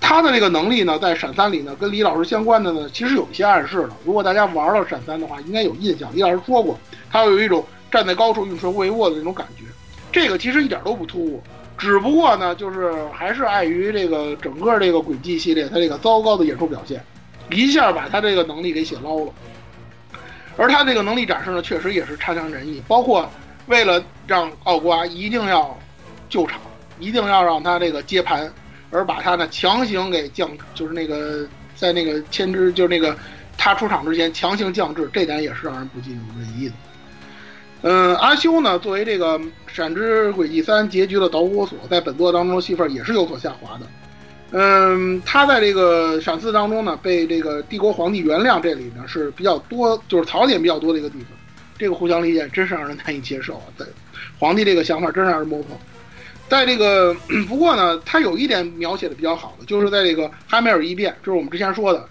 他的这个能力呢，在闪三里呢，跟李老师相关的呢，其实有一些暗示的。如果大家玩了闪三的话，应该有印象。李老师说过，他有一种站在高处运筹帷幄的那种感觉。这个其实一点都不突兀，只不过呢，就是还是碍于这个整个这个轨迹系列他这个糟糕的演出表现，一下把他这个能力给写捞了。而他这个能力展示呢，确实也是差强人意。包括为了让奥瓜一定要救场，一定要让他这个接盘。而把他呢强行给降，就是那个在那个牵制，就是那个他出场之前强行降智，这点也是让人不尽人意的。嗯，阿修呢作为这个《闪之轨迹三》结局的导火索，在本作当中戏份也是有所下滑的。嗯，他在这个闪四当中呢被这个帝国皇帝原谅，这里呢是比较多，就是槽点比较多的一个地方。这个互相理解真是让人难以接受啊！对，皇帝这个想法真是让人摸不透。在这个，(clears throat) 不过呢，他有一点描写的比较好的，就是在这个哈梅尔一变，就是我们之前说的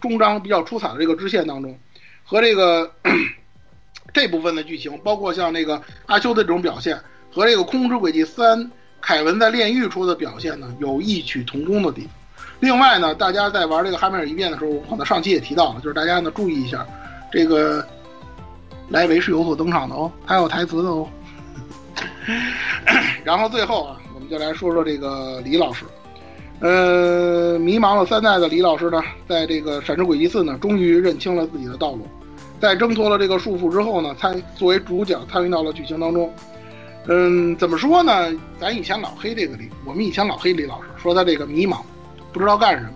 终章比较出彩的这个支线当中，和这个 (clears throat) 这部分的剧情，包括像那个阿修的这种表现，和这个空之轨迹三凯文在炼狱出的表现呢，有异曲同工的地方。另外呢，大家在玩这个哈梅尔一变的时候，可能上期也提到了，就是大家呢注意一下，这个莱维是有所登场的哦，他有台词的哦。(coughs) 然后最后啊，我们就来说说这个李老师。呃，迷茫了三代的李老师呢，在这个《闪之轨迹四》呢，终于认清了自己的道路，在挣脱了这个束缚之后呢，参作为主角参与到了剧情当中。嗯，怎么说呢？咱以前老黑这个李，我们以前老黑李老师，说他这个迷茫，不知道干什么，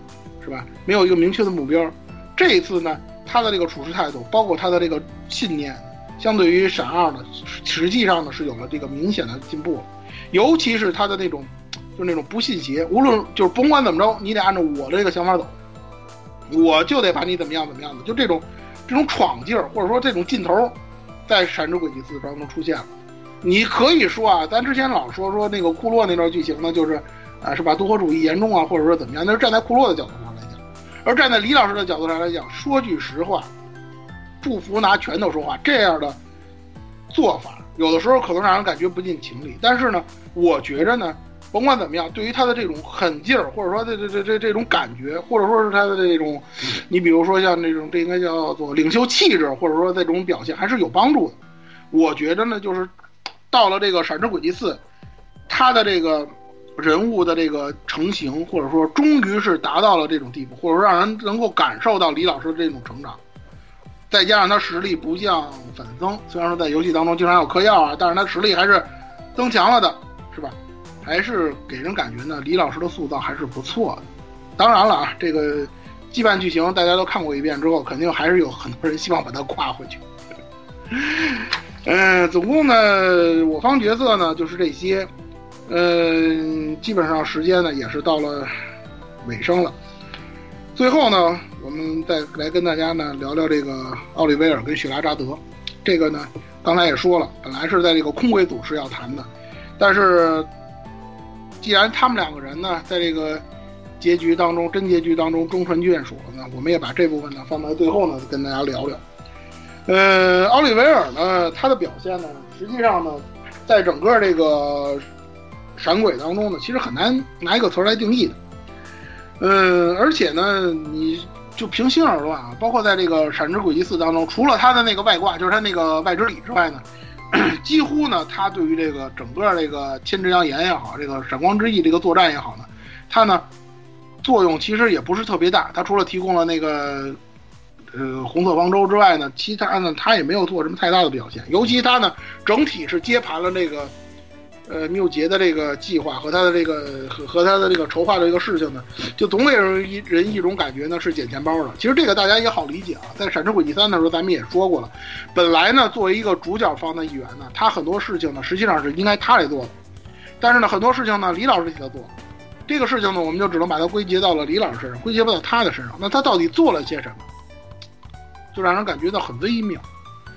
是吧？没有一个明确的目标。这一次呢，他的这个处事态度，包括他的这个信念。相对于闪二呢，实际上呢是有了这个明显的进步，尤其是他的那种，就是那种不信邪，无论就是甭管怎么着，你得按照我的这个想法走，我就得把你怎么样怎么样的，就这种这种闯劲儿，或者说这种劲头，在《闪之轨迹四》当中出现了。你可以说啊，咱之前老说说那个库洛那段剧情呢，就是啊，是吧？独核主义严重啊，或者说怎么样？那是站在库洛的角度上来讲，而站在李老师的角度上来讲，说句实话，祝福拿拳头说话这样的做法，有的时候可能让人感觉不近情理。但是呢，我觉着呢，甭管怎么样，对于他的这种狠劲儿，或者说这这这这这种感觉，或者说是他的这种，你比如说像这种，这应该叫做领袖气质，或者说这种表现，还是有帮助的。我觉着呢，就是到了这个《闪之轨迹四》，他的这个人物的这个成型，或者说终于是达到了这种地步，或者说让人能够感受到李老师的这种成长。再加上他实力不降反增，虽然说在游戏当中经常有嗑药啊，但是他实力还是增强了的，是吧？还是给人感觉呢，李老师的塑造还是不错的。当然了啊，这个羁绊剧情大家都看过一遍之后，肯定还是有很多人希望把它跨回去。嗯，总共呢，我方角色呢就是这些，嗯，基本上时间呢也是到了尾声了。最后呢，我们再来跟大家呢聊聊这个奥利维尔跟雪拉扎德。这个呢，刚才也说了，本来是在这个空轨组是要谈的，但是既然他们两个人呢在这个结局当中、真结局当中终成眷属了呢，我们也把这部分呢放在最后呢跟大家聊聊。呃，奥利维尔呢，他的表现呢，实际上呢，在整个这个闪鬼当中呢，其实很难拿一个词来定义的。嗯，而且呢，你就平心而论啊，包括在这个《闪之轨迹四》当中，除了他的那个外挂，就是他那个外之礼之外呢，(clears throat) 几乎呢，他对于这个整个这个千之阳炎也好，这个闪光之翼这个作战也好呢，他呢作用其实也不是特别大。他除了提供了那个呃红色方舟之外呢，其他呢他也没有做什么太大的表现。尤其他呢整体是接盘了这个。呃，缪杰的这个计划和他的这个和和他的这个筹划的这个事情呢，就总给人一人一种感觉呢是捡钱包的。其实这个大家也好理解啊，在《闪之轨迹三》的时候咱们也说过了，本来呢作为一个主角方的一员呢，他很多事情呢实际上是应该他来做的，但是呢很多事情呢李老师替他做，这个事情呢我们就只能把它归结到了李老师身上，归结不到他的身上。那他到底做了些什么，就让人感觉到很微妙。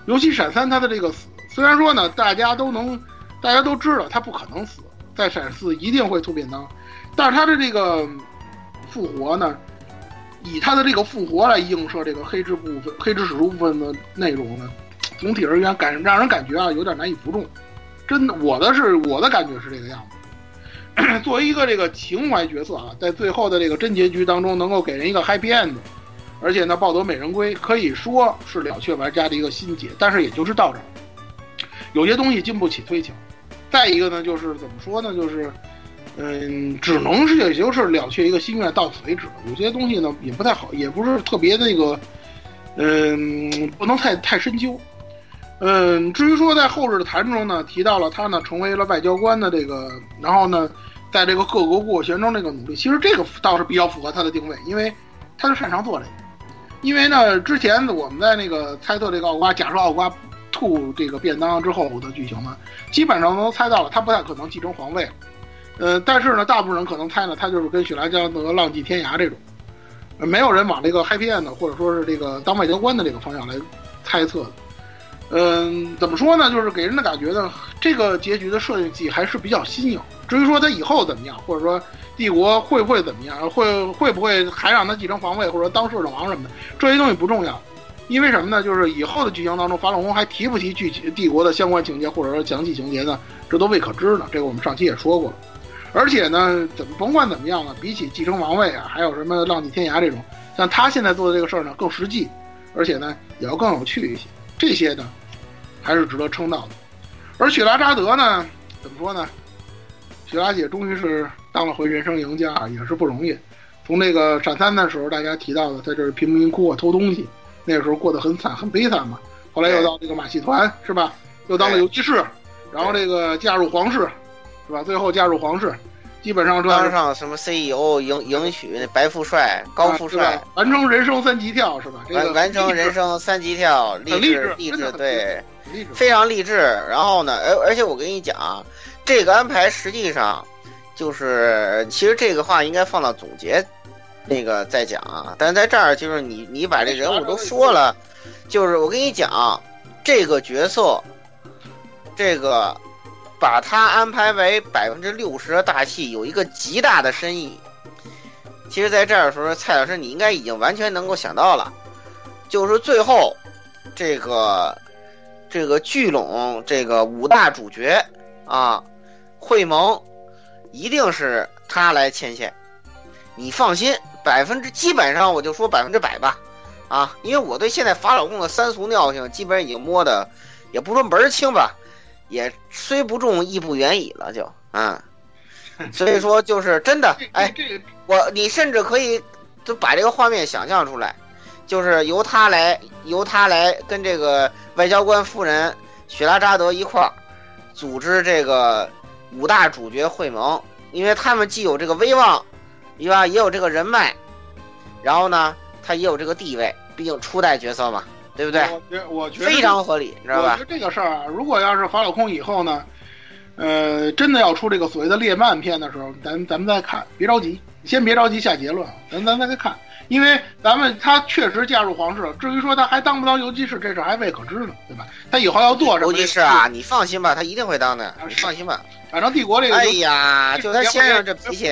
尤其闪三他的这个死，虽然说呢大家都能。大家都知道他不可能死，在闪四一定会吐便当，但是他的这个复活呢，以他的这个复活来映射这个黑之部分、黑之使徒部分的内容呢，总体而言感让人感觉啊有点难以服众。真的，我的是我的感觉是这个样子。作为一个这个情怀角色啊，在最后的这个真结局当中能够给人一个 happy end，而且呢抱得美人归，可以说是了却玩家的一个心结。但是也就是到这儿，有些东西经不起推敲。再一个呢，就是怎么说呢，就是，嗯，只能是也就是了却一个心愿，到此为止。有些东西呢也不太好，也不是特别那个，嗯，不能太太深究。嗯，至于说在后世的谈中呢，提到了他呢成为了外交官的这个，然后呢，在这个各国斡旋中这个努力，其实这个倒是比较符合他的定位，因为他是擅长做这个。因为呢，之前我们在那个猜测这个奥瓜，假设奥瓜。吐这个便当之后的剧情呢，基本上都猜到了，他不太可能继承皇位。呃，但是呢，大部分人可能猜呢，他就是跟雪莱加德浪迹天涯这种，没有人往这个 happy end 或者说是这个当外交官的这个方向来猜测的。嗯，怎么说呢？就是给人的感觉呢，这个结局的设计还是比较新颖。至于说他以后怎么样，或者说帝国会不会怎么样，会会不会还让他继承皇位，或者当摄政王什么的，这些东西不重要。因为什么呢？就是以后的剧情当中，法老宫还提不提剧情帝国的相关情节，或者说详细情节呢？这都未可知呢。这个我们上期也说过了。而且呢，怎么甭管怎么样呢，比起继承王位啊，还有什么浪迹天涯这种，像他现在做的这个事儿呢，更实际，而且呢，也要更有趣一些。这些呢，还是值得称道的。而雪拉扎德呢，怎么说呢？雪拉姐终于是当了回人生赢家啊，也是不容易。从那个闪三的时候，大家提到的，在这儿贫民窟啊偷东西。那个时候过得很惨，很悲惨嘛。后来又到这个马戏团，是吧？又当了游击士，然后这个嫁入皇室，是吧？最后嫁入皇室，基本上当上什么 CEO，迎迎娶那白富帅、高富帅，完成人生三级跳，是吧？完完成人生三级跳，励志励志，对，非常励志。然后呢，而而且我跟你讲，这个安排实际上就是，其实这个话应该放到总结。那个再讲啊，但在这儿就是你你把这人物都说了，就是我跟你讲，这个角色，这个把他安排为百分之六十的大戏，有一个极大的深意。其实，在这儿的时候，蔡老师你应该已经完全能够想到了，就是最后这个这个聚拢这个五大主角啊，会盟一定是他来牵线。你放心，百分之基本上我就说百分之百吧，啊，因为我对现在法老共的三俗尿性基本已经摸的，也不说门儿清吧，也虽不中亦不远矣了，就啊，(laughs) 所以说就是真的，哎，我你甚至可以就把这个画面想象出来，就是由他来由他来跟这个外交官夫人雪拉扎德一块儿组织这个五大主角会盟，因为他们既有这个威望。对吧？也有这个人脉，然后呢，他也有这个地位，毕竟初代角色嘛，对不对？我觉我觉得非常合理，你知道吧？我觉得这个事儿啊，如果要是法老空以后呢，呃，真的要出这个所谓的列曼片的时候，咱咱们再看，别着急，先别着急下结论，咱咱再看，因为咱们他确实嫁入皇室了。至于说他还当不当游击士，这事还未可知呢，对吧？他以后要做什么？游击士啊，你放心吧，他一定会当的，你放心吧。反正帝国这个，哎呀，就他先生这脾气。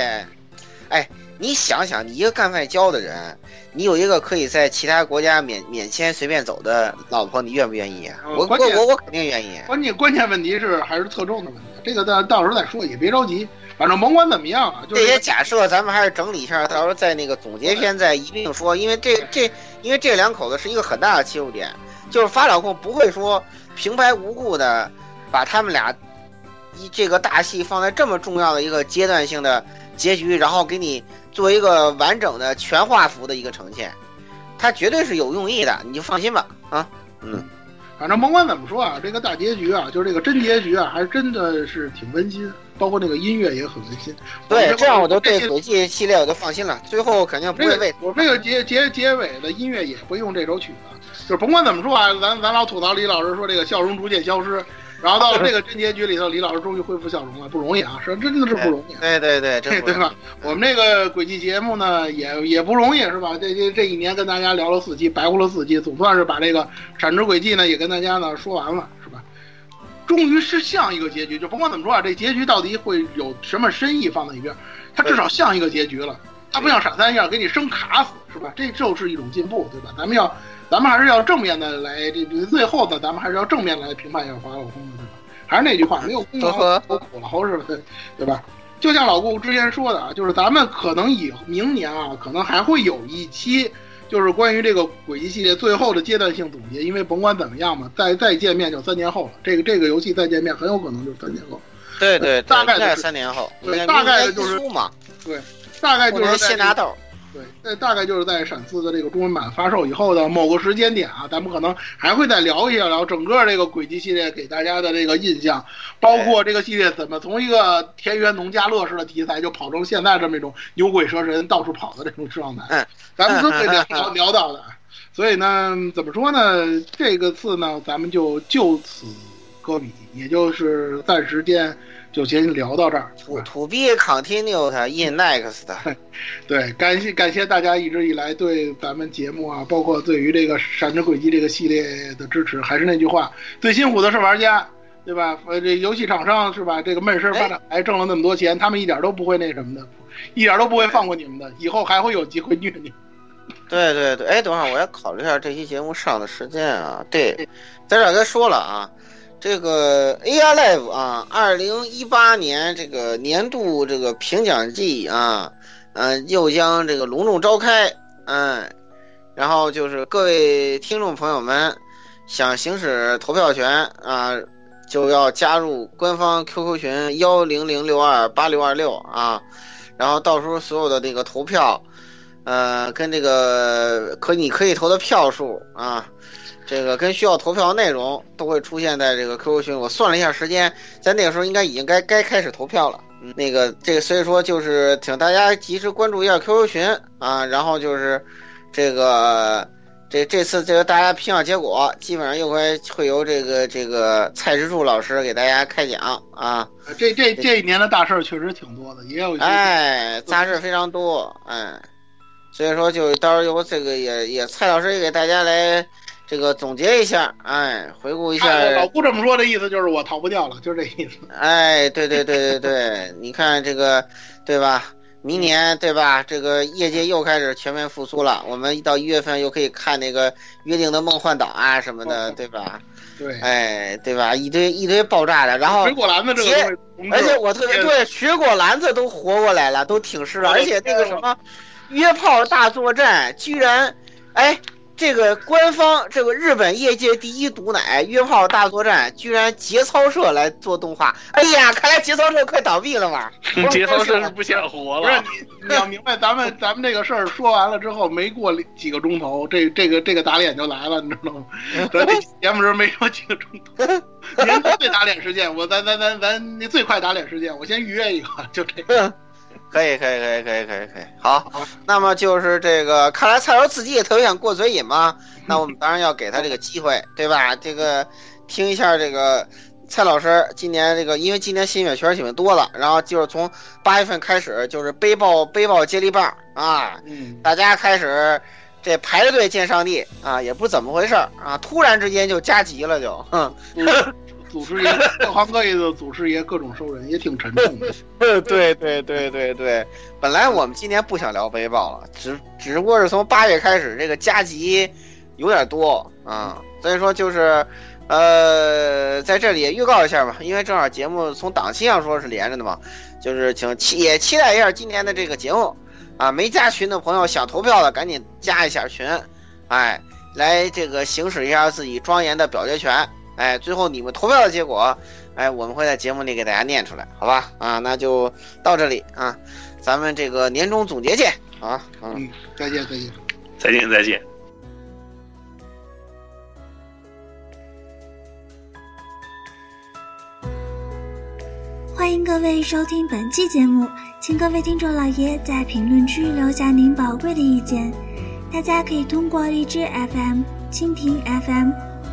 哎，你想想，你一个干外交的人，你有一个可以在其他国家免免签随便走的老婆，你愿不愿意啊？我我我我肯定愿意。关键关键问题是还是侧重的问题，这个到到时候再说，也别着急。反正甭管怎么样啊，这些假设咱们还是整理一下，到时候在那个总结篇再一并说。因为这这，因为这两口子是一个很大的切入点，就是法老控不会说平白无故的把他们俩一这个大戏放在这么重要的一个阶段性的。结局，然后给你做一个完整的全画幅的一个呈现，它绝对是有用意的，你就放心吧。啊，嗯，反正甭管怎么说啊，这个大结局啊，就是这个真结局啊，还真的是挺温馨，包括那个音乐也很温馨。对，这样我就对轨迹系列我就放心了，最后肯定不会为我这个结结结尾的音乐也会用这首曲子，就是甭管怎么说啊，咱咱老吐槽李老师说这个笑容逐渐消失。然后到了这个真结局里头，李老师终于恢复笑容了，不容易啊，是真的是不容易。对对 (laughs) 对，对吧？我们这个轨迹节目呢，也也不容易，是吧？这这这一年跟大家聊了四期，白活了四期，总算是把这个产值轨迹呢也跟大家呢说完了，是吧？终于是像一个结局，就甭管怎么说啊，这结局到底会有什么深意放在一边，它至少像一个结局了，它不像闪三一样给你生卡死，是吧？这就是一种进步，对吧？咱们要。咱们还是要正面的来，这最后呢，咱们还是要正面来评判一下华老空的，对吧？还是那句话，没有功劳有苦劳，是吧？对吧？就像老顾之前说的啊，就是咱们可能以明年啊，可能还会有一期，就是关于这个轨迹系列最后的阶段性总结。因为甭管怎么样嘛，再再见面就三年后了。这个这个游戏再见面很有可能就是三年后。对对，大概是三年后。对，大概就是嘛。对，大概就是谢拿豆。对，那大概就是在闪四的这个中文版发售以后的某个时间点啊，咱们可能还会再聊一下聊整个这个轨迹系列给大家的这个印象，包括这个系列怎么从一个田园农家乐式的题材就跑成现在这么一种牛鬼蛇神到处跑的这种状态，咱们都会聊聊到的。所以呢，怎么说呢？这个次呢，咱们就就此搁笔，也就是暂时间。就先聊到这儿。To B continued in next。(laughs) 对，感谢感谢大家一直以来对咱们节目啊，包括对于这个《闪之轨迹》这个系列的支持。还是那句话，最辛苦的是玩家，对吧？呃，这游戏厂商是吧？这个闷声发展还挣了那么多钱，他们一点都不会那什么的，一点都不会放过你们的，以后还会有机会虐你。对对对，哎，等会儿我要考虑一下这期节目上的时间啊。对，在这儿该说了啊。这个 AR Live 啊，二零一八年这个年度这个评奖季啊，嗯，又将这个隆重召开，嗯，然后就是各位听众朋友们想行使投票权啊，就要加入官方 QQ 群幺零零六二八六二六啊，然后到时候所有的那个投票，呃，跟这个可你可以投的票数啊。这个跟需要投票的内容都会出现在这个 QQ 群。我算了一下时间，在那个时候应该已经该该开始投票了。那个这个，所以说就是请大家及时关注一下 QQ 群啊。然后就是这个这这次这个大家评奖结果，基本上又会会由这个这个蔡之柱老师给大家开讲啊。这这这一年的大事儿确实挺多的，也有哎杂事非常多哎。所以说就到时候由这个也也蔡老师也给大家来。这个总结一下，哎，回顾一下。老顾这么说的意思就是我逃不掉了，就是这意思。哎，对对对对对，你看这个，对吧？明年对吧？这个业界又开始全面复苏了，我们一到一月份又可以看那个《约定的梦幻岛》啊什么的，对吧？对，哎，对吧？一堆一堆爆炸的，然后水果篮子这个，而且我特别对水果篮子都活过来了，都挺尸了，而且那个什么约炮大作战居然，哎。这个官方，这个日本业界第一毒奶《约炮大作战》居然节操社来做动画，哎呀，看来节操社快倒闭了吧？(laughs) 节操社是不想活了。不是你，你要明白，咱们咱们这个事儿说完了之后，没过几个钟头，这这个这个打脸就来了，你知道吗？(laughs) 咱这节目时没说几个钟头，(laughs) 年最打脸事件，我咱咱咱咱那最快打脸事件，我先预约一个，就这个。可以可以可以可以可以可以，好，那么就是这个，看来蔡老自己也特别想过嘴瘾嘛，那我们当然要给他这个机会，对吧？(laughs) 这个听一下这个蔡老师今年这个，因为今年新月圈儿挺多了，然后就是从八月份开始就是背包背包接力棒啊，嗯，大家开始这排着队见上帝啊，也不怎么回事儿啊，突然之间就加急了就，哼。(laughs) 祖师爷，各行各业的祖师爷，各种收人也挺沉重的。(laughs) 对对对对对，本来我们今年不想聊背包了，只只不过是从八月开始，这个加急有点多啊，所以说就是，呃，在这里也预告一下吧，因为正好节目从档期上说是连着的嘛，就是请期也期待一下今年的这个节目啊，没加群的朋友想投票的赶紧加一下群，哎，来这个行使一下自己庄严的表决权。哎，最后你们投票的结果，哎，我们会在节目里给大家念出来，好吧？啊，那就到这里啊，咱们这个年终总结见啊，嗯，再见再见，再见再见。欢迎各位收听本期节目，请各位听众老爷在评论区留下您宝贵的意见，大家可以通过荔枝 FM、蜻蜓 FM。